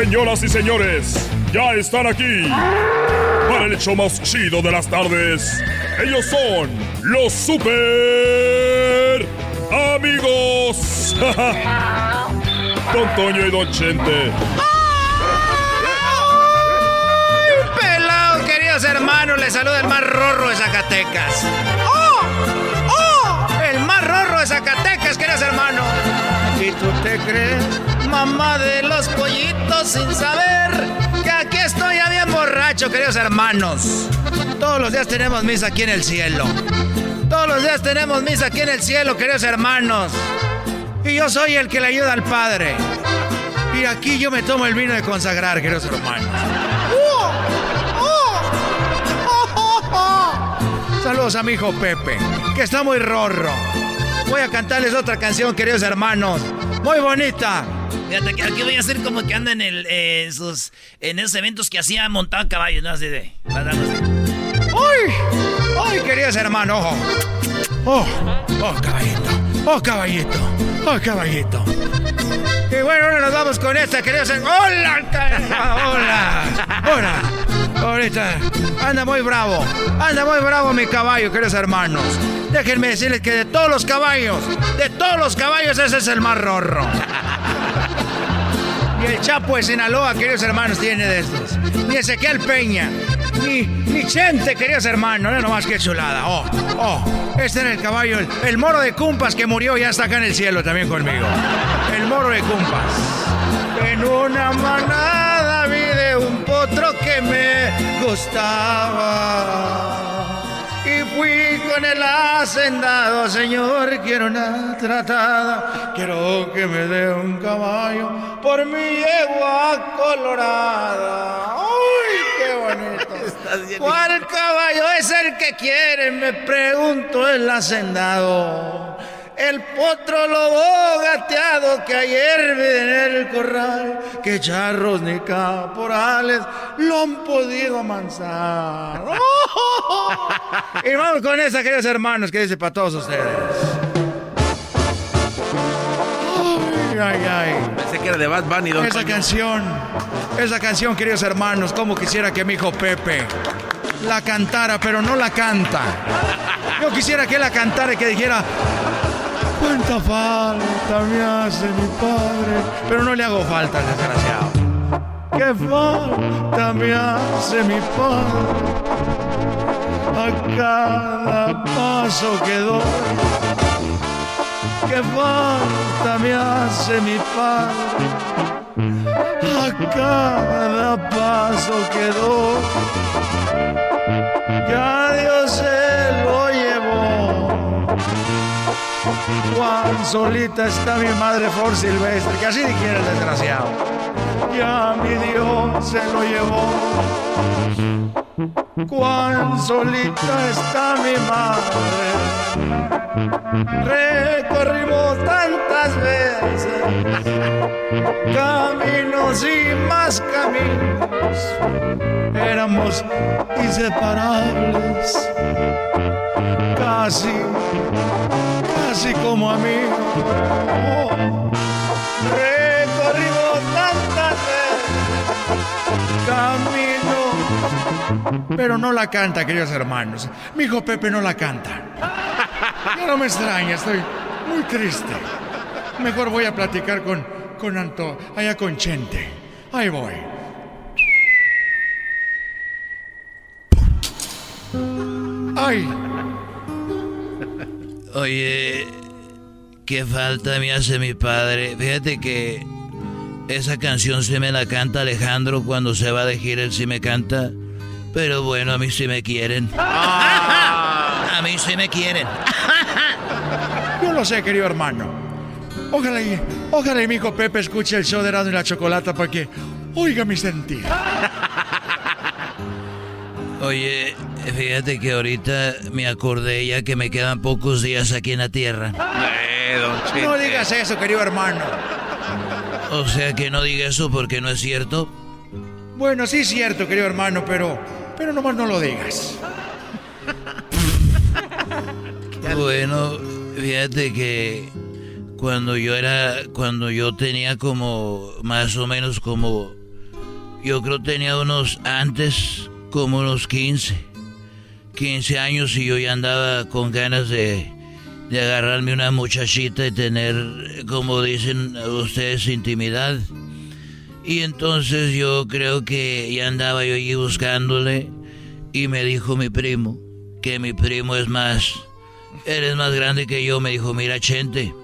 Señoras y señores ya están aquí para el hecho más chido de las tardes. Ellos son los super amigos. Don Toño y Don Chente. ¡Ay, queridos hermanos! Les saluda el más rorro de Zacatecas. ¡Oh! ¡Oh! El más rorro de Zacatecas, queridos hermanos. ¿Y tú te crees, mamá de los pollitos, sin saber que aquí estoy ya bien borracho, queridos hermanos. Todos los días tenemos misa aquí en el cielo. Todos los días tenemos misa aquí en el cielo, queridos hermanos. Y yo soy el que le ayuda al Padre. Y aquí yo me tomo el vino de consagrar, queridos hermanos. Saludos a mi hijo Pepe, que está muy rorro. Voy a cantarles otra canción, queridos hermanos. Muy bonita. Fíjate que aquí voy a hacer como que anda en el, eh, esos, en esos eventos que hacía montado caballos, ¿no? Así de. ¡Uy! ¡Ay, queridos hermanos! ¡Oh! ¡Oh, caballito! ¡Oh, caballito! ¡Oh, caballito! Y bueno, ahora nos vamos con esta, queridos hermanos. ¡Hola! ¡Hola! ¡Hola! Ahorita anda muy bravo, anda muy bravo mi caballo, queridos hermanos. Déjenme decirles que de todos los caballos, de todos los caballos, ese es el más rorro. Ni el Chapo de Sinaloa, queridos hermanos, tiene de estos. Ni Ezequiel Peña. Ni, ni Chente, queridos hermanos. No nomás que chulada. Oh, oh. Este era el caballo, el, moro de Cumpas que murió ya está acá en el cielo también conmigo. El moro de Cumpas. En una manada vi de un potro que me gustaba. Fui con el hacendado, señor, quiero una tratada, quiero que me dé un caballo por mi yegua colorada. ¡Uy, qué bonito! ¿Cuál caballo es el que quiere? Me pregunto el hacendado. El potro lobo gateado que ayer vi en el corral, que charros ni caporales lo han podido amansar. y vamos con esa, queridos hermanos, que dice para todos ustedes. Ay, ay, ay. Pensé que era de Bad Bunny, don Esa canción, esa canción, queridos hermanos, como quisiera que mi hijo Pepe la cantara, pero no la canta. Yo quisiera que la cantara y que dijera, cuánta falta me hace mi padre, pero no le hago falta al desgraciado. Qué falta me hace mi padre a cada paso que doy. Qué falta me hace mi padre a cada paso que doy. Ya Juan, solita está mi madre por silvestre, que así quiere el desgraciado. Ya mi Dios se lo llevó. cuán solita está mi madre. Recorrimos tantas veces caminos y más caminos. Éramos inseparables, casi, casi como amigos. Oh, recorrimos tantas veces caminos pero no la canta, queridos hermanos. Mi hijo Pepe no la canta. Ya no me extraña, estoy muy triste. Mejor voy a platicar con, con Anto, allá con Chente. Ahí voy. ¡Ay! Oye, qué falta me hace mi padre. Fíjate que esa canción se me la canta Alejandro cuando se va de gira, él sí me canta. Pero bueno, a mí sí me quieren. Ah. A mí sí me quieren. Yo lo sé, querido hermano. Ojalá y, ojalá y mi hijo Pepe escuche el show de Rado y la Chocolata para que oiga mi sentir. Oye, fíjate que ahorita me acordé ya que me quedan pocos días aquí en la tierra. no digas eso, querido hermano. O sea que no diga eso porque no es cierto. Bueno, sí es cierto, querido hermano, pero pero nomás no lo digas. bueno, fíjate que cuando yo era, cuando yo tenía como, más o menos como, yo creo tenía unos, antes, como unos 15, 15 años y yo ya andaba con ganas de, de agarrarme una muchachita y tener, como dicen ustedes, intimidad. Y entonces yo creo que ya andaba yo allí buscándole y me dijo mi primo que mi primo es más, eres más grande que yo. Me dijo, mira Chente,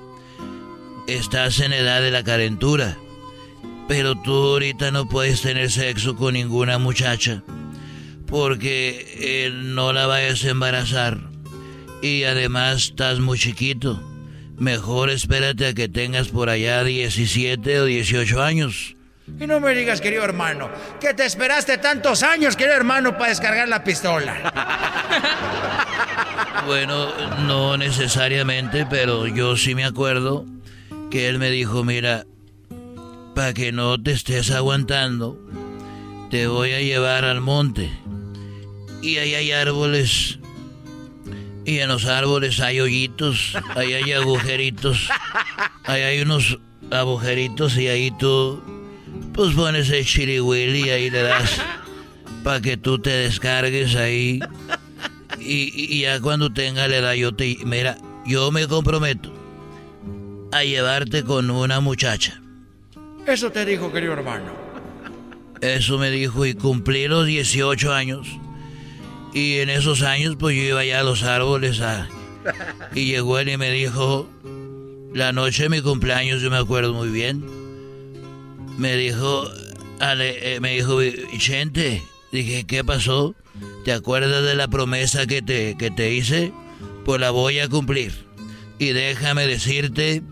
estás en edad de la carentura, pero tú ahorita no puedes tener sexo con ninguna muchacha porque no la vayas a embarazar. Y además estás muy chiquito. Mejor espérate a que tengas por allá 17 o 18 años y no me digas, querido hermano, que te esperaste tantos años, querido hermano, para descargar la pistola. Bueno, no necesariamente, pero yo sí me acuerdo que él me dijo, mira, para que no te estés aguantando, te voy a llevar al monte. Y ahí hay árboles. Y en los árboles hay hoyitos, ahí hay agujeritos, ahí hay unos agujeritos y ahí tú pues pones el chirihuili y ahí le das para que tú te descargues ahí. Y, ya cuando tenga la edad, yo te. Mira, yo me comprometo a llevarte con una muchacha. Eso te dijo, querido hermano. Eso me dijo, y cumplí los 18 años. Y en esos años, pues yo iba allá a los árboles a. Y llegó él y me dijo, la noche de mi cumpleaños, yo me acuerdo muy bien me dijo, Ale, eh, me dijo, Vicente, dije, ¿qué pasó? ¿Te acuerdas de la promesa que te, que te hice? Pues la voy a cumplir. Y déjame decirte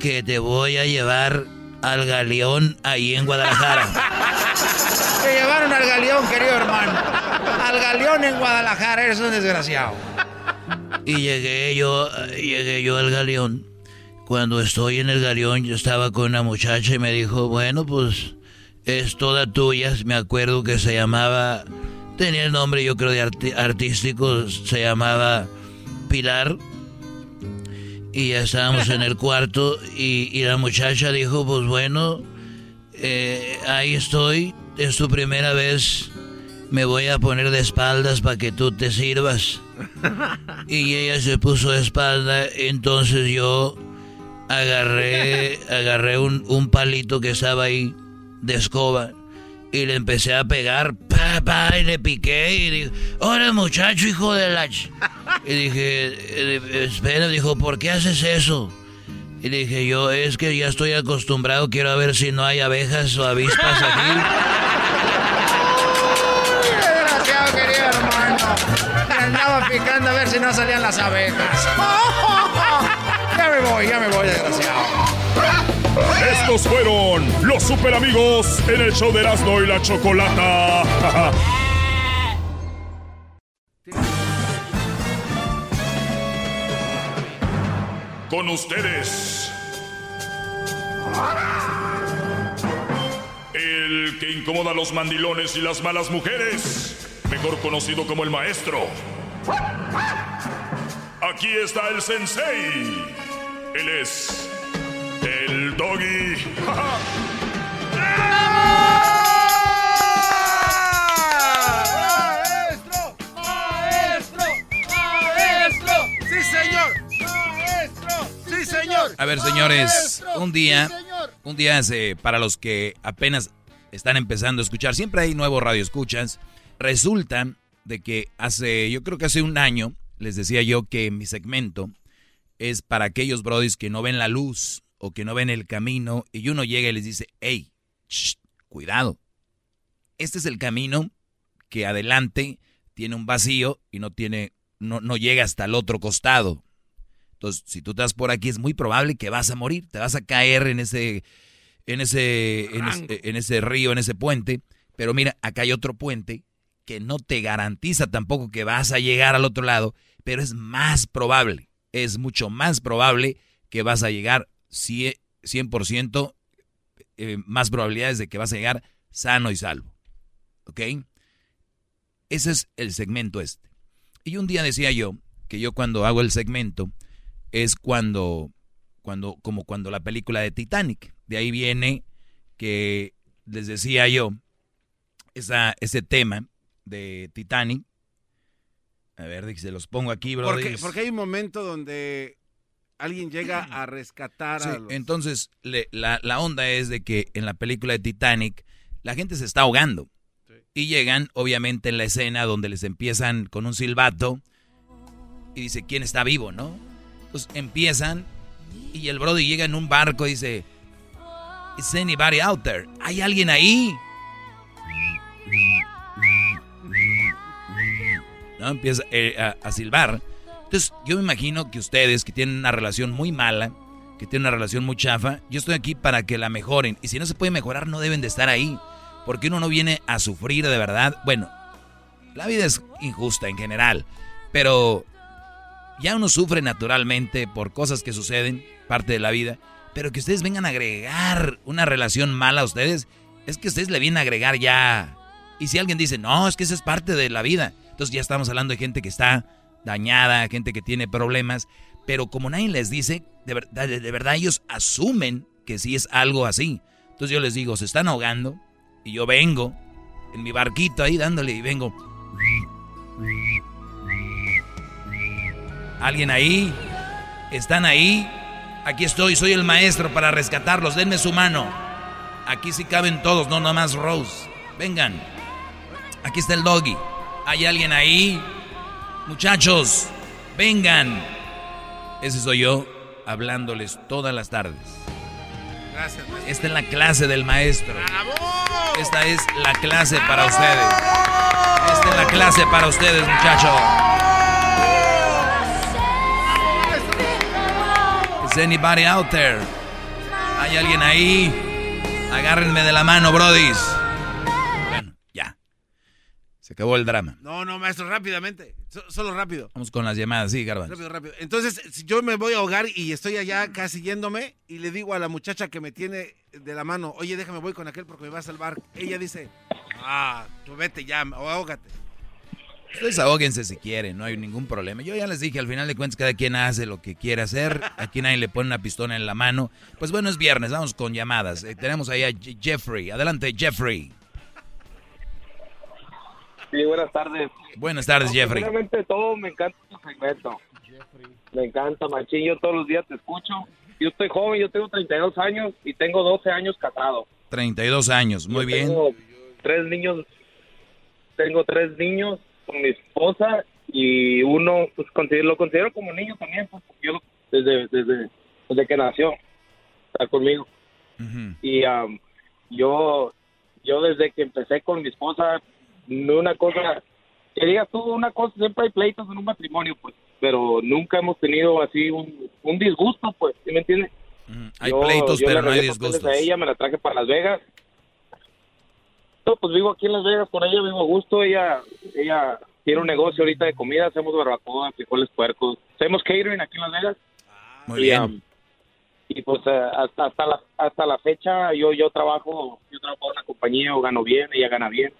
que te voy a llevar al galeón ahí en Guadalajara. Te llevaron al galeón, querido hermano. Al galeón en Guadalajara, eres un desgraciado. Y llegué yo, llegué yo al galeón cuando estoy en el galeón, yo estaba con una muchacha y me dijo, bueno, pues es toda tuya. Me acuerdo que se llamaba, tenía el nombre yo creo de artístico, se llamaba Pilar. Y ya estábamos en el cuarto y, la muchacha dijo, pues bueno, eh, ahí estoy, es tu primera vez, me voy a poner de espaldas para que tú te sirvas. Y ella se puso de espalda, entonces yo agarré, agarré un, un palito que estaba ahí de escoba y le empecé a pegar, pa, y le piqué y dije, ¡Hola muchacho, hijo de la... Y dije, eh, espera, dijo, ¿por qué haces eso? Y dije, yo, es que ya estoy acostumbrado, quiero ver si no hay abejas o avispas aquí. Me andaba picando a ver si no salían las abejas. Ya me voy, ya me voy, desgraciado. Estos fueron los super amigos en el show de Erasmo y la Chocolata. Con ustedes. El que incomoda a los mandilones y las malas mujeres Mejor conocido como el maestro. Aquí está el sensei. Él es el doggy. ¡Maestro! ¡Maestro! ¡Maestro! ¡Sí, señor! ¡Maestro! ¡Sí, señor! A ver, señores, un día, un día hace, para los que apenas están empezando a escuchar, siempre hay nuevos radioescuchas. Resulta de que hace, yo creo que hace un año, les decía yo que mi segmento es para aquellos brodis que no ven la luz o que no ven el camino y uno llega y les dice, hey, shh, cuidado. Este es el camino que adelante tiene un vacío y no tiene, no, no llega hasta el otro costado. Entonces, si tú estás por aquí, es muy probable que vas a morir, te vas a caer en ese, en ese, en ese, en ese río, en ese puente. Pero mira, acá hay otro puente que no te garantiza tampoco que vas a llegar al otro lado, pero es más probable, es mucho más probable que vas a llegar 100%, 100% eh, más probabilidades de que vas a llegar sano y salvo. ¿Ok? Ese es el segmento este. Y un día decía yo que yo cuando hago el segmento es cuando, cuando, como cuando la película de Titanic. De ahí viene que les decía yo esa, ese tema de Titanic. A ver, se los pongo aquí, bro. Porque, porque hay un momento donde alguien llega a rescatar Sí, a los... entonces le- la, la onda es de que en la película de Titanic la gente se está ahogando. Y llegan, obviamente, en la escena donde les empiezan con un silbato y dice, ¿quién está vivo, no? Entonces empiezan y el Brody llega en un barco y dice, ¿Is anybody out there? ¿Hay alguien ahí? ¿No? Empieza eh, a, silbar. Entonces, yo me imagino que ustedes que tienen una relación muy mala, que tienen una relación muy chafa, yo estoy aquí para que la mejoren. Y si no se puede mejorar, no deben de estar ahí. Porque uno no viene a sufrir de verdad. Bueno, la vida es injusta en general. Pero ya uno sufre naturalmente por cosas que suceden, parte de la vida. Pero que ustedes vengan a agregar una relación mala a ustedes, es que ustedes le vienen a agregar ya. Y si alguien dice, no, es que eso es parte de la vida. Entonces ya estamos hablando de gente que está dañada, gente que tiene problemas. Pero como nadie les dice, de, verdad- de- verdad ellos asumen que sí es algo así. Entonces yo les digo, se están ahogando y yo vengo en mi barquito ahí dándole y vengo. ¿Alguien ahí? ¿Están ahí? Aquí estoy, soy el maestro para rescatarlos. Denme su mano. Aquí sí caben todos, no nomás Rose. Vengan. Aquí está el doggy. ¿Hay alguien ahí? Muchachos, vengan. Ese soy yo hablándoles todas las tardes. Gracias, maestro. Esta es la clase del maestro. Esta es la clase para ustedes. Esta es la clase para ustedes, muchachos. Is anybody out there? ¿Hay alguien ahí? Agárrenme de la mano, brodis. Se acabó el drama. No, no, maestro, rápidamente. So- solo rápido. Vamos con las llamadas, sí, Garbanzo. Rápido, rápido. Entonces, si yo me voy a ahogar y estoy allá casi yéndome y le digo a la muchacha que me tiene de la mano, oye, déjame voy con aquel porque me va a salvar. Ella dice, ah, tú vete ya, o ahógate. Ustedes ahóguense si quieren, no hay ningún problema. Yo ya les dije, al final de cuentas, cada quien hace lo que quiere hacer. Aquí nadie le pone una pistola en la mano. Pues bueno, es viernes, vamos con llamadas. Eh, tenemos ahí a Je- Jeffrey. Adelante, Jeffrey. Sí, buenas tardes. Buenas tardes, Jeffrey. Primeramente todo, me encanta tu segmento. Me encanta, machín. Yo todos los días te escucho. Yo estoy joven, yo tengo 32 años y tengo 12 años casado. 32 años, muy Yo bien. Tengo tres niños, tengo tres niños con mi esposa y uno, pues considero- lo considero como niño también, pues, porque yo desde, desde, desde que nació está conmigo. Y am, yo, yo desde que empecé con mi esposa, una cosa, que digas tú una cosa, siempre hay pleitos en un matrimonio, pues, pero nunca hemos tenido así un, un disgusto, pues, ¿sí me entiendes? Hay Yo- pleitos, yo pero no hay disgustos. A ella me la traje para Las Vegas. No, pues vivo aquí en Las Vegas con ella, vivo a gusto. Ella, ella tiene un negocio ahorita de comida, hacemos barbacoa, frijoles puercos. Hacemos catering aquí en Las Vegas. Muy y, bien. um, y pues eh, hasta hasta la hasta la fecha yo yo trabajo yo trabajo en una compañía o gano bien ella gana bien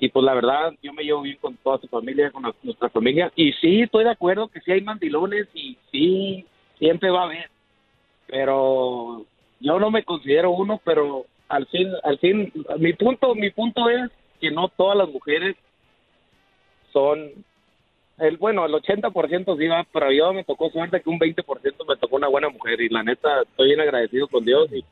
y pues la verdad yo me llevo bien con toda su familia con nuestra familia y sí estoy de acuerdo que sí hay mandilones y sí siempre va a haber pero yo no me considero uno pero al fin al fin mi punto mi punto es que no todas las mujeres son el bueno el 80% sí va pero yo me tocó suerte que un 20% me tocó una buena mujer y la neta estoy bien agradecido con Dios y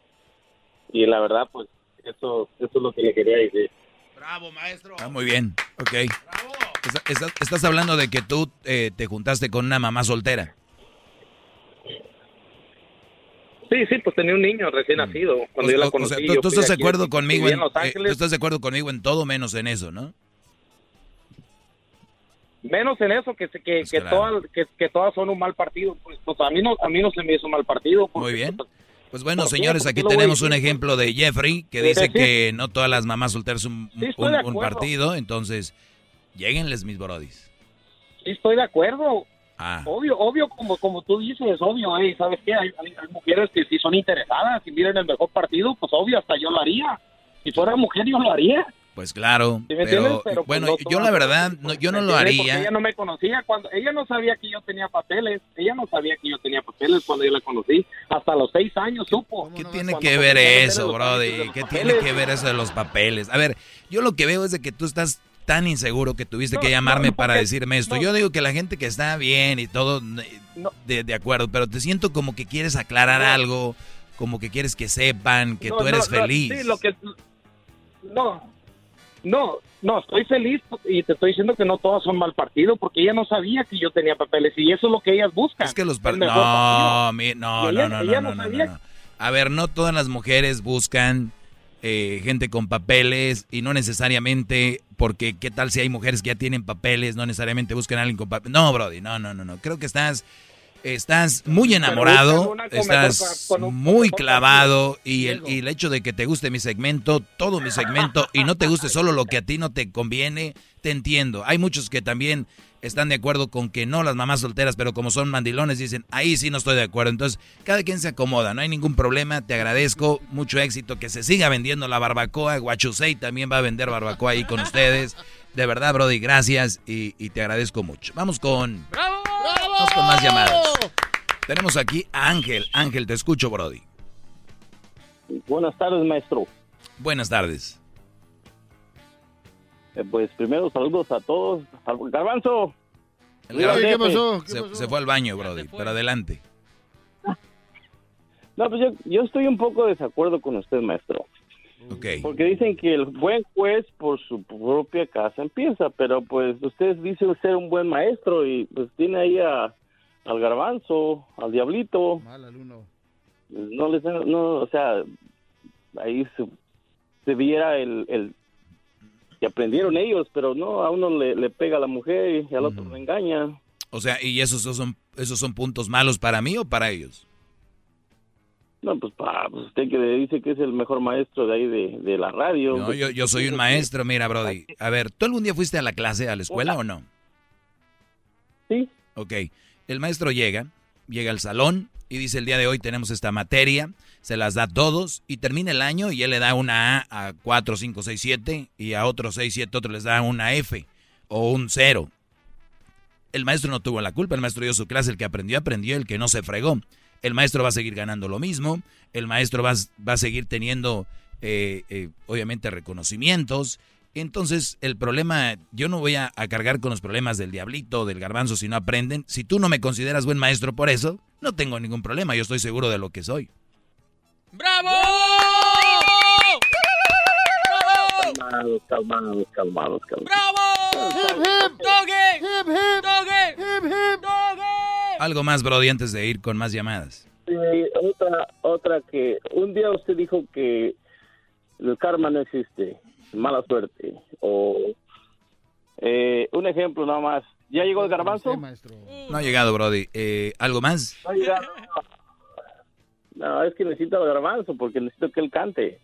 y la verdad pues eso eso es lo que le quería decir Bravo, maestro. Ah, muy bien, ok. Está- Estás, estás hablando de que tú eh, te juntaste con una mamá soltera. sí sí pues tenía un niño recién nacido cuando yo la Mm. O- o conocí sea, yo tú, estás de acuerdo conmigo en eh, Ángeles tú estás de acuerdo conmigo en todo menos en eso, ¿no? menos en eso que se- que, que claro. todas que, que todas son un mal partido pues, pues a mí no a mí no se me hizo mal partido porque, Muy bien. Pues bueno, ¿Por qué? señores, ¿Por qué aquí tenemos un ejemplo de Jeffrey que dice que no todas las mamás solteras son un, un- partido, entonces lleguenles mis brodis. Sí, estoy de acuerdo. Ah. Obvio, obvio, como, como tú dices, obvio, eh, ¿sabes qué? Hay, hay- hay mujeres que sí son interesadas y miren el mejor partido, pues obvio, hasta yo lo haría. Si fuera mujer, yo lo haría. Pues claro, ¿Sí me entiendes? pero, Pero, pues, bueno, no yo la verdad, no, yo no ¿me lo? Porque haría. ella no me conocía cuando, ella no sabía que yo tenía papeles, ella no sabía que yo tenía papeles cuando yo la conocí. Hasta los seis años supo. ¿Qué tiene que ver eso, Brody? ¿Qué tiene que ver eso de los papeles? A ver, yo lo que veo es de que tú estás tan inseguro que tuviste que llamarme no, para porque- decirme esto. no. Yo digo que la gente que está bien y todo, eh, de, de acuerdo, pero te siento como que quieres aclarar algo, como que quieres que sepan que No, tú eres no, no, feliz. sí, lo que no, no, no, estoy feliz y te estoy diciendo que no todas son mal partido porque ella no sabía que yo tenía papeles y eso es lo que ellas buscan. Es que los par- no, mi- no, no, no, ella no, no no, no, sabía. no. A ver, no todas las mujeres buscan eh, gente con papeles y no necesariamente porque qué tal si hay mujeres que ya tienen papeles, no necesariamente buscan a alguien con papeles. No, Brody, no, no, no, no. Creo que estás estás muy enamorado, estás muy clavado y el, y el hecho de que te guste mi segmento, todo mi segmento y no te guste solo lo que a ti no te conviene, te entiendo. Hay muchos que también están de acuerdo con que no las mamás solteras, pero como son mandilones dicen, ahí sí no estoy de acuerdo. Entonces, cada quien se acomoda, no hay ningún problema, te agradezco, mucho éxito, que se siga vendiendo la barbacoa, Guachusei también va a vender barbacoa ahí con ustedes. De verdad, Brody, gracias y, y te agradezco mucho. Vamos con... Vamos con más llamadas. Tenemos aquí a Ángel. Ángel, te escucho, Brody. Buenas tardes, maestro. Buenas tardes. Eh, pues primero saludos a todos. Al- Garbanzo. El Garbanzo- DF. Se, se fue al baño, Brody, pero adelante. No, pues yo, yo estoy un poco de desacuerdo con usted, maestro. Porque dicen que el buen juez por su propia casa empieza, pero pues usted dice ser un buen maestro y pues tiene ahí a, al garbanzo, al diablito. No les no, o sea, ahí se, se viera el, el que aprendieron ellos, pero no, a uno le, le pega a la mujer y al otro le engaña. O sea, ¿y esos son, esos son puntos malos para mí o para ellos? No, pues, pa, pues usted que dice que es el mejor maestro de ahí de, de la radio. No, pues, yo, yo soy un maestro, mira, Brody. A ver, ¿tú algún día fuiste a la clase, a la escuela o no? Sí. Ok. El maestro llega, llega al salón y dice el día de hoy tenemos esta materia, se las da a todos y termina el año y él le da una A a 4, 5, 6, 7 y a otros 6, 7 otros les da una F o un 0. El maestro no tuvo la culpa, el maestro dio su clase, el que aprendió, aprendió, el que no se fregó. El maestro va a seguir ganando lo mismo, el maestro va, va a seguir teniendo, eh, eh, obviamente, reconocimientos. Entonces, el problema, yo no voy a, a cargar con los problemas del diablito, del garbanzo, si no aprenden. Si tú no me consideras buen maestro por eso, no tengo ningún problema, yo estoy seguro de lo que soy. ¡Bravo! Calmados, calmados, calmados, calmados. ¡Bravo! ¡Doggy! ¡Hip, hip! ¡Doggy! ¡Hip, hip! ¡Doggy! Algo más, Brody, antes de ir con más llamadas. Otra, otra que un día usted dijo que el karma no existe, mala suerte. O eh, un ejemplo nada más. ¿Ya llegó el garbanzo? No ha llegado, Brody. Eh, ¿Algo más? No ha llegado. No, es que necesito el garbanzo porque necesito que él cante.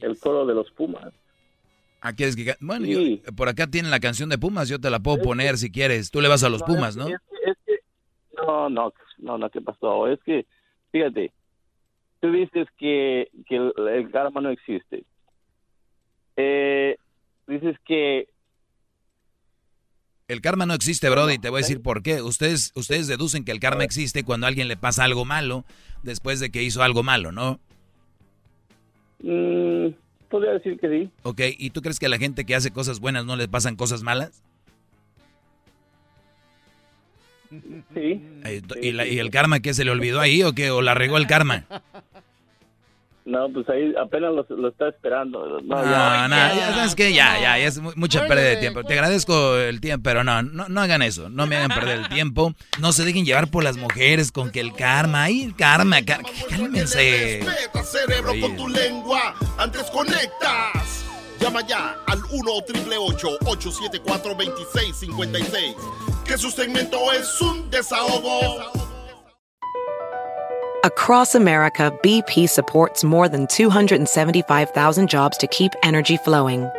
El coro de los Pumas. Ah, ¿quieres que Bueno, Sí. yo- por acá tienen la canción de Pumas, yo te la puedo poner si quieres. Tú le vas a los Pumas, ¿no? Es que, es que- no, No, no, no, ¿qué pasó? Es que, fíjate, tú dices que, que el, el karma no existe. Eh, dices que el karma no existe, Brody, y te voy a decir por qué. Ustedes, ustedes deducen que el karma existe cuando a alguien le pasa algo malo después de que hizo algo malo, ¿no? mm, podría decir que sí. Ok, ¿y tú crees que a la gente que hace cosas buenas no le pasan cosas malas? Sí. Eh, ¿Y, la- y el karma qué se le olvidó ahí o qué? ¿O la regó el karma? No, pues ahí apenas lo, lo está esperando. No, No, ya. no, ya sabes que ya, ya, ya es mu- mucha pérdida de tiempo. Te agradezco el tiempo, pero no, no, no hagan eso. No me hagan perder el tiempo. No se dejen llevar por las mujeres con que el karma, el karma, cálmense. Respeta, cerebro, con tu lengua. Antes conectas. Llama ya al 1 874 2656 Que su segmento es un desahogo. Across America, BP supports more than 275,000 jobs to keep energy flowing.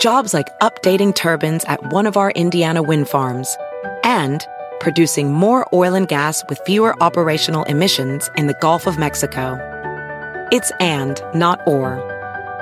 Jobs like updating turbines at one of our Indiana wind farms and producing more oil and gas with fewer operational emissions in the Gulf of Mexico. It's and, not or.